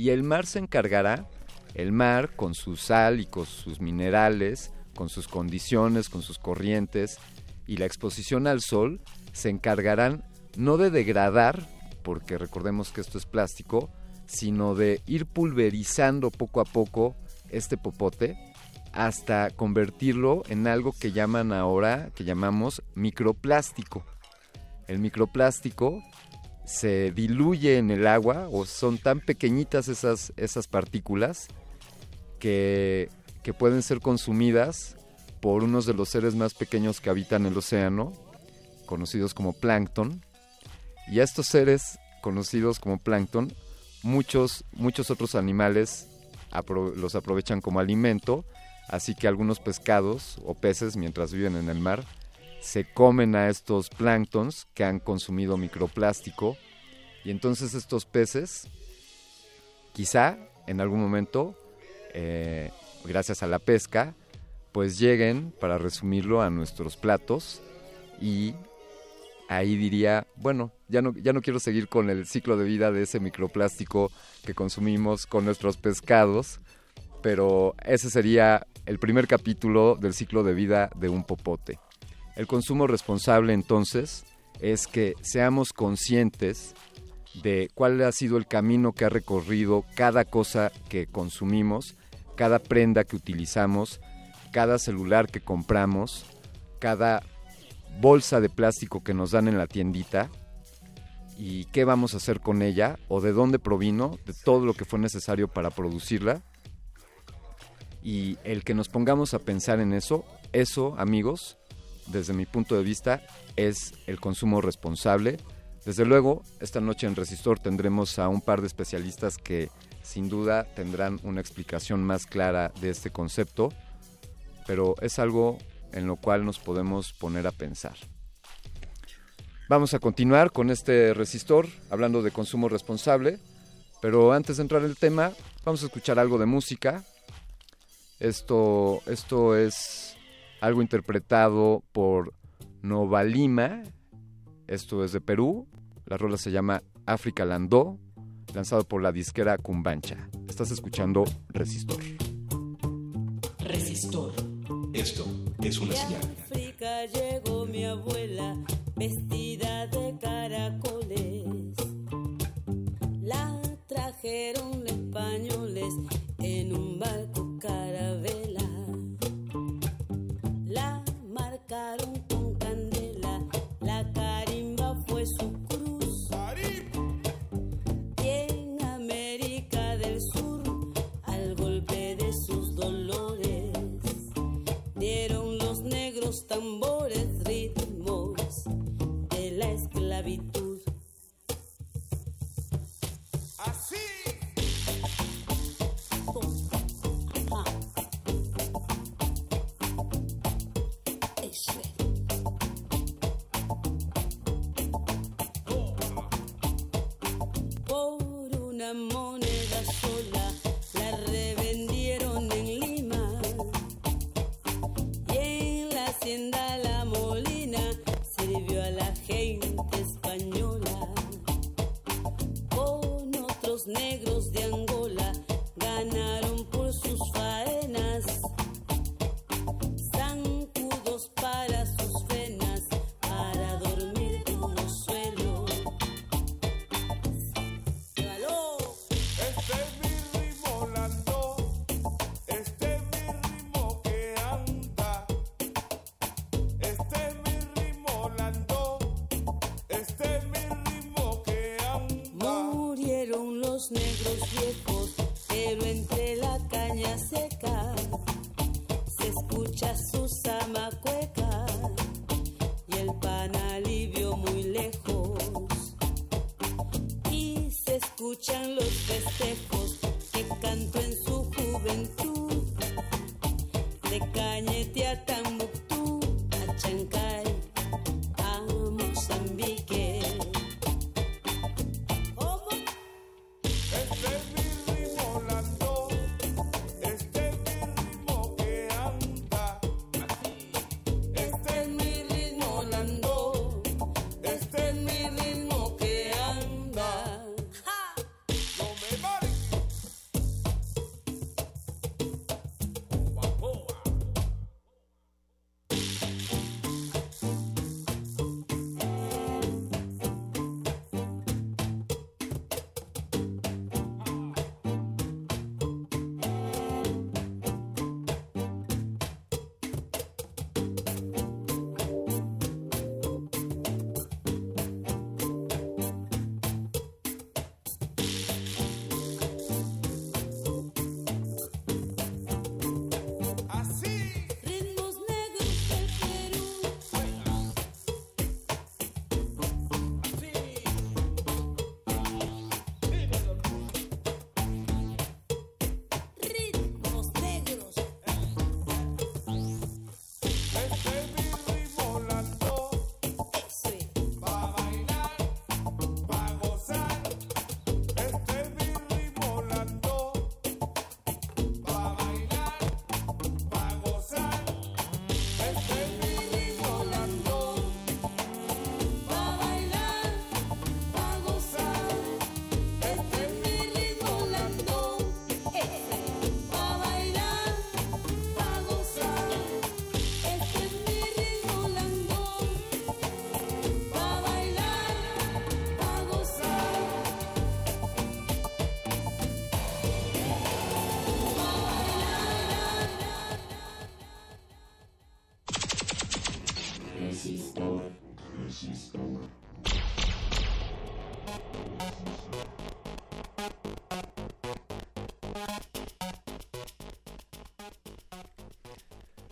Y el mar se encargará, el mar con su sal y con sus minerales, con sus condiciones, con sus corrientes y la exposición al sol, se encargarán no de degradar, porque recordemos que esto es plástico, sino de ir pulverizando poco a poco este popote hasta convertirlo en algo que llaman ahora, que llamamos microplástico. El microplástico se diluye en el agua o son tan pequeñitas esas, esas partículas que, que pueden ser consumidas por unos de los seres más pequeños que habitan el océano, conocidos como plancton. Y a estos seres conocidos como plancton, muchos, muchos otros animales los aprovechan como alimento, así que algunos pescados o peces, mientras viven en el mar, se comen a estos planctons que han consumido microplástico. Y entonces estos peces quizá en algún momento eh, gracias a la pesca pues lleguen para resumirlo a nuestros platos. Y ahí diría bueno ya no, ya no quiero seguir con el ciclo de vida de ese microplástico que consumimos con nuestros pescados pero ese sería el primer capítulo del ciclo de vida de un popote el consumo responsable entonces es que seamos conscientes de cuál ha sido el camino que ha recorrido cada cosa que consumimos, cada prenda que utilizamos, cada celular que compramos, cada bolsa de plástico que nos dan en la tiendita y qué vamos a hacer con ella o de dónde provino, de todo lo que fue necesario para producirla. Y el que nos pongamos a pensar en eso, eso amigos, desde mi punto de vista, es el consumo responsable. Desde luego, esta noche en Resistor tendremos a un par de especialistas que sin duda tendrán una explicación más clara de este concepto, pero es algo en lo cual nos podemos poner a pensar. Vamos a continuar con este resistor, hablando de consumo responsable, pero antes de entrar en el tema, vamos a escuchar algo de música. Esto, esto es algo interpretado por Novalima, esto es de Perú, la rola se llama África Landó, lanzado por la disquera Cumbancha. Estás escuchando Resistor. Resistor. Esto es una señal. África llegó mi abuela vestida de caracoles. La trajeron españoles en un barco carabela.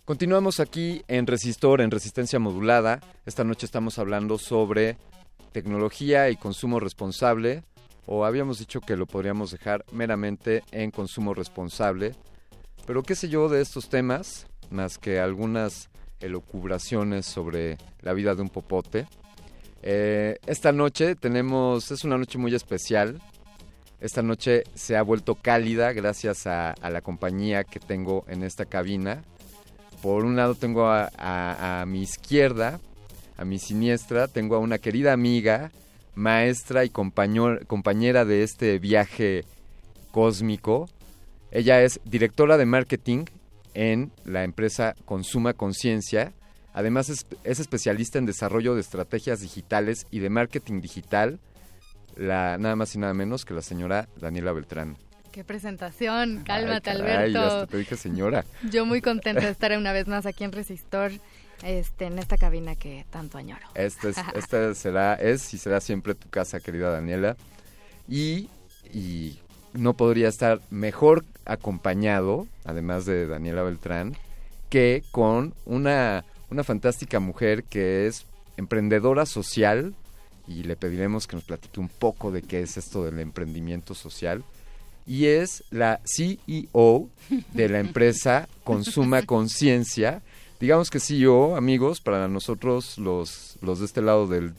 Continuamos aquí en Resistor, en Resistencia Modulada. Esta noche estamos hablando sobre tecnología y consumo responsable, o habíamos dicho que lo podríamos dejar meramente en consumo responsable. Pero qué sé yo de estos temas, más que algunas elucubraciones sobre la vida de un popote. Eh, esta noche tenemos, es una noche muy especial. Esta noche se ha vuelto cálida gracias a la compañía que tengo en esta cabina. Por un lado tengo a, mi izquierda, a mi siniestra, tengo a una querida amiga, maestra y compañera de este viaje cósmico. Ella es directora de marketing en la empresa Consuma Conciencia. Además es, es especialista en desarrollo de estrategias digitales y de marketing digital. La, nada más y nada menos que la señora Daniela Beltrán. Qué presentación, cálmate Ay, caray, Alberto. hasta te dije señora. Yo muy contenta de *laughs* estar una vez más aquí en Resistor, este, en esta cabina que tanto añoro. Esta, es- *laughs* esta será, es y será siempre tu casa, querida Daniela. Y, y no podría estar mejor acompañado, además de Daniela Beltrán, que con una, una fantástica mujer que es emprendedora social y le pediremos que nos platique un poco de qué es esto del emprendimiento social. Y es la CEO de la empresa Consuma Conciencia. Digamos que CEO, amigos, para nosotros los, los de este lado del,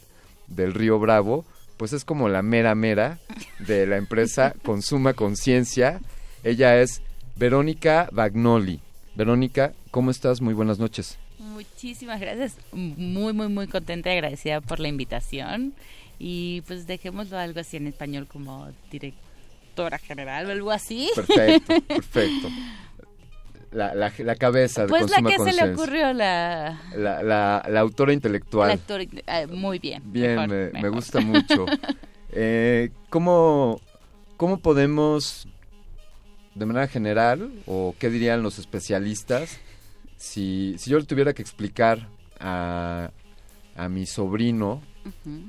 del río Bravo, pues es como la mera mera de la empresa Consuma Conciencia. Ella es Verónica Bagnoli. Verónica, ¿cómo estás? Muy buenas noches. Muchísimas gracias. Muy, muy, muy contenta y agradecida por la invitación. Y pues dejémoslo algo así en español como directora general o algo así. Perfecto, *laughs* perfecto. La, la, la cabeza de Pues la que se le ocurrió la... La, la, la autora intelectual. actor- eh, muy bien. Bien, mejor, me, gusta mucho. *laughs* Eh, ¿cómo, ¿Cómo podemos, de manera general, o qué dirían los especialistas, si, si yo le tuviera que explicar a, a mi sobrino Ujú.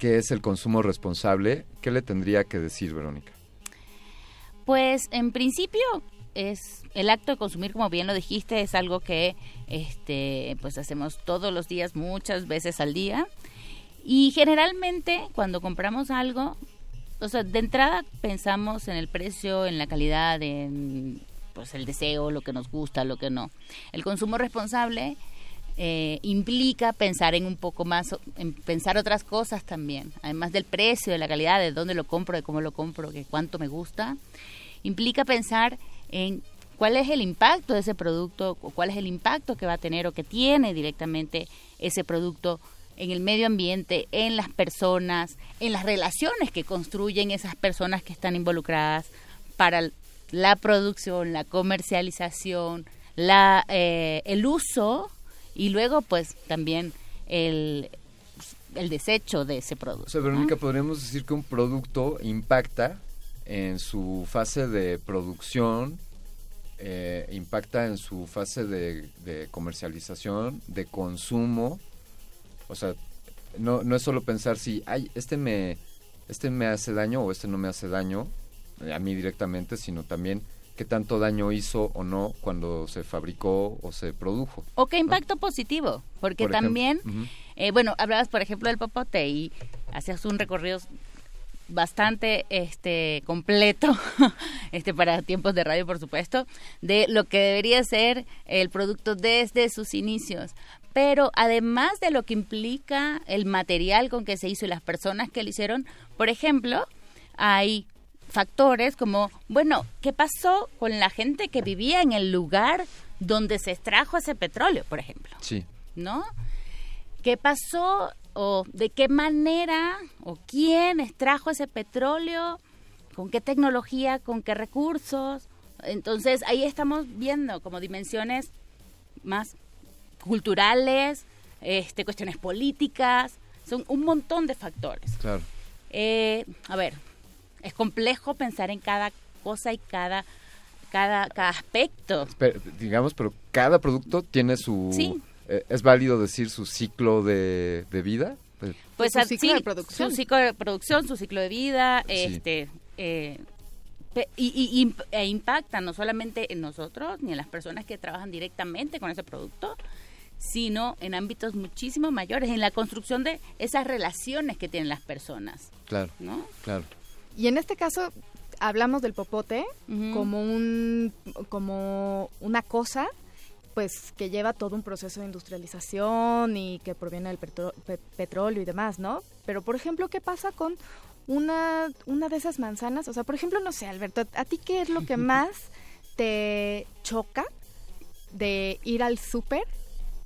qué es el consumo responsable, qué le tendría que decir, Verónica? Pues en principio es el acto de consumir, como bien lo dijiste, es algo que este pues hacemos todos los días, muchas veces al día. Y generalmente cuando compramos algo, o sea, de entrada pensamos en el precio, en la calidad, en pues el deseo, lo que nos gusta, lo que no. El consumo responsable eh, implica pensar en un poco más, en pensar otras cosas también, además del precio, de la calidad, de dónde lo compro, de cómo lo compro, de cuánto me gusta, implica pensar en cuál es el impacto de ese producto, o cuál es el impacto que va a tener o que tiene directamente ese producto en el medio ambiente, en las personas, en las relaciones que construyen esas personas que están involucradas para la producción, la comercialización, la, eh, el uso y luego pues también el, el desecho de ese producto. O sea, Verónica, podríamos decir que un producto impacta en su fase de producción, eh, impacta en su fase de, de comercialización, de consumo. O sea, no, no es solo pensar si, ay, este me, este me hace daño o este no me hace daño, a mí directamente, sino también qué tanto daño hizo o no cuando se fabricó o se produjo. O qué impacto positivo, porque Por también, eh, bueno, hablabas por ejemplo del popote y hacías un recorrido bastante este completo *laughs* este para tiempos de radio por supuesto de lo que debería ser el producto desde sus inicios pero además de lo que implica el material con que se hizo y las personas que lo hicieron por ejemplo hay factores como bueno qué pasó con la gente que vivía en el lugar donde se extrajo ese petróleo por ejemplo Sí. ¿no? ¿Qué pasó o de qué manera o quién extrajo ese petróleo? ¿Con qué tecnología? ¿Con qué recursos? Entonces ahí estamos viendo como dimensiones más culturales, este, cuestiones políticas, son un montón de factores. Claro. Eh, a ver, es complejo pensar en cada cosa y cada, cada, cada aspecto. Pero, digamos, pero cada producto tiene su... Sí. Eh, ¿Es válido decir su ciclo de, de vida? Eh, Pues Su ciclo de producción. Su ciclo de producción, su ciclo de vida, Sí. este, eh, y- y- e impacta no solamente en nosotros ni en las personas que trabajan directamente con ese producto, sino en ámbitos muchísimo mayores, en la construcción de esas relaciones que tienen las personas. Claro, ¿no? claro. Y en este caso hablamos del popote como un como una cosa pues que lleva todo un proceso de industrialización y que proviene del pe- petróleo y demás, ¿no? Pero por ejemplo, ¿qué pasa con una una de esas manzanas? O sea, por ejemplo, no sé, Alberto, ¿a ti qué es lo que *laughs* más te choca de ir al súper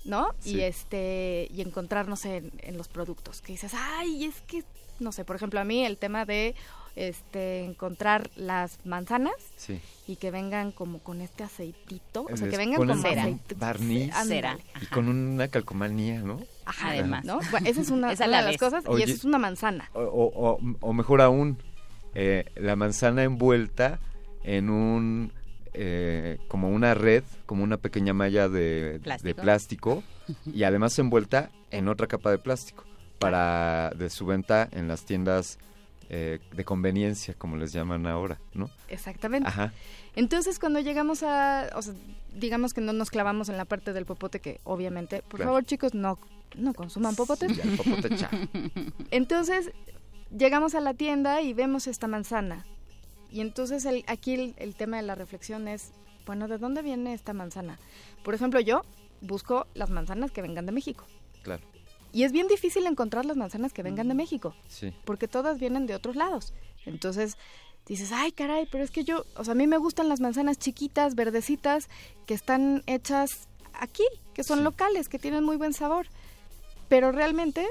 ¿no? Sí. Y este y encontrar, no sé, en, en los productos que dices, ay, es que, no sé, por ejemplo, a mí el tema de este encontrar las manzanas Sí. y que vengan como con este aceitito, o sea, Les que vengan aceite- barniz y con una calcomanía, ¿no? Ajá, Además. ¿no? Bueno, esa es una, *laughs* Esa una la de las cosas Oye. y esa es una manzana. O, o- o- mejor aún, eh, la manzana envuelta en un eh, como una red, como una pequeña malla de de Plástico. plástico, *laughs* y además envuelta en otra capa de plástico para de su venta en las tiendas eh, de conveniencia, como les llaman ahora, ¿no? Exactamente. Ajá. Entonces, cuando llegamos a, o sea, digamos que no nos clavamos en la parte del popote, que obviamente, por Claro. favor, chicos, no, no consuman popote, cha. *laughs* Entonces, llegamos a la tienda y vemos esta manzana. Y entonces el- aquí el, el tema de la reflexión es, bueno, ¿de dónde viene esta manzana? Por ejemplo, yo busco las manzanas que vengan de México. Claro, Y es bien difícil encontrar las manzanas que vengan de México, sí. porque todas vienen de otros lados. Entonces dices, ay caray, pero es que yo, o sea, a mí me gustan las manzanas chiquitas, verdecitas, que están hechas aquí, que son locales, que tienen muy buen sabor. Pero realmente,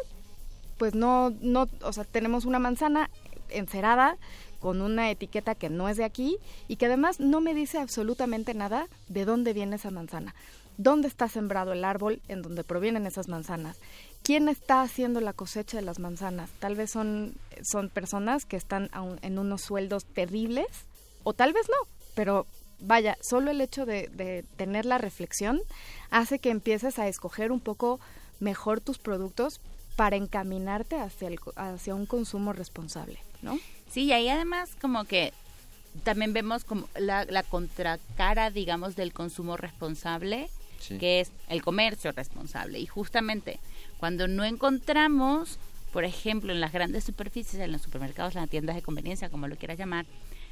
pues no, no, o sea, tenemos una manzana encerada con una etiqueta que no es de aquí y que además no me dice absolutamente nada de dónde viene esa manzana. ¿Dónde está sembrado el árbol en donde provienen esas manzanas? ¿Quién está haciendo la cosecha de las manzanas? Tal vez son, son personas que están aún en unos sueldos terribles o tal vez no, pero vaya, solo el hecho de, de tener la reflexión hace que empieces a escoger un poco mejor tus productos para encaminarte hacia, el, co- hacia un consumo responsable, ¿no? Sí, y ahí además como que también vemos como la, la contracara, digamos, del consumo responsable, Sí. que es el comercio responsable. Y justamente cuando no encontramos, por ejemplo, en las grandes superficies, en los supermercados, en las tiendas de conveniencia, como lo quieras llamar,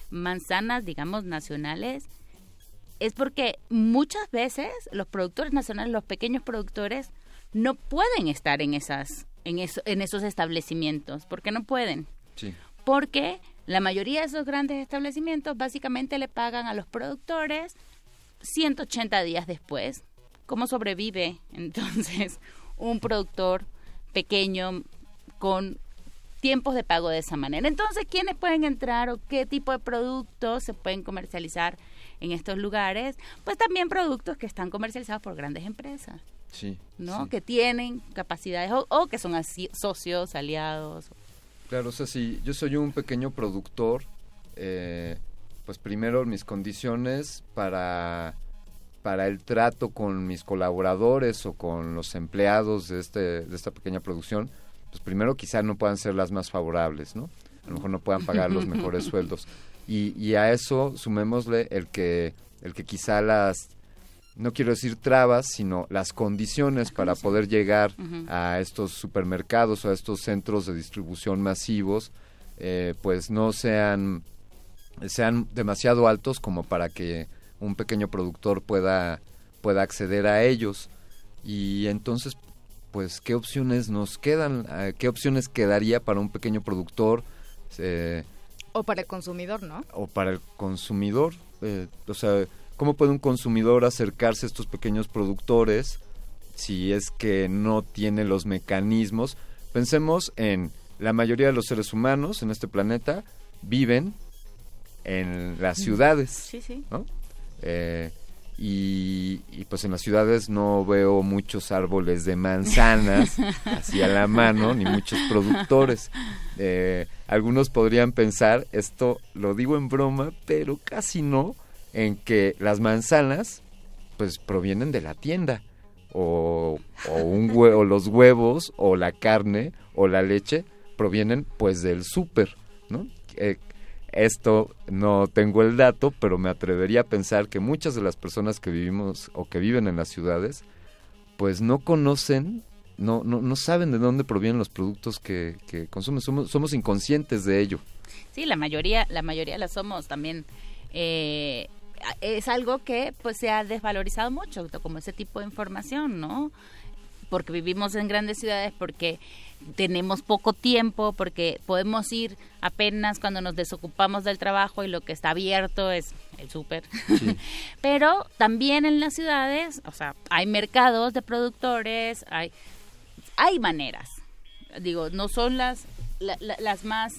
manzanas, digamos, nacionales, es porque muchas veces los productores nacionales, los pequeños productores, no pueden estar en esas, en eso, en esos establecimientos, porque no pueden Sí. porque la mayoría de esos grandes establecimientos básicamente le pagan a los productores 180 días después. ¿Cómo sobrevive *laughs* entonces un productor pequeño con tiempos de pago de esa manera? Entonces, ¿quiénes pueden entrar o qué tipo de productos se pueden comercializar en estos lugares? Pues también productos que están comercializados por grandes empresas. Sí. ¿no? sí. Que tienen capacidades o, o que son así, socios, aliados. Claro, o sea, si yo soy un pequeño productor, eh, pues primero mis condiciones para, para el trato con mis colaboradores o con los empleados de, este, de esta pequeña producción, pues primero quizá no puedan ser las más favorables, ¿no? A lo mejor no puedan pagar los mejores *laughs* sueldos. Y, y a eso sumémosle el que, el que quizá las, no quiero decir trabas, sino las condiciones para poder llegar a estos supermercados o a estos centros de distribución masivos, eh, pues no sean, sean demasiado altos como para que un pequeño productor pueda, pueda acceder a ellos. Y entonces, pues, ¿qué opciones nos quedan? Eh, ¿Qué opciones quedaría para un pequeño productor? Eh, O para el consumidor, ¿no? o para el consumidor. eh, o sea, ¿cómo puede un consumidor acercarse a estos pequeños productores si es que no tiene los mecanismos? Pensemos en la mayoría de los seres humanos en este planeta viven en las ciudades. Sí, sí. ¿no? Eh, y, y, pues en las ciudades no veo muchos árboles de manzanas *laughs* así a la mano, ni muchos productores. Eh, algunos podrían pensar, esto lo digo en broma, pero casi no, en que las manzanas pues provienen de la tienda. O, o un hue- o los huevos, o la carne, o la leche, provienen pues del súper, ¿no? Eh, esto no tengo el dato, pero me atrevería a pensar que muchas de las personas que vivimos o que viven en las ciudades, pues no conocen, no, no, no saben de dónde provienen los productos que, que consumen. Somos, somos inconscientes de ello. Sí, la mayoría, la mayoría la somos también. eh, es algo que pues se ha desvalorizado mucho, como ese tipo de información, ¿no? Porque vivimos en grandes ciudades, porque tenemos poco tiempo, porque podemos ir apenas cuando nos desocupamos del trabajo y lo que está abierto es el súper. *laughs* Pero también en las ciudades, o sea, hay mercados de productores, hay, hay maneras. Digo, no son las, la- la- las más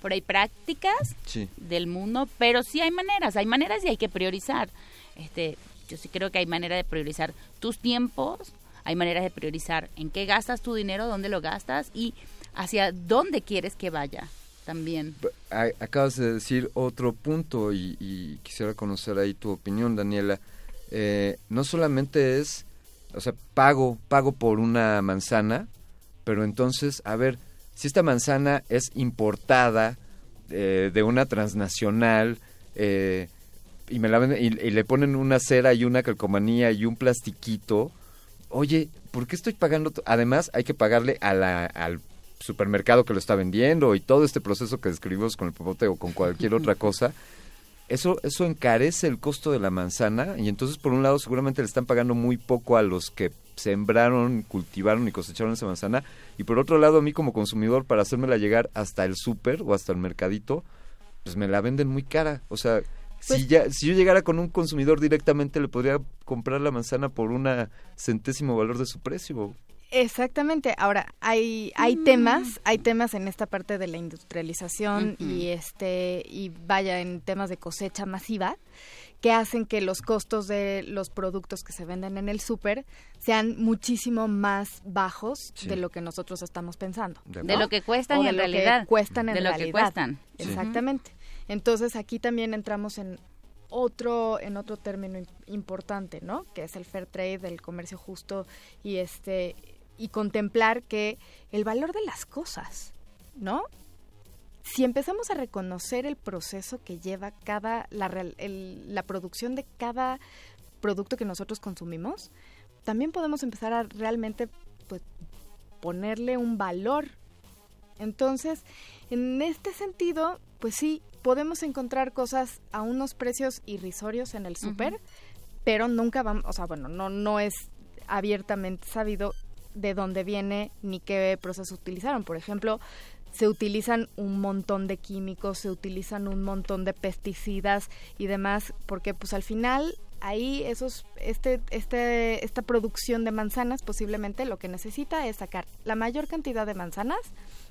por ahí prácticas Sí. del mundo, pero sí hay maneras, hay maneras y hay que priorizar. Este, yo sí creo que hay manera de priorizar tus tiempos, hay maneras de priorizar en qué gastas tu dinero, dónde lo gastas y hacia dónde quieres que vaya también. Acabas de decir otro punto y, quisiera conocer ahí tu opinión, Daniela. Eh, no solamente es, o sea, pago, pago por una manzana, pero entonces, a ver, si esta manzana es importada eh, de una transnacional eh, y me la y, y le ponen una cera y una calcomanía y un plastiquito, oye, ¿por qué estoy pagando? Además, hay que pagarle a la- al supermercado que lo está vendiendo y todo este proceso que describimos con el popote o con cualquier otra *laughs* cosa. Eso, eso encarece el costo de la manzana y entonces por un lado seguramente le están pagando muy poco a los que sembraron, cultivaron y cosecharon esa manzana y por otro lado a mí como consumidor para hacérmela llegar hasta el súper o hasta el mercadito, pues me la venden muy cara. O sea, si, Pues- ya, si yo llegara con un consumidor directamente le podría comprar la manzana por una centésimo valor de su precio. Exactamente. Ahora hay hay temas, hay temas en esta parte de la industrialización y este y vaya en temas de cosecha masiva que hacen que los costos de los productos que se venden en el súper sean muchísimo más bajos Sí. de lo que nosotros estamos pensando. De ¿no? lo que cuestan O de en lo que cuestan en De lo que realidad. cuestan. Sí. Exactamente. Entonces aquí también entramos en otro en otro término im- importante, ¿no? Que es el fair trade, el comercio justo y este y contemplar que el valor de las cosas, ¿no? Si empezamos a reconocer el proceso que lleva cada la, el- la producción de cada producto que nosotros consumimos, también podemos empezar a realmente pues ponerle un valor entonces, en este sentido, pues sí, podemos encontrar cosas a unos precios irrisorios en el súper, pero nunca vamos, o sea, bueno, no, no es abiertamente sabido de dónde viene ni qué proceso utilizaron. Por ejemplo, se utilizan un montón de químicos, se utilizan un montón de pesticidas y demás, porque pues al final ahí esos este este esta producción de manzanas posiblemente lo que necesita es sacar la mayor cantidad de manzanas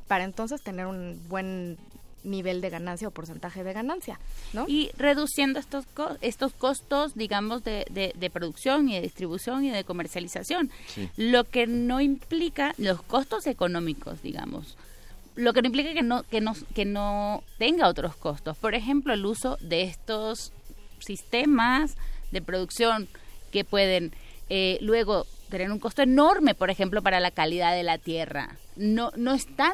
para entonces tener un buen nivel de ganancia o porcentaje de ganancia, ¿no? Y reduciendo estos co- estos costos, digamos, de, de, de producción y de distribución y de comercialización. Sí. Lo que no implica los costos económicos, digamos. Lo que no implica que no, que no, que no tenga otros costos. Por ejemplo, el uso de estos sistemas de producción que pueden eh, luego tener un costo enorme, por ejemplo, para la calidad de la tierra. No, no están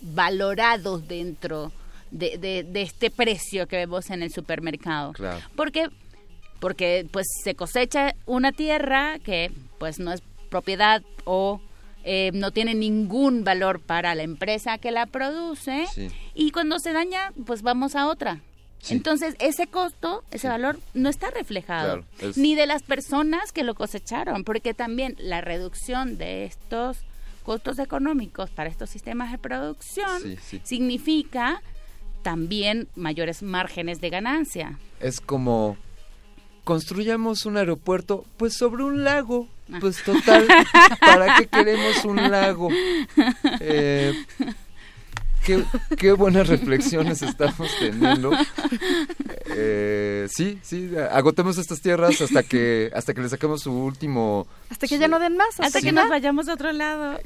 valorados dentro de, de- de este precio que vemos en el supermercado. Claro. Porque, porque pues se cosecha una tierra que pues no es propiedad o eh, no tiene ningún valor para la empresa que la produce Sí. y cuando se daña pues vamos a otra. Sí. Entonces ese costo, ese valor no está reflejado Claro, es- ni de las personas que lo cosecharon, porque también la reducción de estos costos económicos para estos sistemas de producción Sí, sí. significa también mayores márgenes de ganancia. Es como construyamos un aeropuerto pues sobre un lago. Pues total, ¿para qué *laughs* queremos un lago? Eh, qué, qué buenas reflexiones estamos teniendo. Eh, sí, sí, agotemos estas tierras hasta que hasta que le saquemos su último Hasta que ya no den más. Hasta sí. que nos vayamos a otro lado.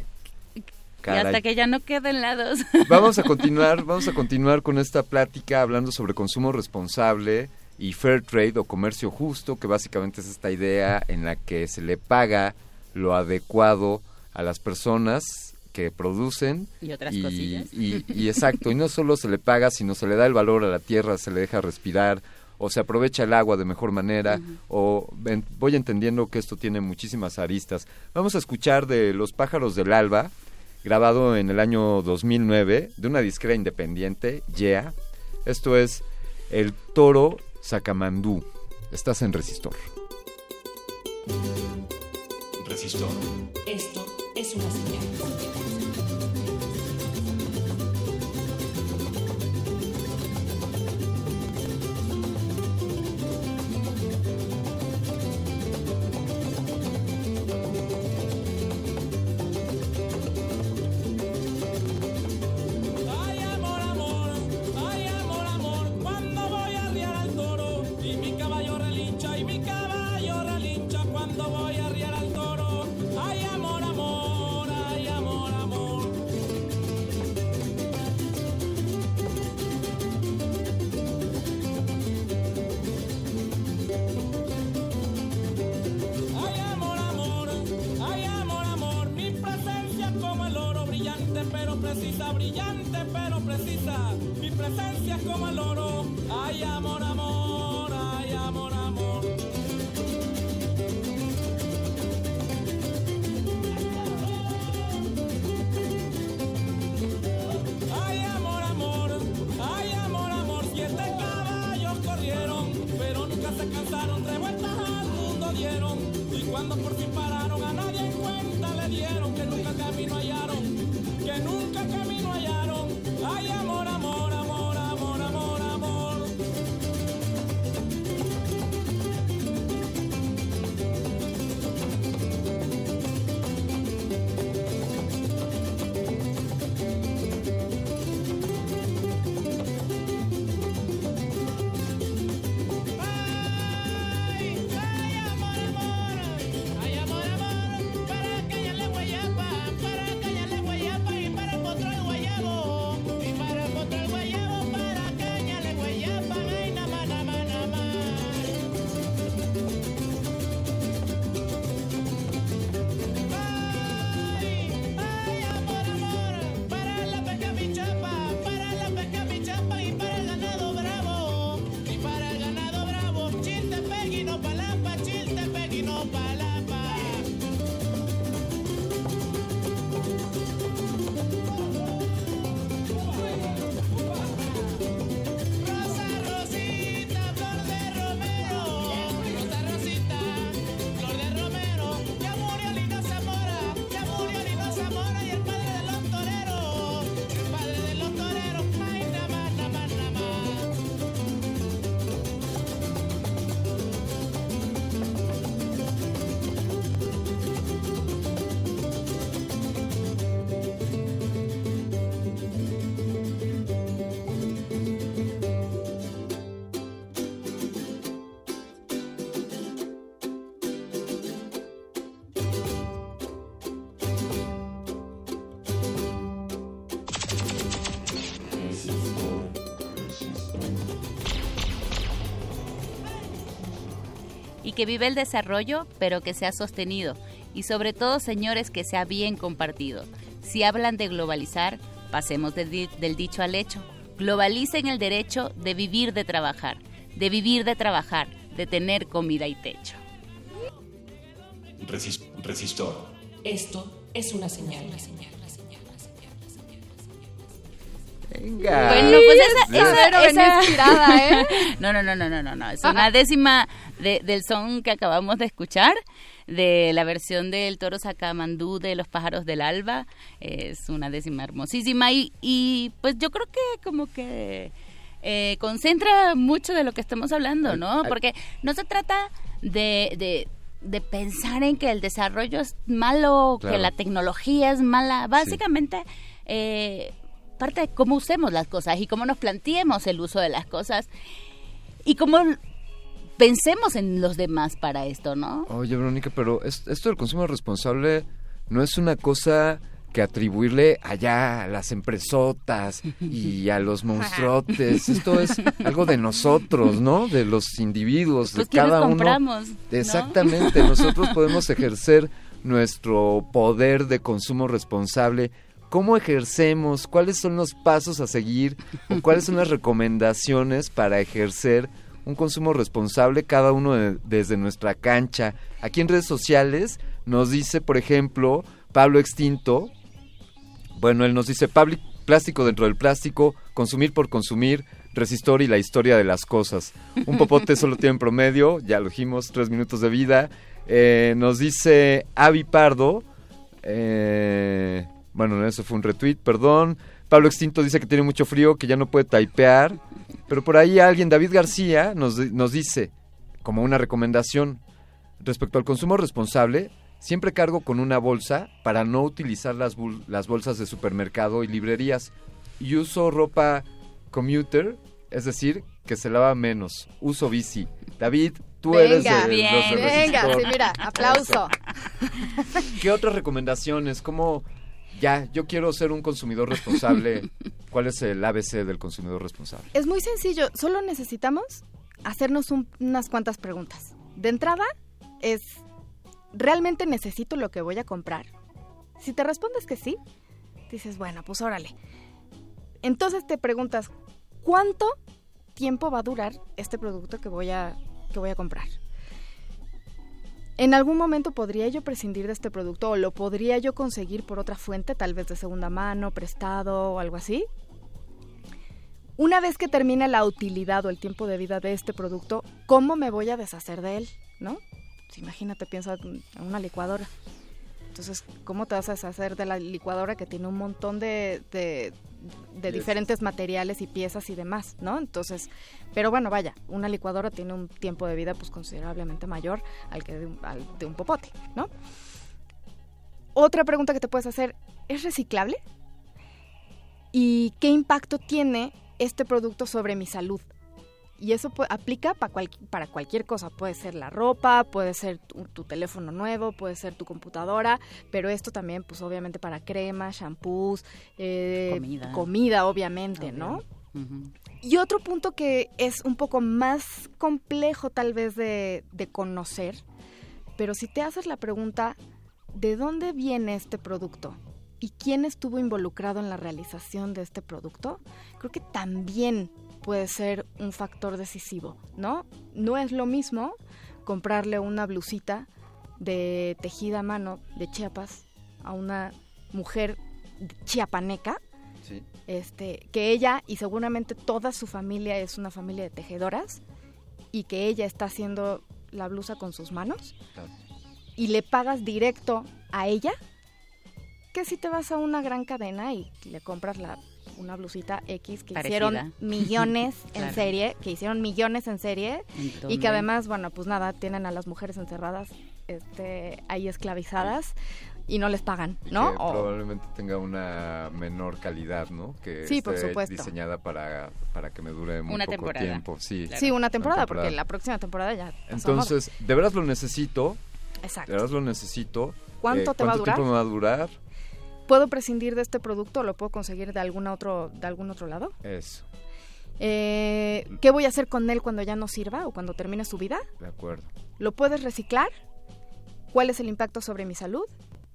Y hasta que ya no queden lados. Vamos a *laughs* continuar, vamos a continuar con esta plática hablando sobre consumo responsable y fair trade o comercio justo, que básicamente es esta idea en la que se le paga lo adecuado a las personas que producen. Y otras cosillas. Y, y *laughs* exacto, y no solo se le paga, sino se le da el valor a la tierra, se le deja respirar, o se aprovecha el agua de mejor manera, o voy entendiendo que esto tiene muchísimas aristas. Vamos a escuchar de Los pájaros del alba, grabado en el año 2009, de una disquera independiente, Yeah. Esto es El Toro Sacamandú. Estás en Resistor. Resistor. Esto es una señal. Que vive el desarrollo, pero que sea sostenido. Y sobre todo, señores, que sea bien compartido. Si hablan de globalizar, pasemos del, di- del dicho al hecho. Globalicen el derecho de vivir de trabajar, de vivir de trabajar, de tener comida y techo. Resis- resistor. Esto es una señal. Venga. Bueno, pues esa, esa, esa- inspirada, *laughs* ¿eh? No, no, no, no, no, no, no. Es una décima de- del son que acabamos de escuchar, de la versión del toro sacamandú de los pájaros del alba. Es una décima hermosísima y, y pues yo creo que como que eh, concentra mucho de lo que estamos hablando, ¿no? Porque no se trata de... de de pensar en que el desarrollo es malo, Claro. que la tecnología es mala. Básicamente, eh, parte de cómo usemos las cosas y cómo nos planteemos el uso de las cosas y cómo pensemos en los demás para esto, ¿no? Oye, Verónica, pero es- esto del consumo responsable no es una cosa que atribuirle allá a las empresotas y *laughs* a los monstruotes. Esto es algo de nosotros, ¿no? De los individuos, Pues de cada uno. Exactamente, nosotros podemos ejercer nuestro poder de consumo responsable, ¿cómo ejercemos? ¿Cuáles son los pasos a seguir? ¿O cuáles son las recomendaciones para ejercer un consumo responsable cada uno de- desde nuestra cancha? Aquí en redes sociales nos dice, por ejemplo, Pablo Extinto, bueno, él nos dice "Pabli- plástico dentro del plástico, consumir por consumir, resistor y la historia de las cosas. Un popote *laughs* solo tiene en promedio, ya lo dijimos, tres minutos de vida. Eh, nos dice Avi Pardo, eh, bueno, eso fue un retweet, perdón. Pablo Extinto dice que tiene mucho frío, que ya no puede typear. Pero por ahí alguien, David García, nos, nos dice, como una recomendación, respecto al consumo responsable, siempre cargo con una bolsa para no utilizar las, las bolsas de supermercado y librerías. Y uso ropa commuter, es decir, que se lava menos. Uso bici. David, tú eres Venga, de bien, los de venga, sí, mira, aplauso. ¿Qué otras recomendaciones? ¿Cómo ya, yo quiero ser un consumidor responsable? *laughs* ¿Cuál es el ABC del consumidor responsable? Es muy sencillo, solo necesitamos hacernos un- unas cuantas preguntas. De entrada es, ¿realmente necesito lo que voy a comprar? Si te respondes que sí, dices, bueno, pues órale. Entonces te preguntas, ¿cuánto tiempo va a durar este producto que voy a, que voy a comprar? ¿En algún momento podría yo prescindir de este producto o lo podría yo conseguir por otra fuente, tal vez de segunda mano, prestado o algo así? Una vez que termine la utilidad o el tiempo de vida de este producto, ¿cómo me voy a deshacer de él? ¿No? Imagínate, piensa en una licuadora. Entonces, ¿cómo te vas a deshacer de la licuadora que tiene un montón de, de diferentes materiales y piezas y demás, ¿no? Entonces, pero bueno, vaya, una licuadora tiene un tiempo de vida pues considerablemente mayor al que de un, al de un popote, ¿no? Otra pregunta que te puedes hacer, ¿es reciclable? ¿Y qué impacto tiene este producto sobre mi salud? Y eso aplica pa cual- para cualquier cosa. Puede ser la ropa, puede ser tu, tu teléfono nuevo, puede ser tu computadora, pero esto también, pues obviamente para cremas, shampoos, eh, Comida. comida, obviamente, ¿no? Y otro punto que es un poco más complejo tal vez de, de conocer, pero si te haces la pregunta, ¿de dónde viene este producto? ¿Y quién estuvo involucrado en la realización de este producto? Creo que también puede ser un factor decisivo, ¿no? No es lo mismo comprarle una blusita de tejida a mano de Chiapas a una mujer chiapaneca Sí. este, que ella y seguramente toda su familia es una familia de tejedoras y que ella está haciendo la blusa con sus manos y le pagas directo a ella, que si te vas a una gran cadena y le compras la una blusita X que Parecida. hicieron millones *laughs* en Claro. serie, que hicieron millones en serie y que además, bueno, pues nada, tienen a las mujeres encerradas este, ahí esclavizadas y no les pagan, Y ¿no? que O- probablemente tenga una menor calidad, ¿no? Que Sí, por esté supuesto. diseñada para, para que me dure muy Una poco temporada. tiempo. Sí, Sí, una temporada, porque la próxima temporada ya. Entonces, de veras lo necesito. Exacto. De veras lo necesito. Eh, ¿Cuánto te va a durar? tiempo me va a durar? ¿Puedo prescindir de este producto o lo puedo conseguir de, algún otro, de algún otro lado? Eso, Eh, ¿Qué voy a hacer con él cuando ya no sirva o cuando termine su vida? de acuerdo. ¿Lo puedes reciclar? ¿Cuál es el impacto sobre mi salud?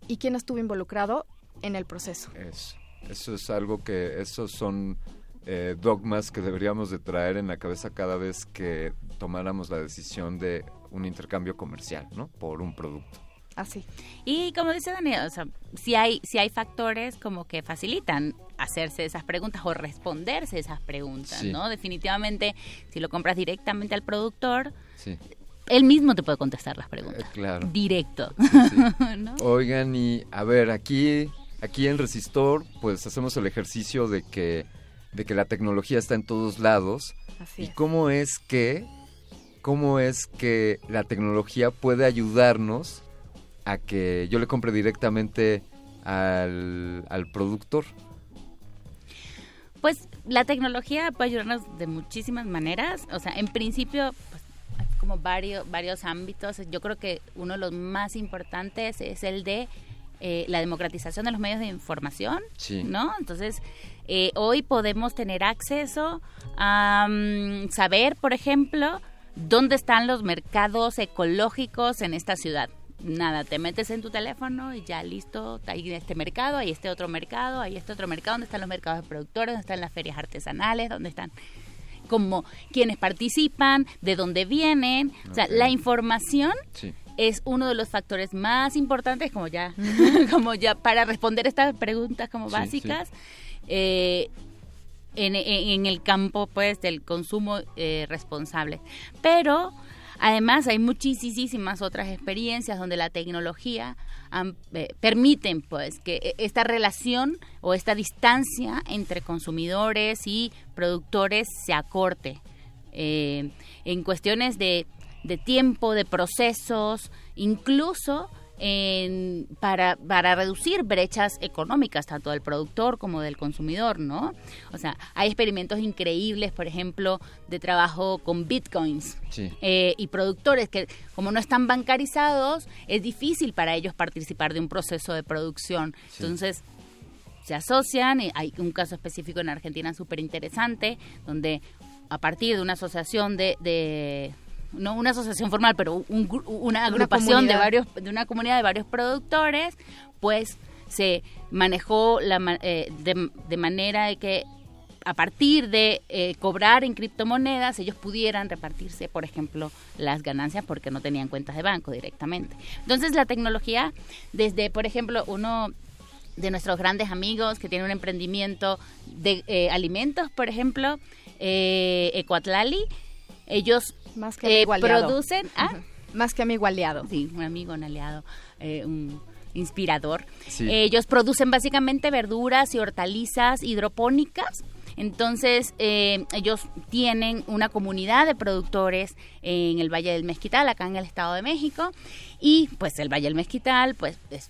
¿Y quién estuvo involucrado en el proceso? Eso. Eso es algo que, esos son eh, dogmas que deberíamos de traer en la cabeza cada vez que tomáramos la decisión de un intercambio comercial, ¿no? Por un producto. Así. Y como dice Daniel, o sea, si hay, si hay factores como que facilitan hacerse esas preguntas o responderse esas preguntas, Sí. ¿no? Definitivamente, si lo compras directamente al productor, Sí. él mismo te puede contestar las preguntas. Eh, claro. Directo. *laughs* ¿no? Oigan, y a ver, aquí, aquí en Resistor, pues hacemos el ejercicio de que, de que la tecnología está en todos lados. Así y es. cómo es que, cómo es que la tecnología puede ayudarnos a que yo le compre directamente al, al productor. Pues la tecnología puede ayudarnos de muchísimas maneras. O sea, en principio, pues, hay como varios, varios ámbitos. Yo creo que uno de los más importantes es el de eh, la democratización de los medios de información, Sí. ¿no? Entonces, eh, hoy podemos tener acceso a mm, saber, por ejemplo, dónde están los mercados ecológicos en esta ciudad. Nada, te metes en tu teléfono y ya listo, hay este mercado, hay este otro mercado, hay este otro mercado, donde están los mercados de productores, donde están las ferias artesanales, donde están como quienes participan, de dónde vienen, o sea, la información Sí. es uno de los factores más importantes como ya *laughs* como ya para responder estas preguntas como Sí, básicas eh, en, en- en el campo pues del consumo eh, responsable. Pero además hay muchísimas otras experiencias donde la tecnología am- eh, permiten pues que e- esta relación o esta distancia entre consumidores y productores se acorte. Eh, en cuestiones de, de tiempo, de procesos, incluso en- para, para reducir brechas económicas, tanto del productor como del consumidor, ¿no? O sea, hay experimentos increíbles, por ejemplo, de trabajo con bitcoins. Sí. eh, y productores que como no están bancarizados, es difícil para ellos participar de un proceso de producción. Sí. Entonces, se asocian, y hay un caso específico en Argentina súper interesante, donde a partir de una asociación de, de- no una asociación formal, pero un una agrupación de varios, de una comunidad de varios productores, pues se manejó la, eh, de, de manera de que a partir de eh, cobrar en criptomonedas, ellos pudieran repartirse, por ejemplo, las ganancias porque no tenían cuentas de banco directamente. Entonces, la tecnología, desde, por ejemplo, uno de nuestros grandes amigos que tiene un emprendimiento de eh, alimentos, por ejemplo, eh, Ecuatlali, ellos Más que eh, amigo aliado. producen... ¿ah? Más que amigo aliado. Sí, un amigo, un aliado, eh, un inspirador. Sí. Ellos producen básicamente verduras y hortalizas hidropónicas. Entonces, eh, ellos tienen una comunidad de productores en el Valle del Mezquital, acá en el Estado de México. Y pues el Valle del Mezquital, pues es-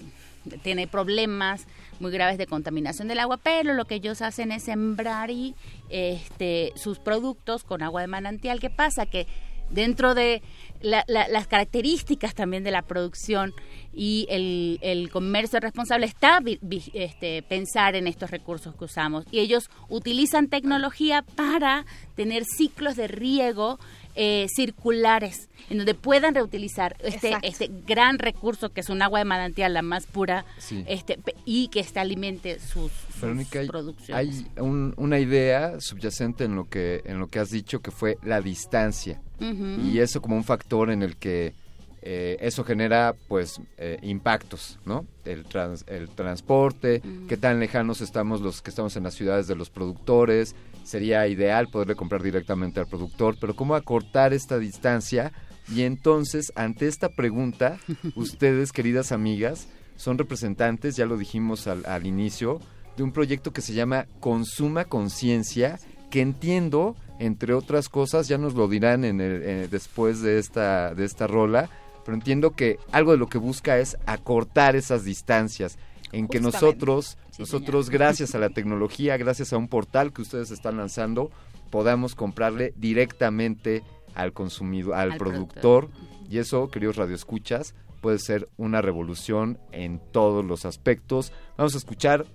tiene problemas muy graves de contaminación del agua, pero lo que ellos hacen es sembrar y este, sus productos con agua de manantial. ¿Qué pasa? Que dentro de la- la- las características también de la producción y el, el comercio responsable está vi- este, pensar en estos recursos que usamos. Y ellos utilizan tecnología para tener ciclos de riego eh, circulares, en donde puedan reutilizar este, Exacto. este gran recurso que es un agua de manantial, la más pura, Sí. este, y que este alimente sus, Verónica, producciones. hay un- una idea subyacente en lo que en lo que has dicho que fue la distancia y eso como un factor en el que eh, eso genera pues eh, impactos, ¿no? El, trans- el transporte, qué tan lejanos estamos los que estamos en las ciudades de los productores, sería ideal poderle comprar directamente al productor, pero cómo acortar esta distancia y entonces ante esta pregunta *laughs* ustedes queridas amigas son representantes, ya lo dijimos al, al inicio, de un proyecto que se llama Consuma Conciencia, que entiendo, entre otras cosas, ya nos lo dirán en el- eh, después de esta, de esta rola, pero entiendo que algo de lo que busca es acortar esas distancias, en que nosotros, Sí, nosotros gracias a la tecnología, gracias a un portal que ustedes están lanzando, podamos comprarle directamente al consumidor, al, Al productor, y eso, queridos radioescuchas, puede ser una revolución en todos los aspectos. Vamos a escuchar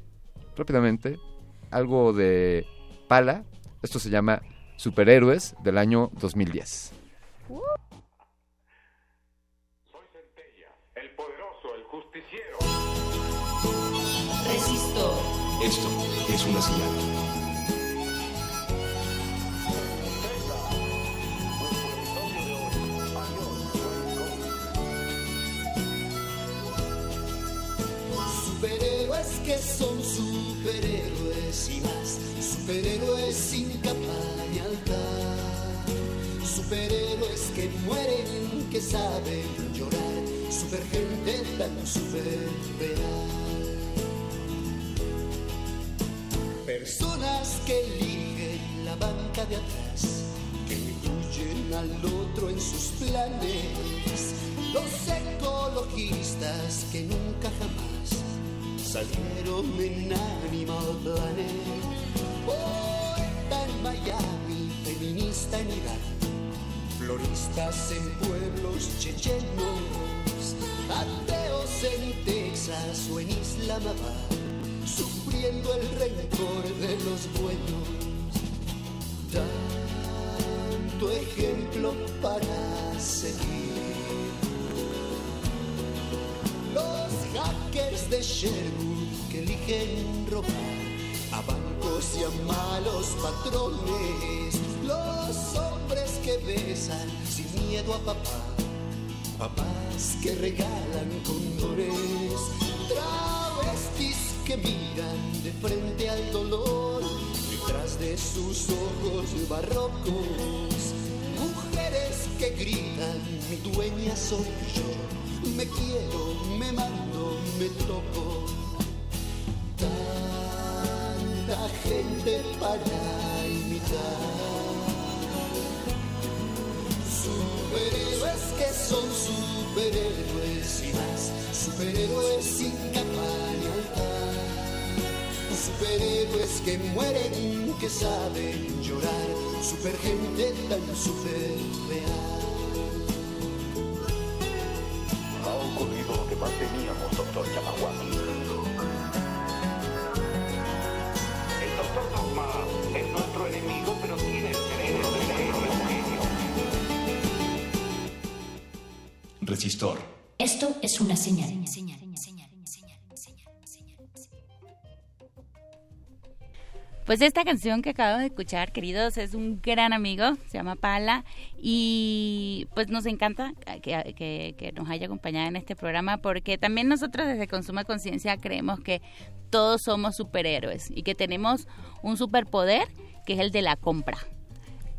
rápidamente algo de Pala. Esto se llama Superhéroes del año 2010. El Esto es una señal. Superhéroes que son superhéroes y más, superhéroes sin capa ni altar, superhéroes que mueren, que saben llorar, supergente tan superreal. Personas que eligen la banca de atrás, que incluyen al otro en sus planes. Los ecologistas que nunca jamás salieron en Animal Planet. Poeta en Miami, feminista en Irán, floristas en pueblos chechenos, ateos en Texas o en Islamabad, sufriendo el rencor de los buenos. Tanto ejemplo para seguir. Sherwood que eligen robar a bancos y a malos patrones. Los hombres que besan sin miedo a papá, papás que regalan condores, travestis que miran de frente al dolor detrás de sus ojos barrocos. Mujeres que gritan, mi dueña soy yo, me quiero, me mando, me toco. Tanta gente para imitar. Superhéroes que son superhéroes y más, superhéroes sin capa ni altar. Superhéroes que mueren, que saben llorar, supergente tan super real. Ha ocurrido lo que más temíamos, doctor Yamaguchi. Resistor. Esto es una señal. Pues esta canción que acabamos de escuchar, queridos, es un gran amigo, se llama Pala, y pues nos encanta que, que- que nos haya acompañado en este programa, porque también nosotros desde Consuma Conciencia creemos que todos somos superhéroes y que tenemos un superpoder que es el de la compra.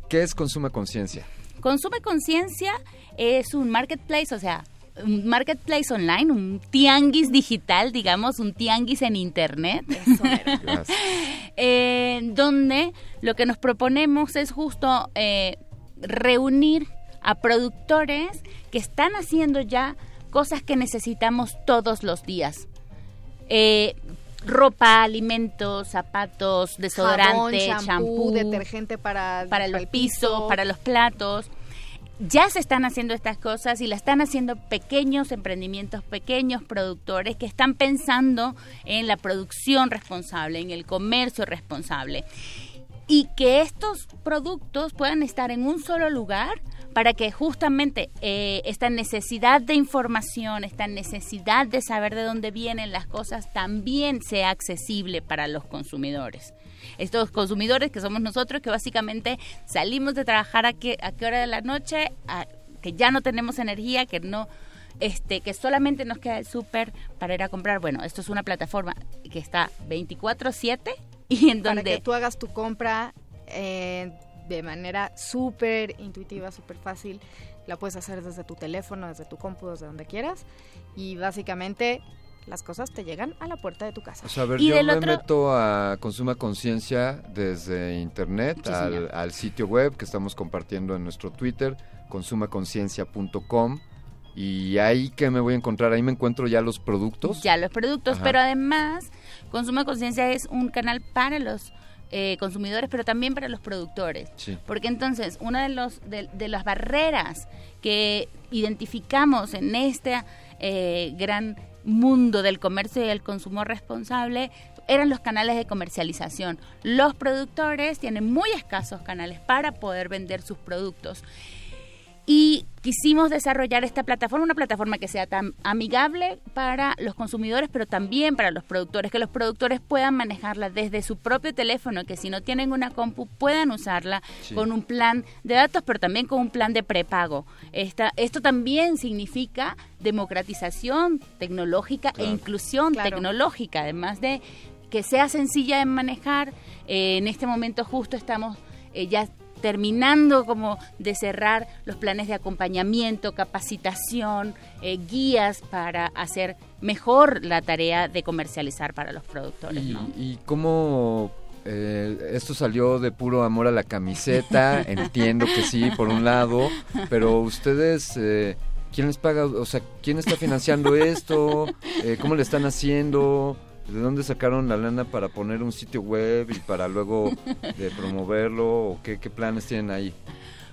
¿Qué es Consuma Conciencia? Consume Conciencia es un marketplace, o sea, un marketplace online, un tianguis digital, digamos, un tianguis en internet, *laughs* *laughs* eh, donde lo que nos proponemos es justo eh, reunir a productores que están haciendo ya cosas que necesitamos todos los días. Eh, ropa, alimentos, zapatos, desodorante, champú, detergente para, para los pisos, para los platos. Ya se están haciendo estas cosas y la están haciendo pequeños emprendimientos, pequeños productores que están pensando en la producción responsable, en el comercio responsable. Y que estos productos puedan estar en un solo lugar para que justamente eh, esta necesidad de información, esta necesidad de saber de dónde vienen las cosas también sea accesible para los consumidores estos consumidores que somos nosotros, que básicamente salimos de trabajar a qué, a qué hora de la noche, a- que ya no tenemos energía, que no este que solamente nos queda el súper para ir a comprar. Bueno, esto es una plataforma que está 24/7 y en para donde que tú hagas tu compra eh, de manera súper intuitiva, súper fácil. La puedes hacer desde tu teléfono, desde tu compu, desde donde quieras. Y básicamente las cosas te llegan a la puerta de tu casa. O sea, a ver, Y yo me otro- meto a Consuma Conciencia desde internet Sí, al, sitio web que estamos compartiendo en nuestro Twitter, consumaconciencia.com. Y ahí que me voy a encontrar, ahí me encuentro ya los productos. ya los productos, Ajá. pero además Consuma Conciencia es un canal para los eh, consumidores, pero también para los productores. Sí. Porque entonces, una de, los, de, de las barreras que identificamos en este eh, gran mundo del comercio y el consumo responsable eran los canales de comercialización. Los productores tienen muy escasos canales para poder vender sus productos. Y quisimos desarrollar esta plataforma, una plataforma que sea tan amigable para los consumidores, pero también para los productores, que los productores puedan manejarla desde su propio teléfono, que si no tienen una compu puedan usarla Sí. con un plan de datos, pero también con un plan de prepago. Esta, esto también significa democratización tecnológica e inclusión tecnológica, además de que sea sencilla de manejar. Eh, en este momento justo estamos eh, ya terminando como de cerrar los planes de acompañamiento, capacitación, eh, guías para hacer mejor la tarea de comercializar para los productores. Y, ¿no? y cómo eh, esto salió de puro amor a la camiseta, *laughs* entiendo que sí, por un lado, pero ustedes, eh, ¿quién les paga? O sea, ¿quién está financiando esto? Eh, ¿Cómo le están haciendo? ¿De dónde sacaron la lana para poner un sitio web y para luego *laughs* de promoverlo? ¿O qué, qué planes tienen ahí?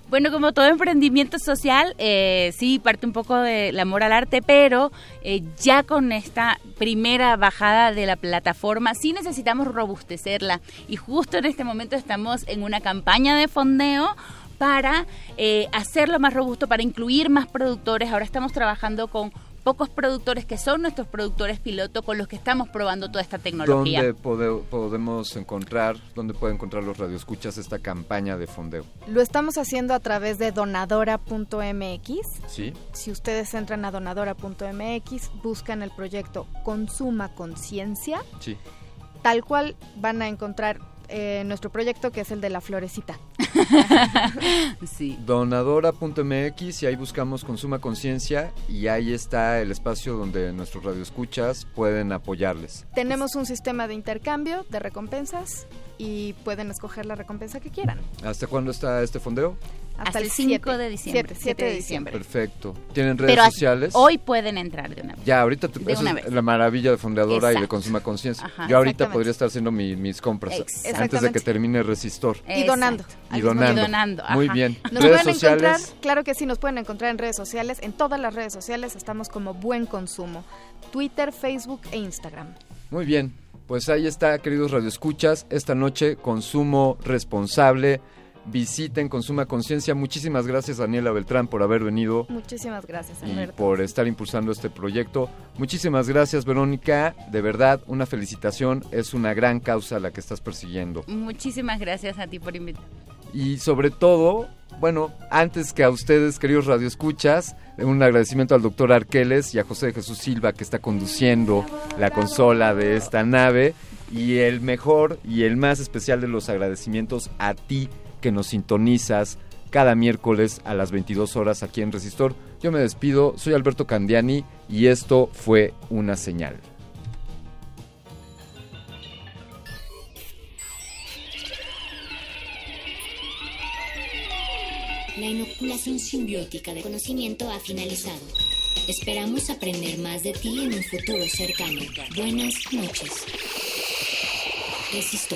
Bueno, como todo emprendimiento social, eh, sí parte un poco del amor al arte, pero eh, ya con esta primera bajada de la plataforma sí necesitamos robustecerla y justo en este momento estamos en una campaña de fondeo para eh, hacerlo más robusto, para incluir más productores. Ahora estamos trabajando con pocos productores que son nuestros productores piloto con los que estamos probando toda esta tecnología. ¿Dónde pode- podemos encontrar, dónde pueden encontrar los radioescuchas esta campaña de fondeo? Lo estamos haciendo a través de donadora.mx. ¿Sí? Si ustedes entran a donadora.mx, buscan el proyecto Consuma Conciencia, Sí. tal cual van a encontrar eh, nuestro proyecto que es el de la florecita. *laughs* sí. Donadora.mx y ahí buscamos Consuma Conciencia y ahí está el espacio donde nuestros radioescuchas pueden apoyarles. Tenemos un sistema de intercambio de recompensas y pueden escoger la recompensa que quieran. ¿Hasta cuándo está este fondeo? Hasta el 5 siete. de diciembre. Siete, siete de diciembre. Perfecto. ¿Tienen redes Pero sociales? hoy pueden entrar de una vez. Ya, ahorita eso una es la maravilla de Fondeadora y de Exacto. Consuma Conciencia. Yo ahorita podría estar haciendo mi- mis compras antes de que termine Resistor. Y donando. Y donando. Y donando, Muy ajá. bien. Nos redes pueden sociales. encontrar, claro que sí, nos pueden encontrar en redes sociales. En todas las redes sociales estamos como Buen Consumo. Twitter, Facebook e Instagram. Muy bien. Pues ahí está, queridos radioescuchas. Esta noche, consumo responsable. Visiten Consuma Conciencia. Muchísimas gracias, Daniela Beltrán, por haber venido Muchísimas gracias, y Alberto. por estar impulsando este proyecto. Muchísimas gracias, Verónica. De verdad, una felicitación. Es una gran causa la que estás persiguiendo. Muchísimas gracias a ti por invitar. Y sobre todo, bueno, antes que a ustedes, queridos radioescuchas, un agradecimiento al doctor Arqueles y a José Jesús Silva que está conduciendo la consola de esta nave. Y el mejor y el más especial de los agradecimientos a ti que nos sintonizas cada miércoles a las 22 horas aquí en Resistor. Yo me despido, soy Alberto Candiani y esto fue una señal. La inoculación simbiótica de conocimiento ha finalizado. Esperamos aprender más de ti en un futuro cercano. Buenas noches. Resisto.